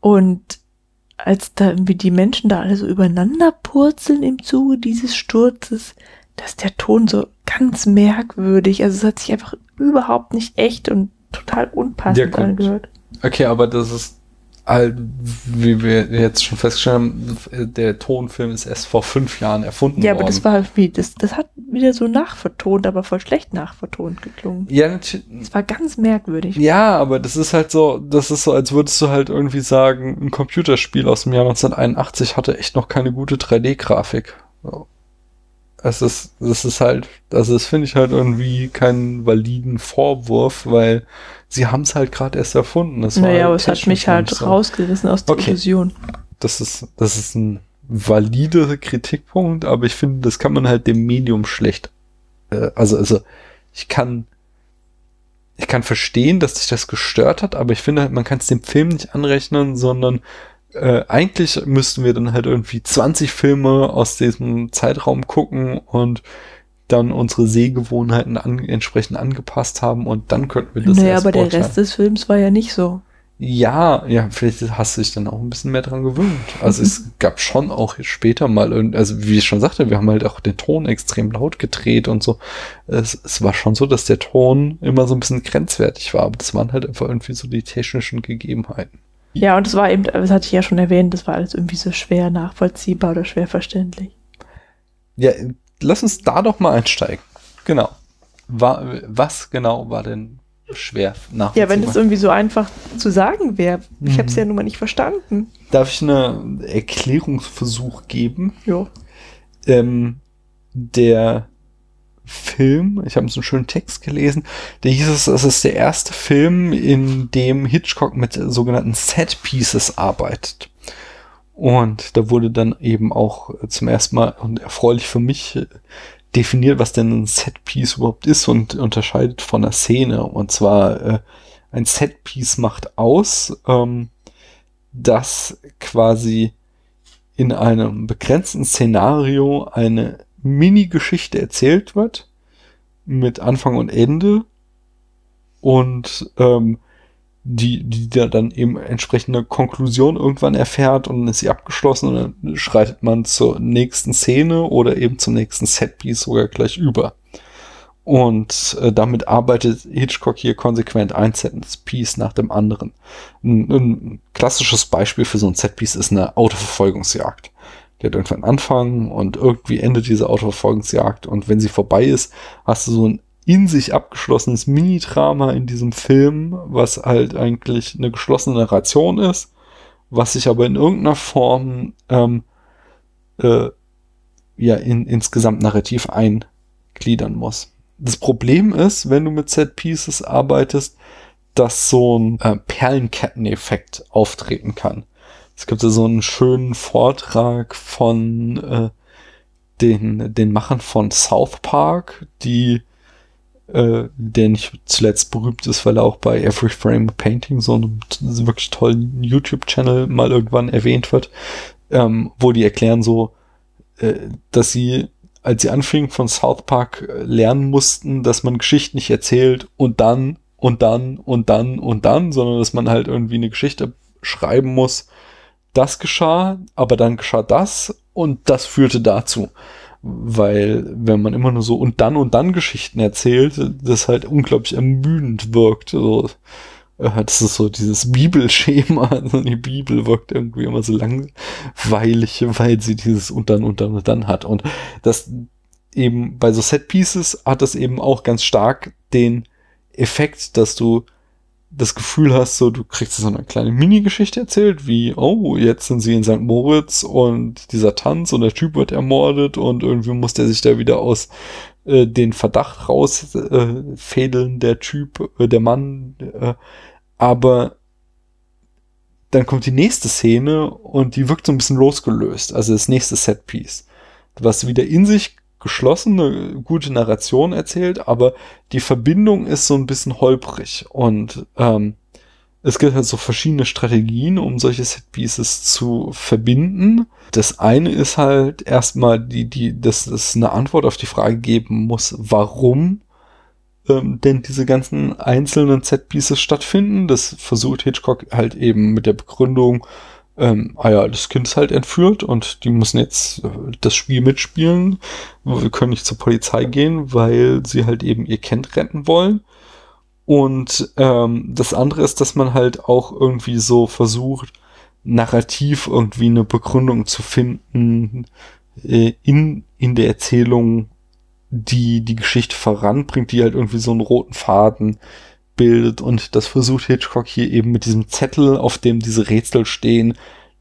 Und als da irgendwie die Menschen da alle so übereinander purzeln im Zuge dieses Sturzes, dass der Ton so ganz merkwürdig, also es hat sich einfach überhaupt nicht echt und total unpassend kommt- angehört. Okay, aber das ist wie wir jetzt schon festgestellt haben, der Tonfilm ist erst vor fünf Jahren erfunden Ja, worden. aber das war wie, das, das hat wieder so nachvertont, aber voll schlecht nachvertont geklungen. ja, natürlich. Es war ganz merkwürdig. Ja, aber das ist halt so, das ist so, als würdest du halt irgendwie sagen, ein Computerspiel aus dem Jahr 1981 hatte echt noch keine gute 3D-Grafik. So. Es ist, das ist halt, also das finde ich halt irgendwie keinen validen Vorwurf, weil sie haben es halt gerade erst erfunden. Das war Naja, aber halt es hat mich halt so. rausgerissen aus der Okay. Illusion. Das ist, das ist ein valider Kritikpunkt, aber ich finde, das kann man halt dem Medium schlecht, äh, also, also, ich kann, ich kann verstehen, dass sich das gestört hat, aber ich finde, halt, man kann es dem Film nicht anrechnen, sondern äh, eigentlich müssten wir dann halt irgendwie 20 Filme aus diesem Zeitraum gucken und dann unsere Sehgewohnheiten an, entsprechend angepasst haben und dann könnten wir das Naja, aber der beurteilen. Rest des Films war ja nicht so. Ja, ja, vielleicht hast du dich dann auch ein bisschen mehr dran gewöhnt. Also es gab schon auch später mal, also wie ich schon sagte, wir haben halt auch den Ton extrem laut gedreht und so. Es, es war schon so, dass der Ton immer so ein bisschen grenzwertig war, aber das waren halt einfach irgendwie so die technischen Gegebenheiten. Ja, und es war eben, das hatte ich ja schon erwähnt, das war alles irgendwie so schwer nachvollziehbar oder schwer verständlich. Ja, lass uns da doch mal einsteigen. Genau. War, was genau war denn schwer nachvollziehbar? Ja, wenn das irgendwie so einfach zu sagen wäre. Ich habe es ja nun mal nicht verstanden. Darf ich einen Erklärungsversuch geben? Jo. ähm, der Film, ich habe so einen schönen Text gelesen, der hieß es, es ist der erste Film, in dem Hitchcock mit sogenannten Set Pieces arbeitet. Und da wurde dann eben auch zum ersten Mal und erfreulich für mich äh, definiert, was denn ein Set Piece überhaupt ist und unterscheidet von einer Szene. Und zwar äh, ein Set Piece macht aus, ähm, dass quasi in einem begrenzten Szenario eine Mini-Geschichte erzählt wird mit Anfang und Ende und ähm, die, die da dann eben entsprechende Konklusion irgendwann erfährt und dann ist sie abgeschlossen und dann schreitet man zur nächsten Szene oder eben zum nächsten Setpiece sogar gleich über. Und äh, damit arbeitet Hitchcock hier konsequent ein Setpiece nach dem anderen. Ein, ein klassisches Beispiel für so ein Setpiece ist eine Autoverfolgungsjagd. Die hat irgendwann Anfang und irgendwie endet diese Autoverfolgungsjagd. Und wenn sie vorbei ist, hast du so ein in sich abgeschlossenes Mini-Drama in diesem Film, was halt eigentlich eine geschlossene Narration ist, was sich aber in irgendeiner Form ähm, äh, ja in, ins Gesamtnarrativ eingliedern muss. Das Problem ist, wenn du mit Set Pieces arbeitest, dass so ein äh, Perlenketteneffekt auftreten kann. Es gibt so einen schönen Vortrag von äh, den, den Machern von South Park, die äh, der nicht zuletzt berühmt ist, weil er auch bei Every Frame a Painting so einem wirklich tollen YouTube-Channel mal irgendwann erwähnt wird, ähm, wo die erklären so, äh, dass sie, als sie anfingen von South Park, äh, lernen mussten, dass man Geschichten nicht erzählt und dann und dann und dann und dann, sondern dass man halt irgendwie eine Geschichte schreiben muss. Das geschah, aber dann geschah das und das führte dazu weil wenn man immer nur so und dann und dann Geschichten erzählt, das halt unglaublich ermüdend wirkt. So, äh, das ist so dieses Bibelschema. Also die Bibel wirkt irgendwie immer so langweilig, weil sie dieses und dann und dann und dann hat. Und das eben bei so Set Pieces hat das eben auch ganz stark den Effekt, dass du das Gefühl hast, so du kriegst so eine kleine Mini-Geschichte erzählt, wie, oh, jetzt sind sie in St. Moritz und dieser Tanz und der Typ wird ermordet und irgendwie muss der sich da wieder aus äh, den Verdacht rausfädeln, äh, der Typ, äh, der Mann, äh, aber dann kommt die nächste Szene und die wirkt so ein bisschen losgelöst, also das nächste Setpiece. was wieder in sich geschlossene, gute Narration erzählt, aber die Verbindung ist so ein bisschen holprig und ähm, es gibt halt so verschiedene Strategien, um solche Setpieces zu verbinden. Das eine ist halt erstmal die, die, dass es eine Antwort auf die Frage geben muss, warum ähm, denn diese ganzen einzelnen Setpieces stattfinden. Das versucht Hitchcock halt eben mit der Begründung, ähm, ah ja, das Kind ist halt entführt und die müssen jetzt äh, das Spiel mitspielen. Wir können nicht zur Polizei gehen, weil sie halt eben ihr Kind retten wollen. Und ähm, das andere ist, dass man halt auch irgendwie so versucht, narrativ irgendwie eine Begründung zu finden äh, in, in der Erzählung, die die Geschichte voranbringt, die halt irgendwie so einen roten Faden bildet. Und das versucht Hitchcock hier eben mit diesem Zettel, auf dem diese Rätsel stehen,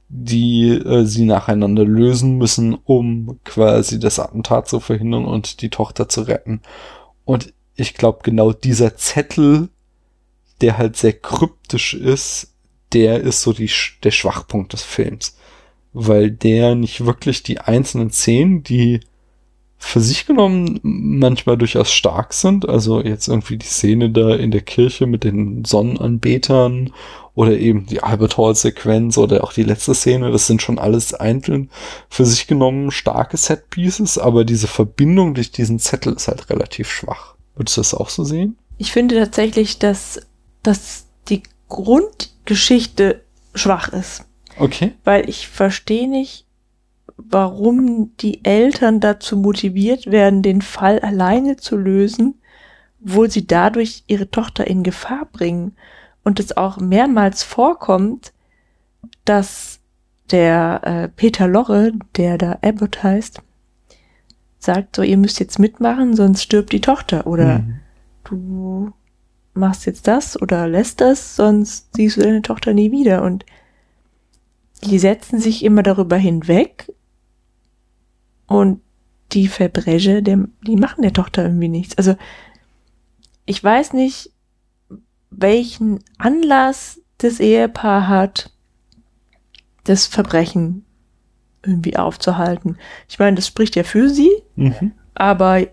die äh, sie nacheinander lösen müssen, um quasi das Attentat zu verhindern und die Tochter zu retten. Und ich glaube, genau dieser Zettel, der halt sehr kryptisch ist, der ist so die, der Schwachpunkt des Films. Weil der nicht wirklich die einzelnen Szenen, die für sich genommen manchmal durchaus stark sind. Also jetzt irgendwie die Szene da in der Kirche mit den Sonnenanbetern oder eben die Albert Hall Sequenz oder auch die letzte Szene, das sind schon alles einzeln für sich genommen starke Set-Pieces, aber diese Verbindung durch diesen Zettel ist halt relativ schwach. Würdest du das auch so sehen? Ich finde tatsächlich, dass, dass die Grundgeschichte schwach ist. Okay. Weil ich verstehe nicht, warum die Eltern dazu motiviert werden, den Fall alleine zu lösen, wo sie dadurch ihre Tochter in Gefahr bringen. Und es auch mehrmals vorkommt, dass der äh, Peter Lorre, der da Abbott heißt, sagt so, ihr müsst jetzt mitmachen, sonst stirbt die Tochter. Oder mhm. du machst jetzt das oder lässt das, sonst siehst du deine Tochter nie wieder. Und die setzen sich immer darüber hinweg, und die Verbrecher, der, die machen der Tochter irgendwie nichts. Also ich weiß nicht, welchen Anlass das Ehepaar hat, das Verbrechen irgendwie aufzuhalten. Ich meine, das spricht ja für sie, mhm. aber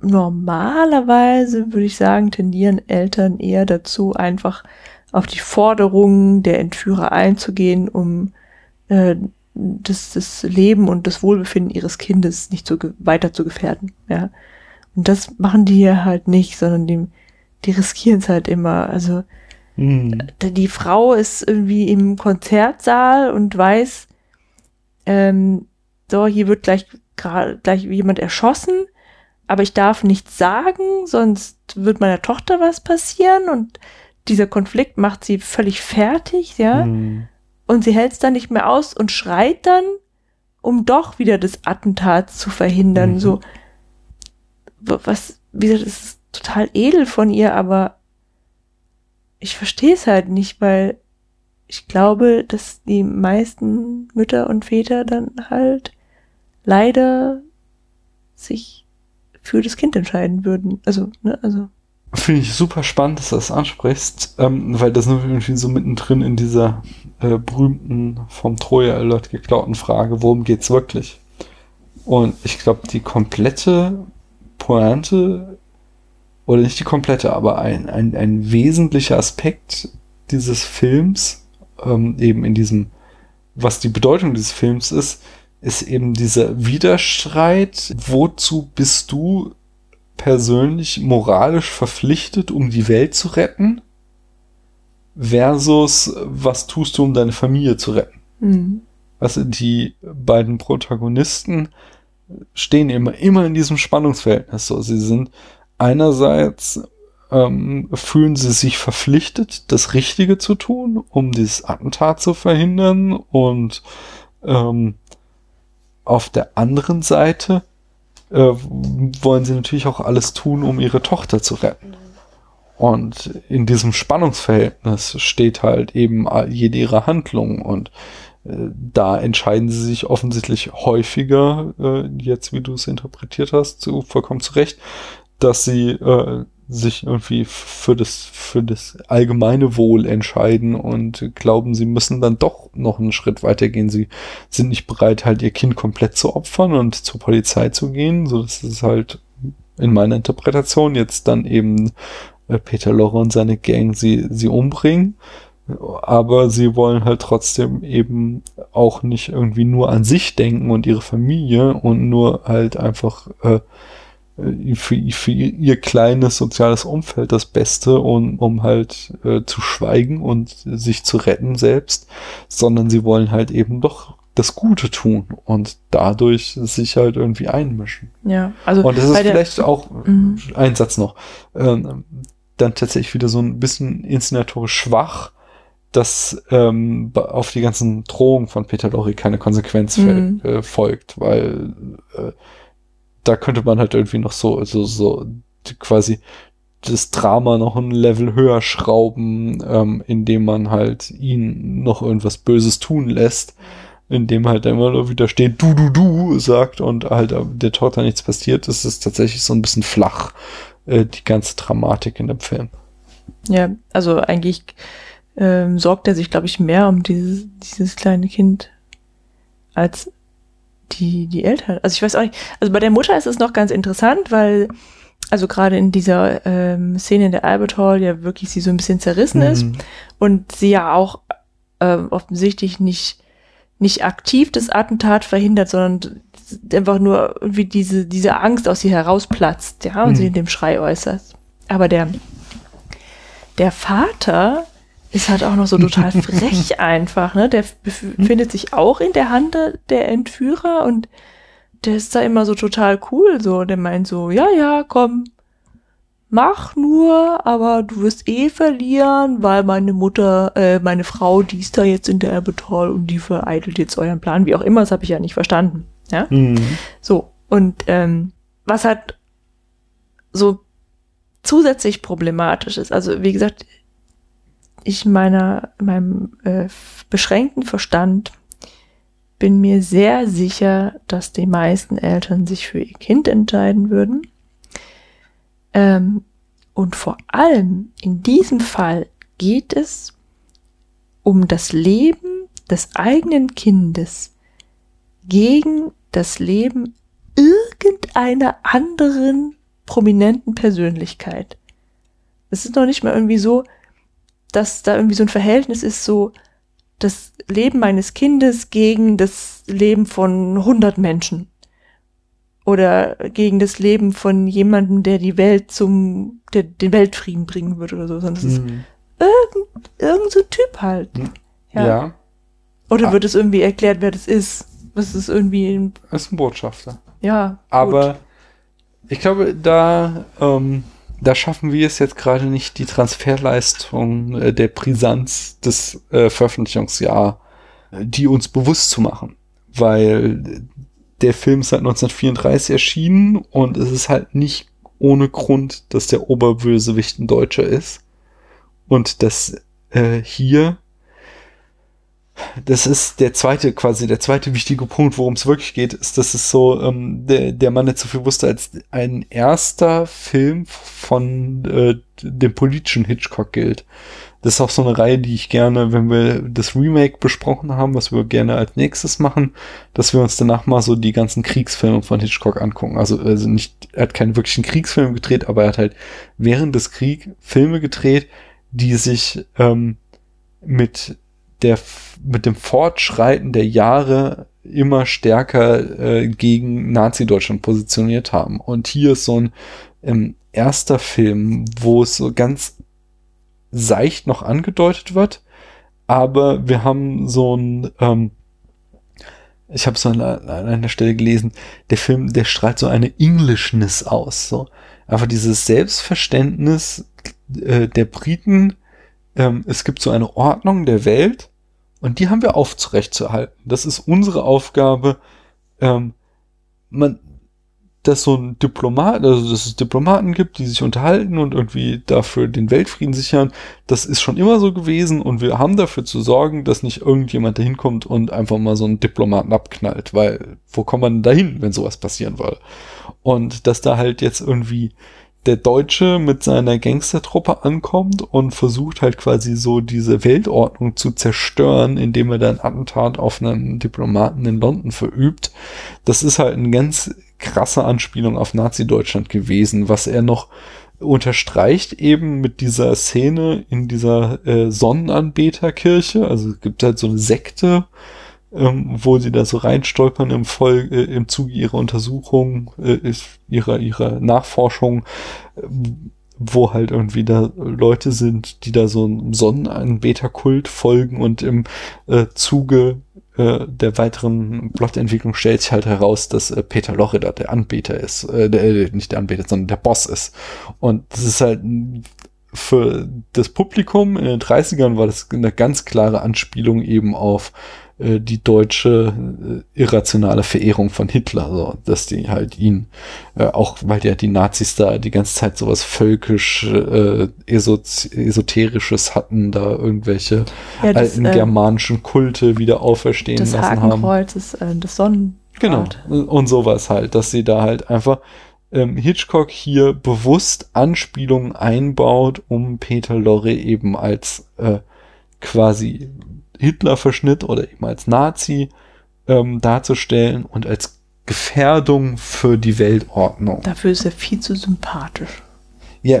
normalerweise würde ich sagen, tendieren Eltern eher dazu, einfach auf die Forderungen der Entführer einzugehen, um äh, das, das Leben und das Wohlbefinden ihres Kindes nicht so weiter zu gefährden. Ja. Und das machen die ja halt nicht, sondern die, die riskieren es halt immer. Also mhm. die Frau ist irgendwie im Konzertsaal und weiß, ähm, so, hier wird gleich gerade gleich jemand erschossen, aber ich darf nichts sagen, sonst wird meiner Tochter was passieren und dieser Konflikt macht sie völlig fertig, ja. Mhm. Und sie hält es dann nicht mehr aus und schreit dann, um doch wieder das Attentat zu verhindern. Mhm. So, was, wie gesagt, das ist total edel von ihr, aber ich verstehe es halt nicht, weil ich glaube, dass die meisten Mütter und Väter dann halt leider sich für das Kind entscheiden würden. Also, ne, also. Finde ich super spannend, dass du das ansprichst, ähm, weil das irgendwie so mittendrin in dieser äh, berühmten vom Troja-Alert geklauten Frage, worum geht's wirklich? Und ich glaube, die komplette Pointe, oder nicht die komplette, aber ein, ein, ein wesentlicher Aspekt dieses Films, ähm, eben in diesem, was die Bedeutung dieses Films ist, ist eben dieser Widerstreit, wozu bist du persönlich moralisch verpflichtet, um die Welt zu retten, versus was tust du, um deine Familie zu retten. Mhm. Also die beiden Protagonisten stehen immer, immer in diesem Spannungsverhältnis. So, sie sind einerseits ähm, fühlen sie sich verpflichtet, das Richtige zu tun, um dieses Attentat zu verhindern und ähm, auf der anderen Seite äh, wollen sie natürlich auch alles tun, um ihre Tochter zu retten. Und in diesem Spannungsverhältnis steht halt eben jede ihrer Handlungen und äh, da entscheiden sie sich offensichtlich häufiger, äh, jetzt wie du es interpretiert hast, zu, vollkommen zu Recht, dass sie äh, sich irgendwie für das, für das allgemeine Wohl entscheiden und glauben, sie müssen dann doch noch einen Schritt weitergehen. Sie sind nicht bereit, halt ihr Kind komplett zu opfern und zur Polizei zu gehen, so dass es halt in meiner Interpretation jetzt dann eben Peter Lorre und seine Gang sie, sie umbringen. Aber sie wollen halt trotzdem eben auch nicht irgendwie nur an sich denken und ihre Familie und nur halt einfach äh, äh, für, für ihr kleines soziales Umfeld das Beste, um, um halt äh, zu schweigen und sich zu retten selbst, sondern sie wollen halt eben doch das Gute tun und dadurch sich halt irgendwie einmischen. Ja, also. Und das ist vielleicht auch, mhm. ein Satz noch, ähm, dann tatsächlich wieder so ein bisschen inszenatorisch schwach, dass ähm, auf die ganzen Drohungen von Peter Lorre keine Konsequenz mhm. äh, folgt, weil äh, da könnte man halt irgendwie noch so, so, so quasi das Drama noch ein Level höher schrauben, ähm, indem man halt ihn noch irgendwas Böses tun lässt, indem halt immer nur wieder steht, du, du, du, sagt und halt der Tochter nichts passiert. Das ist tatsächlich so ein bisschen flach, äh, die ganze Dramatik in dem Film. Ja, also eigentlich ähm, sorgt er sich, glaube ich, mehr um dieses, dieses kleine Kind als die, die Eltern. Also ich weiß auch nicht. Also bei der Mutter ist es noch ganz interessant, weil, also gerade in dieser ähm, Szene in der Albert Hall ja wirklich sie so ein bisschen zerrissen mhm. ist und sie ja auch äh, offensichtlich nicht, nicht aktiv das Attentat verhindert, sondern einfach nur irgendwie diese, diese Angst aus ihr herausplatzt, ja, und mhm. sie in dem Schrei äußert. Aber der, der Vater ist halt auch noch so total frech einfach, ne? Der befindet sich auch in der Hand der Entführer und der ist da immer so total cool, so. Der meint so, ja, ja, komm, mach nur, aber du wirst eh verlieren, weil meine Mutter, äh, meine Frau, die ist da jetzt in der Erbetal und die vereitelt jetzt euren Plan, wie auch immer, das habe ich ja nicht verstanden. Ja? Mhm. So, und ähm, was halt so zusätzlich problematisch ist, also wie gesagt, ich meiner, meinem äh, beschränkten Verstand bin mir sehr sicher, dass die meisten Eltern sich für ihr Kind entscheiden würden. Ähm, und vor allem in diesem Fall geht es um das Leben des eigenen Kindes gegen das Leben irgendeiner anderen prominenten Persönlichkeit. Es ist noch nicht mal irgendwie so, dass da irgendwie so ein Verhältnis ist, so das Leben meines Kindes gegen das Leben von 100 Menschen. Oder gegen das Leben von jemandem, der die Welt zum, der den Weltfrieden bringen würde oder so, sondern es mhm. ist irgend, irgend so ein Typ halt. Ja. ja. Oder ah. wird es irgendwie erklärt, wer das ist? Das ist irgendwie ein. Das ist ein Botschafter. Ja. Aber gut. ich glaube, da ähm, da schaffen wir es jetzt gerade nicht, die Transferleistung äh, der Brisanz des äh, Veröffentlichungsjahr, äh, die uns bewusst zu machen. Weil der Film ist seit 1934 erschienen und es ist halt nicht ohne Grund, dass der Oberbösewicht ein Deutscher ist. Und dass äh, hier das ist der zweite, quasi der zweite wichtige Punkt, worum es wirklich geht, ist, dass es so, ähm, der, der Mann nicht so viel wusste, als ein erster Film von äh, dem politischen Hitchcock gilt. Das ist auch so eine Reihe, die ich gerne, wenn wir das Remake besprochen haben, was wir gerne als nächstes machen, dass wir uns danach mal so die ganzen Kriegsfilme von Hitchcock angucken. Also, also nicht, er hat keinen wirklichen Kriegsfilm gedreht, aber er hat halt während des Kriegs Filme gedreht, die sich ähm, mit der mit dem Fortschreiten der Jahre immer stärker äh, gegen Nazi-Deutschland positioniert haben. Und hier ist so ein ähm, erster Film, wo es so ganz seicht noch angedeutet wird, aber wir haben so ein, ähm, ich habe so an, einer Stelle gelesen, der Film, der strahlt so eine Englishness aus, so einfach dieses Selbstverständnis äh, der Briten. Ähm, es gibt so eine Ordnung der Welt und die haben wir aufrechtzuerhalten. Das ist unsere Aufgabe. Ähm, man, dass so ein Diplomat, also dass es Diplomaten gibt, die sich unterhalten und irgendwie dafür den Weltfrieden sichern, das ist schon immer so gewesen und wir haben dafür zu sorgen, dass nicht irgendjemand dahin kommt und einfach mal so einen Diplomaten abknallt, weil wo kommt man dahin, wenn sowas passieren würde? Und dass da halt jetzt irgendwie der Deutsche mit seiner Gangstertruppe ankommt und versucht halt quasi so diese Weltordnung zu zerstören, indem er dann Attentat auf einen Diplomaten in London verübt. Das ist halt eine ganz krasse Anspielung auf Nazi-Deutschland gewesen, was er noch unterstreicht eben mit dieser Szene in dieser äh, Sonnenanbeterkirche. Also es gibt halt so eine Sekte, ähm, wo sie da so reinstolpern im Voll, äh, im Zuge ihrer Untersuchung, äh, ihrer, ihrer Nachforschung, äh, wo halt irgendwie da Leute sind, die da so einem Sonnenanbeterkult folgen und im äh, Zuge äh, der weiteren Plotentwicklung stellt sich halt heraus, dass äh, Peter Lorre der Anbeter ist, äh, der, äh, nicht der Anbeter, sondern der Boss ist. Und das ist halt für das Publikum in den 30ern war das eine ganz klare Anspielung eben auf äh, die deutsche äh, irrationale Verehrung von Hitler, so, dass die halt ihn, äh, auch weil ja die Nazis da die ganze Zeit sowas völkisch äh, esoterisches hatten, da irgendwelche ja, das, alten äh, germanischen Kulte wieder auferstehen lassen Hakenkreuz, haben. Das, äh, das Sonnen. Genau. Und sowas halt, dass sie da halt einfach ähm, Hitchcock hier bewusst Anspielungen einbaut, um Peter Lorre eben als äh, quasi Hitler-Verschnitt oder eben als Nazi ähm, darzustellen und als Gefährdung für die Weltordnung. Dafür ist er viel zu sympathisch. Ja,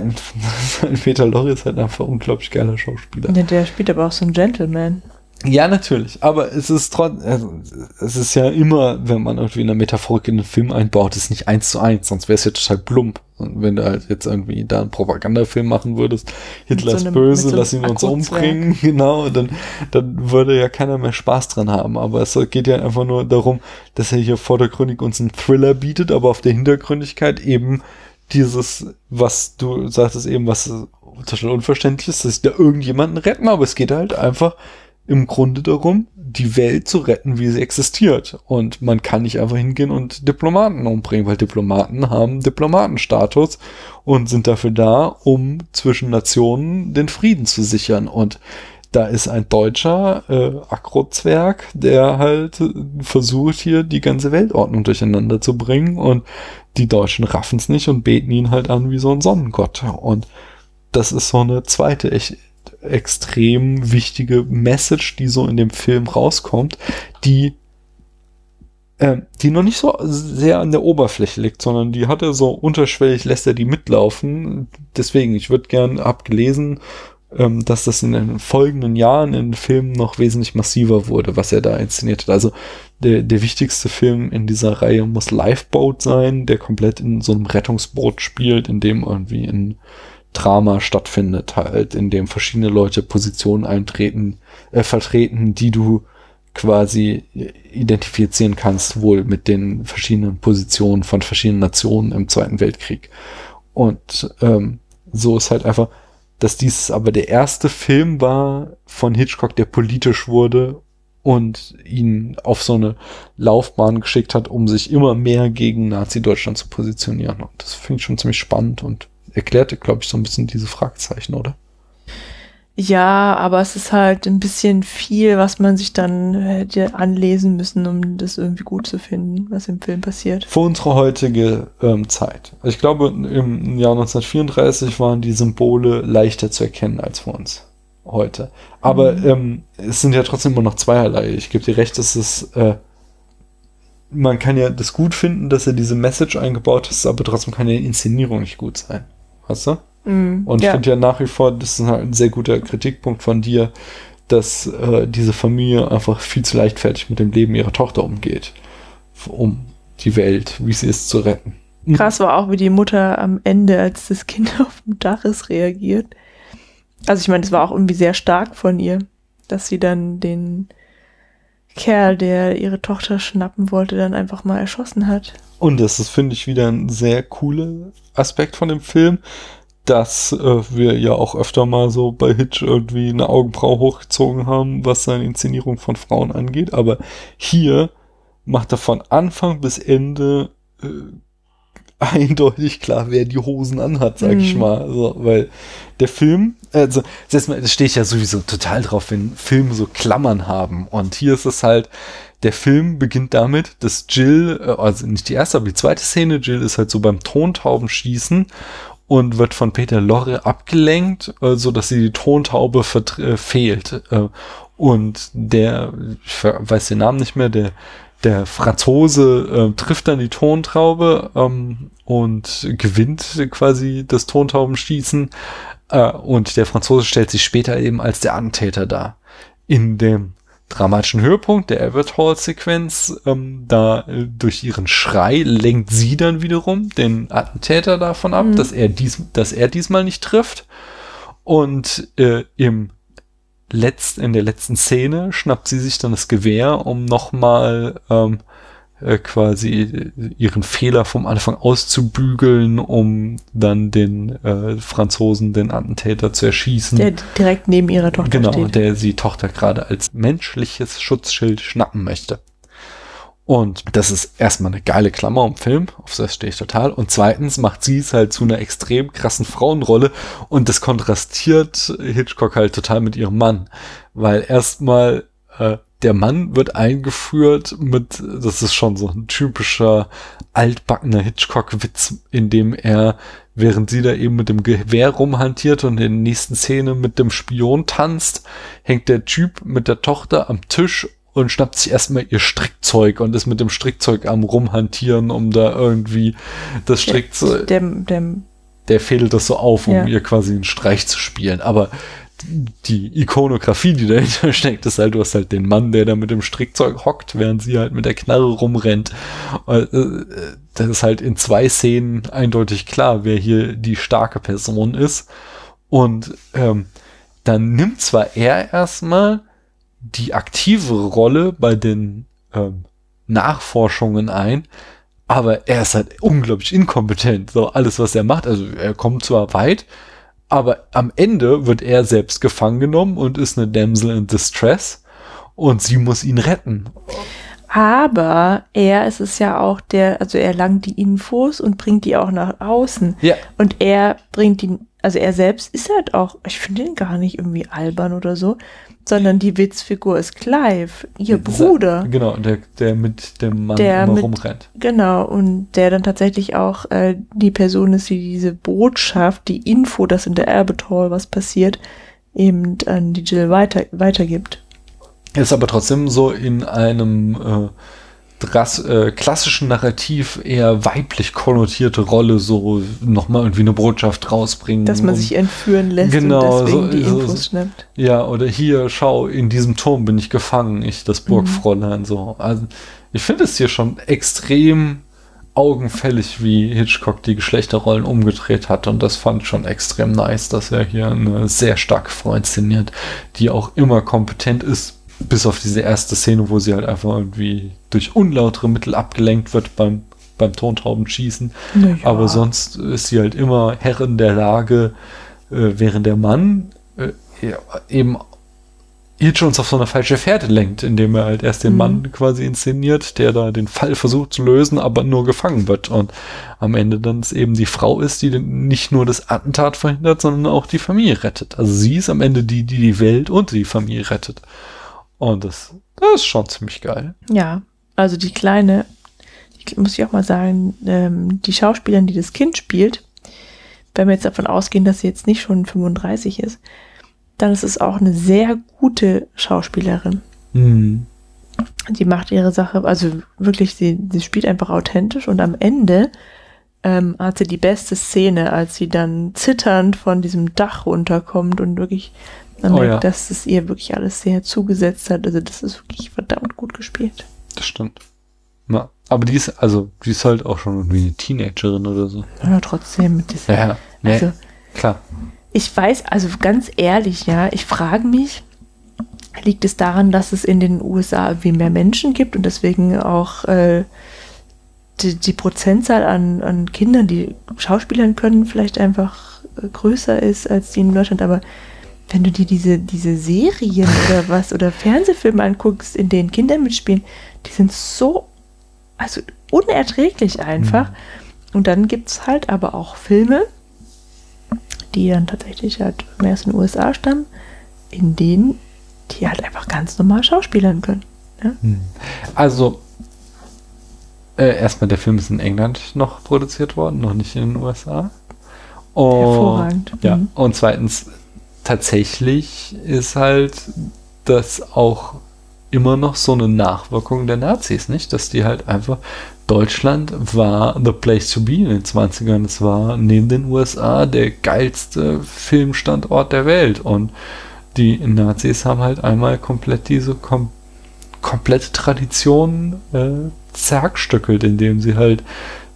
Peter Lorre ist halt einfach ein unglaublich geiler Schauspieler. Ja, der spielt aber auch so ein Gentleman. Ja, natürlich. Aber es ist trotzdem, also, es ist ja immer, wenn man irgendwie eine Metaphorik in einen Film einbaut, ist nicht eins zu eins, sonst wäre es ja total plump. Und wenn du halt jetzt irgendwie da einen Propagandafilm machen würdest, Hitler so ist böse, so lass ihn uns umbringen, genau, dann, dann würde ja keiner mehr Spaß dran haben. Aber es geht ja einfach nur darum, dass er hier vordergründig uns einen Thriller bietet, aber auf der Hintergründigkeit eben dieses, was du sagtest eben, was total unverständlich ist, dass sie da irgendjemanden retten, aber es geht halt einfach im Grunde darum, die Welt zu retten, wie sie existiert. Und man kann nicht einfach hingehen und Diplomaten umbringen, weil Diplomaten haben Diplomatenstatus und sind dafür da, um zwischen Nationen den Frieden zu sichern. Und da ist ein deutscher äh, Akrozwerg, der halt versucht hier die ganze Weltordnung durcheinander zu bringen und die Deutschen raffen es nicht und beten ihn halt an wie so ein Sonnengott. Und das ist so eine zweite echt extrem wichtige Message, die so in dem Film rauskommt, die äh, die noch nicht so sehr an der Oberfläche liegt, sondern die hat er so unterschwellig, lässt er die mitlaufen. Deswegen, ich würde gern abgelesen, ähm, dass das in den folgenden Jahren in Filmen noch wesentlich massiver wurde, was er da inszeniert hat. Also der, der wichtigste Film in dieser Reihe muss Lifeboat sein, der komplett in so einem Rettungsboot spielt, in dem irgendwie in Drama stattfindet, halt, in dem verschiedene Leute Positionen eintreten, äh, vertreten, die du quasi identifizieren kannst, wohl mit den verschiedenen Positionen von verschiedenen Nationen im Zweiten Weltkrieg. Und ähm, so ist halt einfach, dass dies aber der erste Film war von Hitchcock, der politisch wurde und ihn auf so eine Laufbahn geschickt hat, um sich immer mehr gegen Nazi-Deutschland zu positionieren. Und das finde ich schon ziemlich spannend und erklärte, glaube ich, so ein bisschen diese Fragezeichen, oder? Ja, aber es ist halt ein bisschen viel, was man sich dann hätte anlesen müssen, um das irgendwie gut zu finden, was im Film passiert. Für unsere heutige ähm, Zeit. Also ich glaube, im Jahr 1934 waren die Symbole leichter zu erkennen als für uns heute. Aber mhm. ähm, es sind ja trotzdem immer noch zweierlei. Ich gebe dir recht, dass es äh, man kann ja das gut finden, dass er diese Message eingebaut hat, aber trotzdem kann ja die Inszenierung nicht gut sein. Weißt du? Mm, und ich ja. finde ja nach wie vor, das ist halt ein sehr guter Kritikpunkt von dir, dass äh, diese Familie einfach viel zu leichtfertig mit dem Leben ihrer Tochter umgeht, um die Welt, wie sie ist, zu retten. Mhm. Krass war auch, wie die Mutter am Ende, als das Kind auf dem Dach ist, reagiert. Also ich meine, das war auch irgendwie sehr stark von ihr, dass sie dann den Kerl, der ihre Tochter schnappen wollte, dann einfach mal erschossen hat. Und das ist, finde ich, wieder ein sehr cooler Aspekt von dem Film, dass äh, wir ja auch öfter mal so bei Hitch irgendwie eine Augenbraue hochgezogen haben, was seine Inszenierung von Frauen angeht. Aber hier macht er von Anfang bis Ende äh, eindeutig klar, wer die Hosen anhat, sag ich mhm. mal. Also, weil der Film, also, das stehe ich ja sowieso total drauf, wenn Filme so Klammern haben. Und hier ist es halt, der Film beginnt damit, dass Jill, äh, also nicht die erste, aber die zweite Szene, Jill ist halt so beim Tontaubenschießen und wird von Peter Lorre abgelenkt, äh, so dass sie die Tontaube äh, fehlt. Und der, ich weiß den Namen nicht mehr, der, der Franzose äh, trifft dann die Tontraube ähm, und gewinnt quasi das Tontaubenschießen. Äh, und der Franzose stellt sich später eben als der Antäter dar. In dem dramatischen Höhepunkt der Abbott Hall Sequenz, ähm, da äh, durch ihren Schrei lenkt sie dann wiederum den Attentäter davon ab, mhm. dass er dies, dass er diesmal nicht trifft. Und äh, im letzt, in der letzten Szene schnappt sie sich dann das Gewehr, um nochmal ähm, äh, quasi ihren Fehler vom Anfang auszubügeln, um dann den äh, Franzosen, den Attentäter zu erschießen. Der direkt neben ihrer Tochter genau, steht. Genau, der sie Tochter gerade als menschliches Schutzschild schnappen möchte. Und das ist erstmal eine geile Klammer im Film, auf das stehe ich total. Und zweitens macht sie es halt zu einer extrem krassen Frauenrolle und das kontrastiert Hitchcock halt total mit ihrem Mann. Weil erstmal äh, der Mann wird eingeführt mit, das ist schon so ein typischer altbackener Hitchcock-Witz, in dem er, während sie da eben mit dem Gewehr rumhantiert und in der nächsten Szene mit dem Spion tanzt, hängt der Typ mit der Tochter am Tisch und schnappt sich erstmal ihr Strickzeug und ist mit dem Strickzeug am rumhantieren, um da irgendwie das Strickzeug. Der, der, der, der fädelt das so auf, um ja. ihr quasi einen Streich zu spielen. Aber die Ikonografie, die dahinter steckt, ist halt, du hast halt den Mann, der da mit dem Strickzeug hockt, während sie halt mit der Knarre rumrennt. Äh, das ist halt in zwei Szenen eindeutig klar, wer hier die starke Person ist. Und ähm, dann nimmt zwar er erstmal die aktive Rolle bei den ähm, Nachforschungen ein, aber er ist halt unglaublich inkompetent. So alles, was er macht, also er kommt zwar weit, aber am Ende wird er selbst gefangen genommen und ist eine Damsel in Distress und sie muss ihn retten. Aber er ist es ja auch der, also er langt die Infos und bringt die auch nach außen. Ja. Und er bringt die, also er selbst ist halt auch, ich finde ihn gar nicht irgendwie albern oder so, sondern die Witzfigur ist Clive, ihr Bruder. Genau, der, der mit dem Mann der immer mit, rumrennt. Genau, und der dann tatsächlich auch äh, die Person ist, die diese Botschaft, die Info, dass in der Albert Hall was passiert, eben an die Jill weiter, weitergibt. Ist aber trotzdem so in einem äh, äh, klassischen Narrativ eher weiblich konnotierte Rolle so nochmal irgendwie eine Botschaft rausbringen. Dass man um, sich entführen lässt genau, und deswegen so, die Infos so, schnappt. Ja, oder hier, schau, in diesem Turm bin ich gefangen, ich das Burgfräulein mhm. so. Also ich finde es hier schon extrem augenfällig, wie Hitchcock die Geschlechterrollen umgedreht hat und das fand ich schon extrem nice, dass er hier eine sehr starke Frau inszeniert, die auch immer kompetent ist, bis auf diese erste Szene, wo sie halt einfach irgendwie durch unlautere Mittel abgelenkt wird beim, beim Tontaubenschießen. Ja. Aber sonst ist sie halt immer Herrin der Lage, äh, während der Mann äh, eben Hitchens auf so eine falsche Fährte lenkt, indem er halt erst den mhm. Mann quasi inszeniert, der da den Fall versucht zu lösen, aber nur gefangen wird. Und am Ende dann es eben die Frau ist, die nicht nur das Attentat verhindert, sondern auch die Familie rettet. Also sie ist am Ende die, die die Welt und die Familie rettet. Und das, das ist schon ziemlich geil. Ja, also die kleine, ich muss ich auch mal sagen, ähm, die Schauspielerin, die das Kind spielt, wenn wir jetzt davon ausgehen, dass sie jetzt nicht schon 35 ist, dann ist es auch eine sehr gute Schauspielerin. Mhm. Die macht ihre Sache, also wirklich, sie, sie spielt einfach authentisch und am Ende ähm, hat sie die beste Szene, als sie dann zitternd von diesem Dach runterkommt und wirklich man oh, merkt, ja. dass es ihr wirklich alles sehr zugesetzt hat. Also das ist wirklich verdammt gut gespielt. Das stimmt. Ja, aber die ist, also, die ist halt auch schon irgendwie eine Teenagerin oder so. Ja, trotzdem mit diesem. Ja, nee, also, klar. Ich weiß, also ganz ehrlich, ja, ich frage mich, liegt es daran, dass es in den USA wie mehr Menschen gibt und deswegen auch äh, die, die, Prozentzahl an, an Kindern, die Schauspielern können, vielleicht einfach äh, größer ist als die in Deutschland, aber wenn du dir diese, diese Serien oder was oder Fernsehfilme anguckst, in denen Kinder mitspielen, die sind so, also unerträglich einfach. Mhm. Und dann gibt es halt aber auch Filme, die dann tatsächlich halt mehr aus den USA stammen, in denen die halt einfach ganz normal schauspielern können. Ja? Mhm. Also, äh, erstmal, der Film ist in England noch produziert worden, noch nicht in den USA. Und, Hervorragend. Ja, Mhm. und zweitens, tatsächlich ist halt das auch immer noch so eine Nachwirkung der Nazis, nicht? Dass die halt einfach, Deutschland war the place to be in den 20ern. Es war neben den USA der geilste Filmstandort der Welt. Und die Nazis haben halt einmal komplett diese kom komplette Tradition äh, zerstückelt, indem sie halt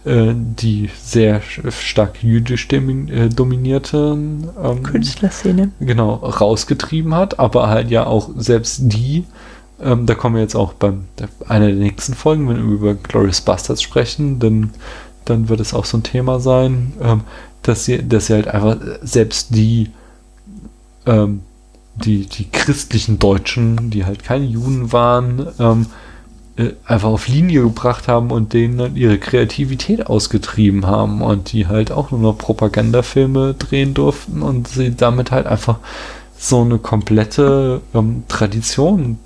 die sehr stark jüdisch äh, dominierten ähm, Künstlerszene. genau rausgetrieben hat, aber halt ja auch selbst die, ähm, da kommen wir jetzt auch der, einer der nächsten Folgen, wenn wir über Glorious Bastards sprechen, dann, dann wird es auch so ein Thema sein, ähm, dass sie, dass sie halt einfach selbst die ähm, die, die christlichen Deutschen, die halt keine Juden waren, ähm, äh, einfach auf Linie gebracht haben und denen dann ihre Kreativität ausgetrieben haben und die halt auch nur noch Propagandafilme drehen durften und sie damit halt einfach so eine komplette ähm, Tradition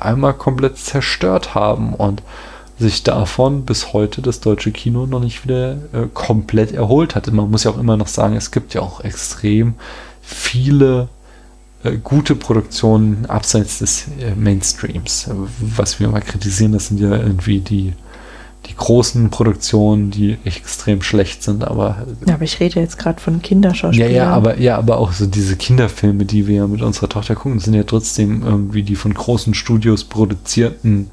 einmal komplett zerstört haben und sich davon bis heute das deutsche Kino noch nicht wieder äh, komplett erholt hat. Man muss ja auch immer noch sagen, es gibt ja auch extrem viele gute Produktionen abseits des äh, Mainstreams. Äh, Was wir mal kritisieren, das sind ja irgendwie die, die großen Produktionen, die extrem schlecht sind, aber Ja, aber ich rede jetzt gerade von ja, Kinderschauspielern. ja, aber ja, aber auch so diese Kinderfilme, die wir ja mit unserer Tochter gucken, sind ja trotzdem irgendwie die von großen Studios produzierten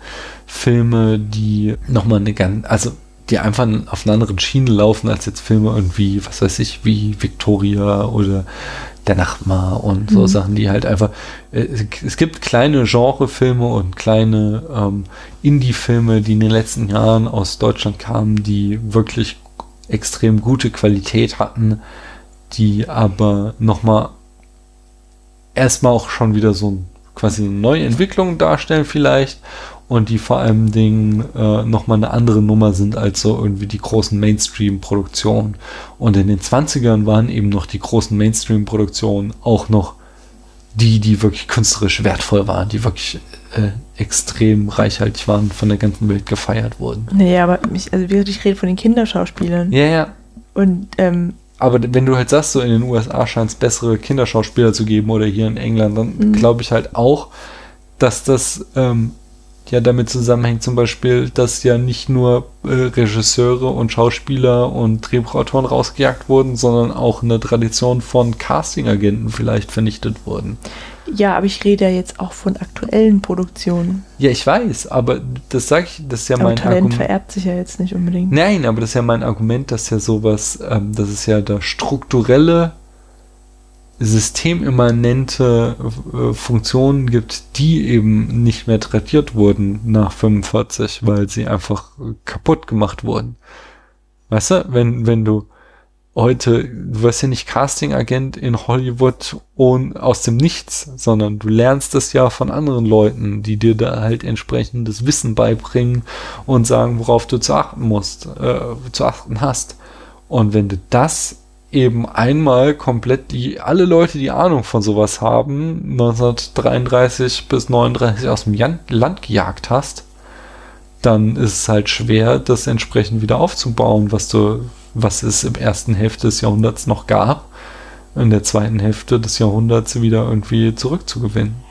Filme, die nochmal eine ganz, also die einfach auf einer anderen Schiene laufen als jetzt Filme irgendwie, was weiß ich, wie Victoria oder Der Nachbar und so Mhm. Sachen, die halt einfach, äh, es gibt kleine Genrefilme und kleine ähm, Indie-Filme, die in den letzten Jahren aus Deutschland kamen, die wirklich extrem gute Qualität hatten, die aber nochmal erstmal auch schon wieder so quasi eine neue Entwicklung darstellen vielleicht und die vor allem Dingen äh, nochmal eine andere Nummer sind als so irgendwie die großen Mainstream-Produktionen. Und in den 20ern waren eben noch die großen Mainstream-Produktionen auch noch die, die wirklich künstlerisch wertvoll waren, die wirklich äh, extrem reichhaltig waren, von der ganzen Welt gefeiert wurden. Nee, aber ich, also ich rede von den Kinderschauspielern. Ja, ja, Und ähm, Aber wenn du halt sagst, so in den USA scheint es bessere Kinderschauspieler zu geben oder hier in England, dann Mhm. glaube ich halt auch, dass das ähm, ja damit zusammenhängt, zum Beispiel, dass ja nicht nur äh, Regisseure und Schauspieler und Drehbuchautoren rausgejagt wurden, sondern auch eine Tradition von Castingagenten vielleicht vernichtet wurden. ja, aber ich rede ja jetzt auch von aktuellen Produktionen. Ja, ich weiß, aber das sage ich, das ist ja aber mein Talent Argument. vererbt sich ja jetzt nicht unbedingt. Nein, aber das ist ja mein Argument, dass ja sowas, ähm, dass es ja da strukturelle, systemimmanente äh, Funktionen gibt, die eben nicht mehr tradiert wurden nach 45, weil sie einfach kaputt gemacht wurden. Weißt du, wenn, wenn du heute, du wirst ja nicht Casting-Agent in Hollywood und aus dem Nichts, sondern du lernst das ja von anderen Leuten, die dir da halt entsprechendes Wissen beibringen und sagen, worauf du zu achten musst, äh, zu achten hast. Und wenn du das eben einmal komplett die, alle Leute, die Ahnung von sowas haben, 1933 bis 39 aus dem Jan Land gejagt hast, dann ist es halt schwer, das entsprechend wieder aufzubauen, was du, was es im ersten Hälfte des Jahrhunderts noch gab, in der zweiten Hälfte des Jahrhunderts wieder irgendwie zurückzugewinnen.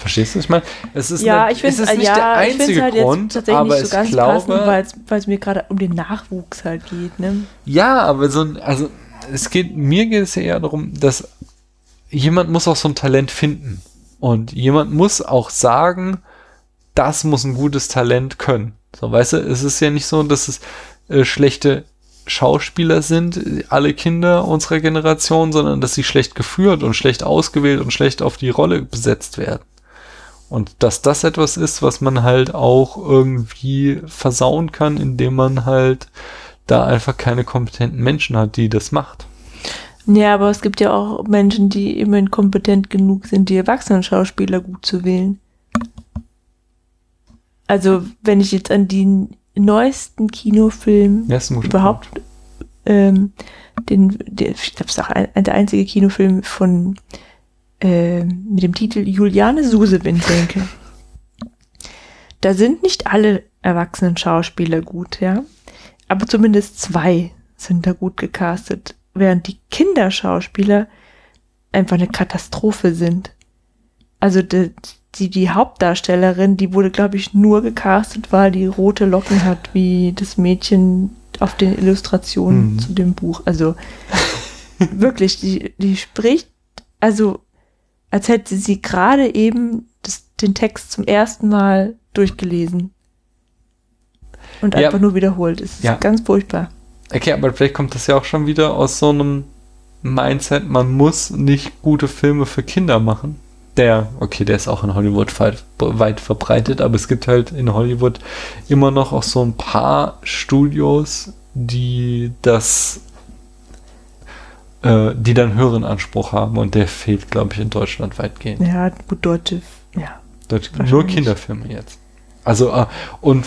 Verstehst du? Ich meine, es ist, ja, eine, ich es ist nicht ja, der ich einzige halt jetzt Grund, tatsächlich aber nicht so ich ganz glaube, passend, weil es- mir gerade um den Nachwuchs halt geht, ne? Ja, aber so ein, also es geht, mir geht es ja eher darum, dass jemand muss auch so ein Talent finden. Und jemand muss auch sagen, das muss ein gutes Talent können. So, weißt du, es ist ja nicht so, dass es äh, schlechte Schauspieler sind, alle Kinder unserer Generation, sondern dass sie schlecht geführt und schlecht ausgewählt und schlecht auf die Rolle besetzt werden. Und dass das etwas ist, was man halt auch irgendwie versauen kann, indem man halt da einfach keine kompetenten Menschen hat, die das macht. Ja, aber es gibt ja auch Menschen, die immerhin kompetent genug sind, die erwachsenen Schauspieler gut zu wählen. Also, wenn ich jetzt an den neuesten Kinofilm Ja, überhaupt, ähm, den, der, ich glaube, es ist auch ein, der einzige Kinofilm von ähm, mit dem Titel Juliane Susewin denke. Da sind nicht alle erwachsenen Schauspieler gut, ja. Aber zumindest zwei sind da gut gecastet. während die Kinderschauspieler einfach eine Katastrophe sind. Also die, die, die Hauptdarstellerin, die wurde, glaube ich, nur gecastet, weil die rote Locken hat, wie das Mädchen auf den Illustrationen Mhm. zu dem Buch. Also wirklich, die, die spricht, also als hätte sie gerade eben das, den Text zum ersten Mal durchgelesen. Und Ja. einfach nur wiederholt. Es ist Ja. ganz furchtbar. Okay, aber vielleicht kommt das ja auch schon wieder aus so einem Mindset, man muss nicht gute Filme für Kinder machen. Der, okay, der ist auch in Hollywood weit, weit verbreitet, aber es gibt halt in Hollywood immer noch auch so ein paar Studios, die das, äh, die dann höheren Anspruch haben und der fehlt, glaube ich, in Deutschland weitgehend. Ja, gut, deutsche, ja. Dort nur. Kinderfilme jetzt. Also, äh, und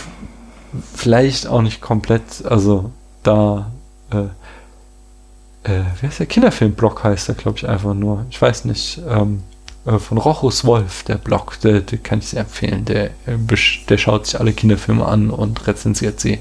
vielleicht auch nicht komplett, also da, äh, äh, wie heißt der Kinderfilmblock heißt der, glaube ich, einfach nur. Ich weiß nicht, ähm, äh, von Rochus Wolf, der Blog, der, der kann ich sehr empfehlen. Der, äh, der schaut sich alle Kinderfilme an und rezensiert sie.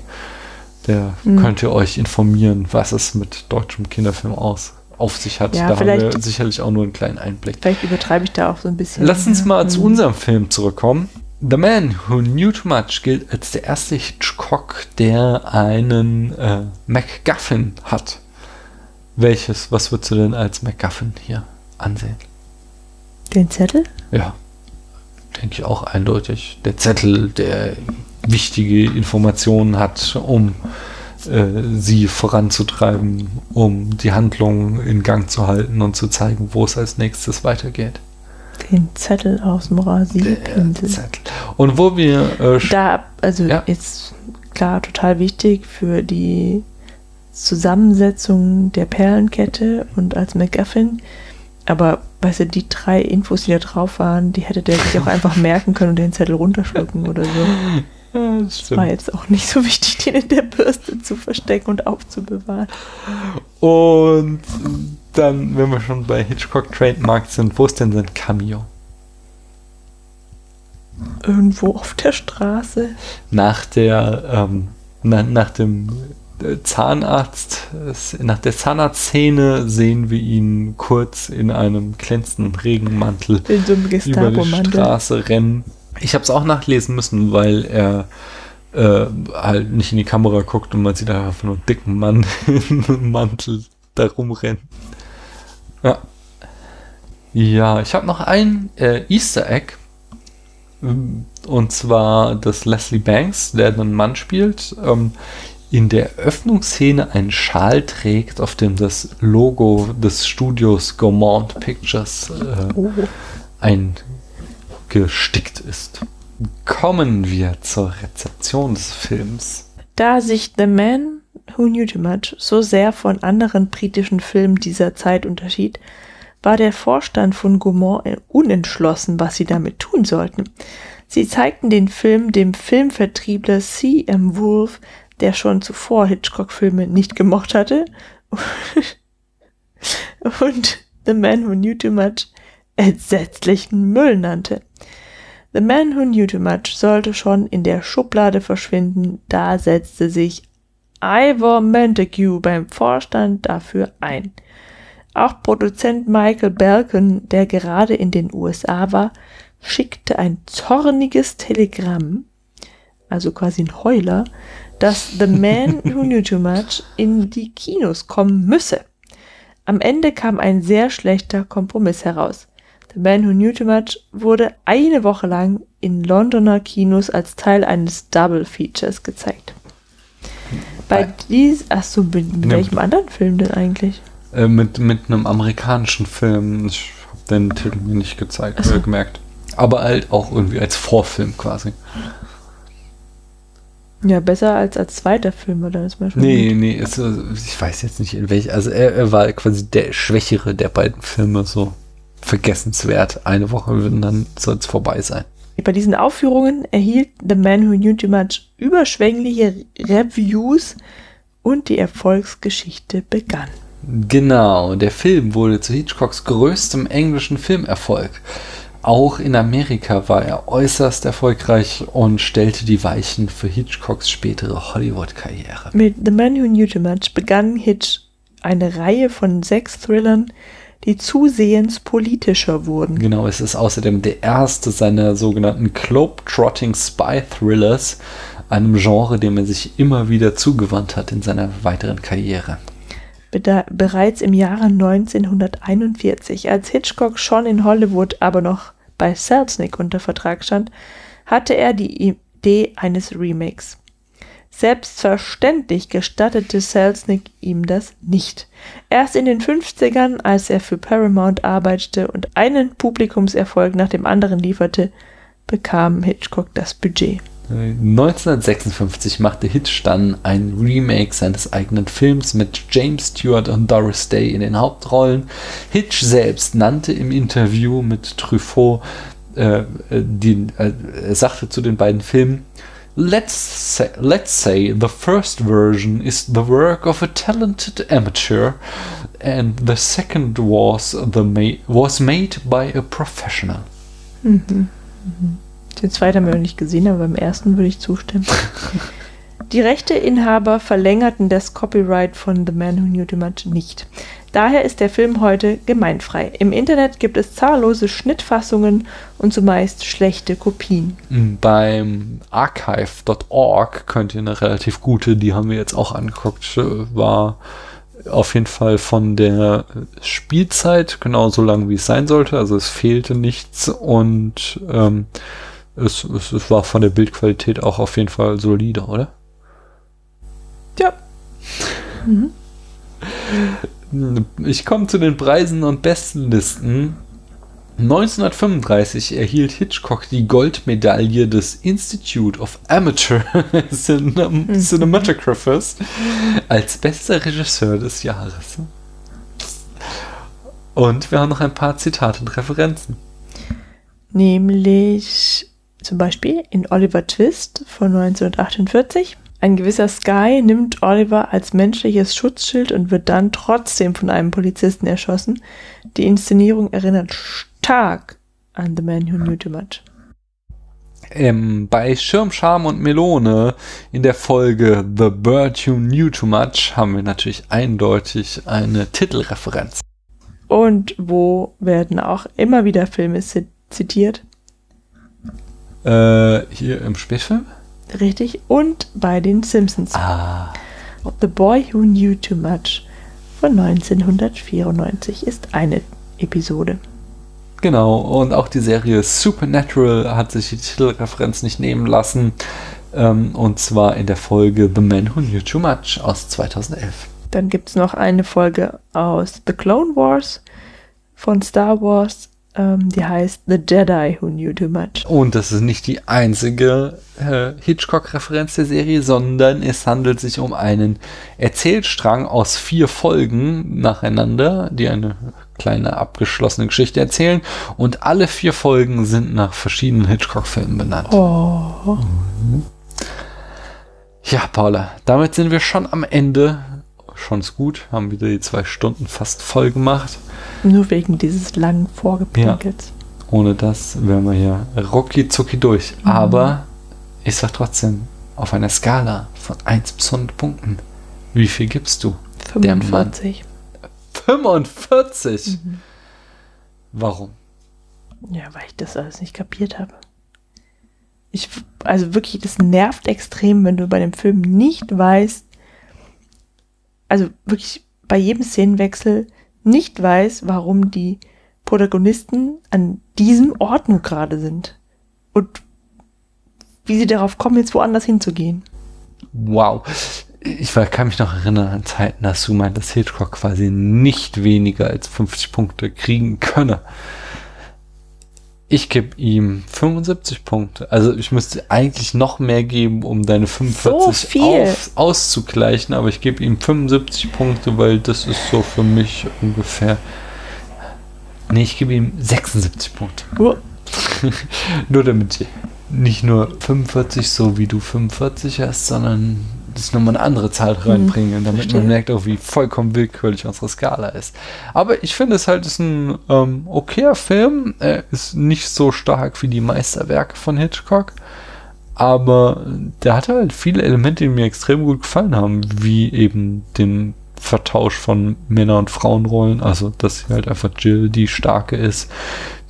Der Mhm. könnt ihr euch informieren, was es mit deutschem Kinderfilm aus, auf sich hat. Ja, da haben wir sicherlich auch nur einen kleinen Einblick. Vielleicht übertreibe ich da auch so ein bisschen. Lass uns Ja. mal zu Mhm. unserem Film zurückkommen. The Man Who Knew Too Much gilt als der erste Hitchcock, der einen äh, MacGuffin hat. Welches, was würdest du denn als MacGuffin hier ansehen? Den Zettel? Ja, denke ich auch eindeutig. Der Zettel, der wichtige Informationen hat, um sie voranzutreiben, um die Handlung in Gang zu halten und zu zeigen, wo es als nächstes weitergeht. Den Zettel aus dem Rasierpinsel. Und wo wir äh, Da, also Ja. jetzt klar, total wichtig für die Zusammensetzung der Perlenkette und als MacGuffin. Aber weißt du, die drei Infos, die da drauf waren, die hätte der sich auch einfach merken können und den Zettel runterschlucken oder so. Ja, das War jetzt auch nicht so wichtig, den in der Bürste zu verstecken und aufzubewahren. Und dann, wenn wir schon bei Hitchcock Trademark sind, wo ist denn sein Cameo? Irgendwo auf der Straße. Nach der, ähm, na, nach dem äh, Zahnarzt, nach der Zahnarztszene sehen wir ihn kurz in einem glänzenden Regenmantel über die. Straße rennen. Ich habe es auch nachlesen müssen, weil er äh, halt nicht in die Kamera guckt und man sieht einfach nur einen dicken Mann in einem Mantel da rumrennen. Ja. Ja, ich habe noch ein äh, Easter Egg. Und zwar, dass Leslie Banks, der einen Mann spielt, ähm, in der Öffnungsszene einen Schal trägt, auf dem das Logo des Studios Gaumont Pictures äh, Oh. Eingestickt ist. Kommen wir zur Rezeption des Films. Da sich The Man Who Knew Too Much so sehr von anderen britischen Filmen dieser Zeit unterschied, war der Vorstand von Gaumont unentschlossen, was sie damit tun sollten. Sie zeigten den Film dem Filmvertriebler C.M. Wolf, der schon zuvor Hitchcock-Filme nicht gemocht hatte, und The Man Who Knew Too Much entsetzlichen Müll nannte. The Man Who Knew Too Much sollte schon in der Schublade verschwinden, da setzte sich Ivor Montague beim Vorstand dafür ein. Auch Produzent Michael Balcon, der gerade in den USA war, schickte ein zorniges Telegramm, also quasi ein Heuler, dass The Man Who Knew Too Much in die Kinos kommen müsse. Am Ende kam ein sehr schlechter Kompromiss heraus. The Man Who Knew Too Much wurde eine Woche lang in Londoner Kinos als Teil eines Double Features gezeigt. Bei dies, ach so, mit welchem anderen Film denn eigentlich? Äh, mit, mit einem amerikanischen Film. Ich habe den Titel mir nicht gezeigt, Ach so. äh, gemerkt. Aber halt auch irgendwie als Vorfilm quasi. Ja, besser als als zweiter Film, oder? Das schon Nee, gut. nee, ist, äh, ich weiß jetzt nicht in welch. Also er, er war quasi der schwächere der beiden Filme, so vergessenswert. Eine Woche und dann soll es vorbei sein. Bei diesen Aufführungen erhielt The Man Who Knew Too Much überschwängliche Reviews und die Erfolgsgeschichte begann. Genau, der Film wurde zu Hitchcocks größtem englischen Filmerfolg. Auch in Amerika war er äußerst erfolgreich und stellte die Weichen für Hitchcocks spätere Hollywood-Karriere. Mit The Man Who Knew Too Much begann Hitch eine Reihe von sechs Thrillern, die zusehends politischer wurden. Genau, es ist außerdem der erste seiner sogenannten Globe-Trotting Spy Thrillers, einem Genre, dem er sich immer wieder zugewandt hat in seiner weiteren Karriere. Beda bereits im Jahre 1941, als Hitchcock schon in Hollywood, aber noch bei Selznick unter Vertrag stand, hatte er die Idee eines Remakes. Selbstverständlich gestattete Selznick ihm das nicht. Erst in den 50ern, als er für Paramount arbeitete und einen Publikumserfolg nach dem anderen lieferte, bekam Hitchcock das Budget. 1956 machte Hitch dann ein Remake seines eigenen Films mit James Stewart und Doris Day in den Hauptrollen. Hitch selbst nannte im Interview mit Truffaut, äh, die, äh, er sagte zu den beiden Filmen, Let's say, let's say the first version is the work of a talented amateur and the second was, the ma was made by a professional. Mhm. Mhm. Den zweiten haben wir noch nicht gesehen, aber beim ersten würde ich zustimmen. Die Rechteinhaber verlängerten das Copyright von The Man Who Knew Too Much nicht. Daher ist der Film heute gemeinfrei. Im Internet gibt es zahllose Schnittfassungen und zumeist schlechte Kopien. Beim archive.org könnt ihr eine relativ gute, die haben wir jetzt auch angeguckt, war auf jeden Fall von der Spielzeit genau so lang, wie es sein sollte. Also es fehlte nichts und ähm, es, es, es war von der Bildqualität auch auf jeden Fall solider, oder? Ja. Mhm. Ich komme zu den Preisen und Bestenlisten. 1935 erhielt Hitchcock die Goldmedaille des Institute of Amateur Cinem mhm. Cinematographers als bester Regisseur des Jahres. Und wir haben noch ein paar Zitate und Referenzen. Nämlich zum Beispiel in Oliver Twist von 1948. Ein gewisser Sky nimmt Oliver als menschliches Schutzschild und wird dann trotzdem von einem Polizisten erschossen. Die Inszenierung erinnert stark an The Man Who Knew Too Much. Ähm, bei Schirmscham und Melone in der Folge The Bird Who Knew Too Much haben wir natürlich eindeutig eine Titelreferenz. Und wo werden auch immer wieder Filme zitiert? Äh, hier im Spätfilm? Richtig. Und bei den Simpsons. Ah. The Boy Who Knew Too Much von 1994 ist eine Episode. Genau, und auch die Serie Supernatural hat sich die Titelreferenz nicht nehmen lassen. Ähm, und zwar in der Folge The Man Who Knew Too Much aus 2011. Dann gibt es noch eine Folge aus The Clone Wars von Star Wars ähm, die heißt The Jedi Who Knew Too Much. Und das ist nicht die einzige äh, Hitchcock-Referenz der Serie, sondern es handelt sich um einen Erzählstrang aus vier Folgen nacheinander, die eine kleine abgeschlossene Geschichte erzählen. Und alle vier Folgen sind nach verschiedenen Hitchcock-Filmen benannt. Oh. Mhm. Ja, Paula, damit sind wir schon am Ende. Schon ist gut, haben wieder die zwei Stunden fast voll gemacht. Nur wegen dieses langen Vorgepinkels. Ja. Ohne das wären wir hier rucki zucki durch. Mhm. Aber ich sag trotzdem, auf einer Skala von 1 bis 100 Punkten, wie viel gibst du? 45. 45? Mhm. Warum? Ja, weil ich das alles nicht kapiert habe. Ich, also wirklich, das nervt extrem, wenn du bei dem Film nicht weißt, also wirklich bei jedem Szenenwechsel nicht weiß, warum die Protagonisten an diesem Ort nur gerade sind. Und wie sie darauf kommen, jetzt woanders hinzugehen. Wow. Ich kann mich noch erinnern an Zeiten, dass du meint, dass Hitchcock quasi nicht weniger als 50 Punkte kriegen könne. Ich gebe ihm 75 Punkte. Also ich müsste eigentlich noch mehr geben, um deine 45 so auf, auszugleichen, aber ich gebe ihm 75 Punkte, weil das ist so für mich ungefähr. Nee, ich gebe ihm 76 Punkte. Oh. nur damit ich nicht nur 45 so wie du 45 hast, sondern das nochmal eine andere Zahl reinbringen, mhm, damit verstehe. man merkt auch, wie vollkommen willkürlich unsere Skala ist. Aber ich finde es halt ist ein ähm, okayer Film. Er ist nicht so stark wie die Meisterwerke von Hitchcock. Aber der hatte halt viele Elemente, die mir extrem gut gefallen haben, wie eben den Vertausch von Männer- und Frauenrollen, also dass sie halt einfach Jill die starke ist.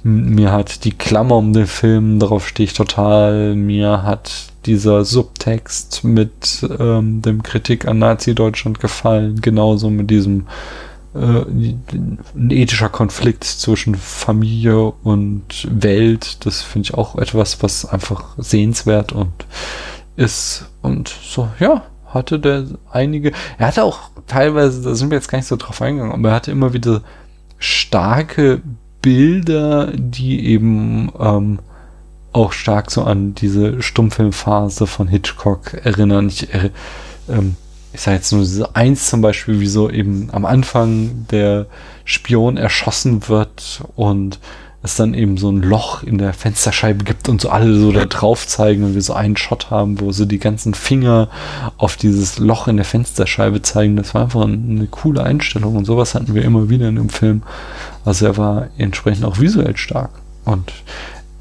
Mir hat die Klammer um den Film, darauf stehe ich total. Mir hat dieser Subtext mit ähm, dem Kritik an Nazi-Deutschland gefallen, genauso mit diesem äh, ein ethischer Konflikt zwischen Familie und Welt. Das finde ich auch etwas, was einfach sehenswert und ist. Und so, ja, hatte der einige. Er hatte auch teilweise, da sind wir jetzt gar nicht so drauf eingegangen, aber er hatte immer wieder starke Bilder, die eben ähm, auch stark so an diese Stummfilmphase von Hitchcock erinnern. Ich, äh, ähm, ich sage jetzt nur so eins zum Beispiel, wie so eben am Anfang der Spion erschossen wird und es dann eben so ein Loch in der Fensterscheibe gibt und so alle so da drauf zeigen und wir so einen Shot haben, wo so die ganzen Finger auf dieses Loch in der Fensterscheibe zeigen. Das war einfach eine coole Einstellung und sowas hatten wir immer wieder in dem Film. Also er war entsprechend auch visuell stark. Und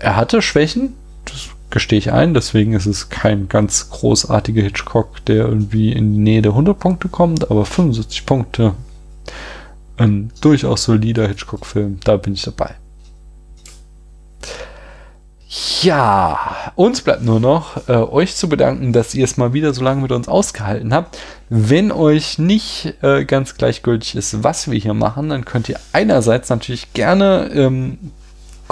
er hatte Schwächen, das gestehe ich ein, deswegen ist es kein ganz großartiger Hitchcock, der irgendwie in die Nähe der 100 Punkte kommt, aber 75 Punkte. Ein durchaus solider Hitchcock-Film, da bin ich dabei. Ja, uns bleibt nur noch, äh, euch zu bedanken, dass ihr es mal wieder so lange mit uns ausgehalten habt. Wenn euch nicht äh, ganz gleichgültig ist, was wir hier machen, dann könnt ihr einerseits natürlich gerne ähm,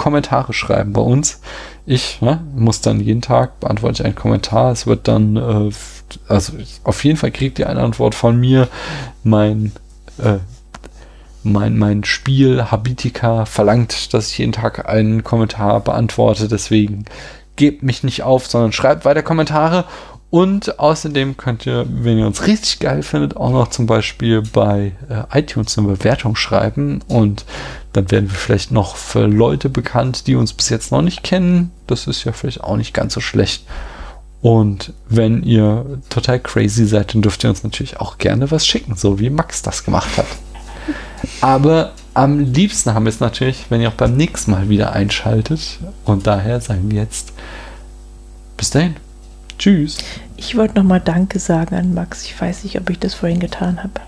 Kommentare schreiben bei uns. Ich ne, muss dann jeden Tag beantworte ich einen Kommentar. Es wird dann, äh, also auf jeden Fall kriegt ihr eine Antwort von mir. Mein äh, mein, mein Spiel Habitica verlangt, dass ich jeden Tag einen Kommentar beantworte. Deswegen gebt mich nicht auf, sondern schreibt weiter Kommentare. Und außerdem könnt ihr, wenn ihr uns richtig geil findet, auch noch zum Beispiel bei äh, iTunes eine Bewertung schreiben. Und dann werden wir vielleicht noch für Leute bekannt, die uns bis jetzt noch nicht kennen. Das ist ja vielleicht auch nicht ganz so schlecht. Und wenn ihr total crazy seid, dann dürft ihr uns natürlich auch gerne was schicken, so wie Max das gemacht hat. Aber am liebsten haben wir es natürlich, wenn ihr auch beim nächsten Mal wieder einschaltet. Und daher sagen wir jetzt bis dahin. Tschüss. Ich wollte nochmal Danke sagen an Max. Ich weiß nicht, ob ich das vorhin getan habe.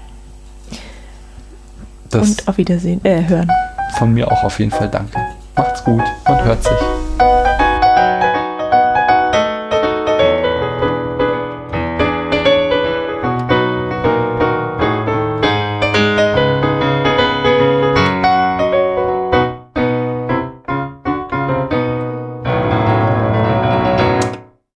Das Und auf Wiedersehen. Äh, hören. Von mir auch auf jeden Fall danke. Macht's gut und hört sich.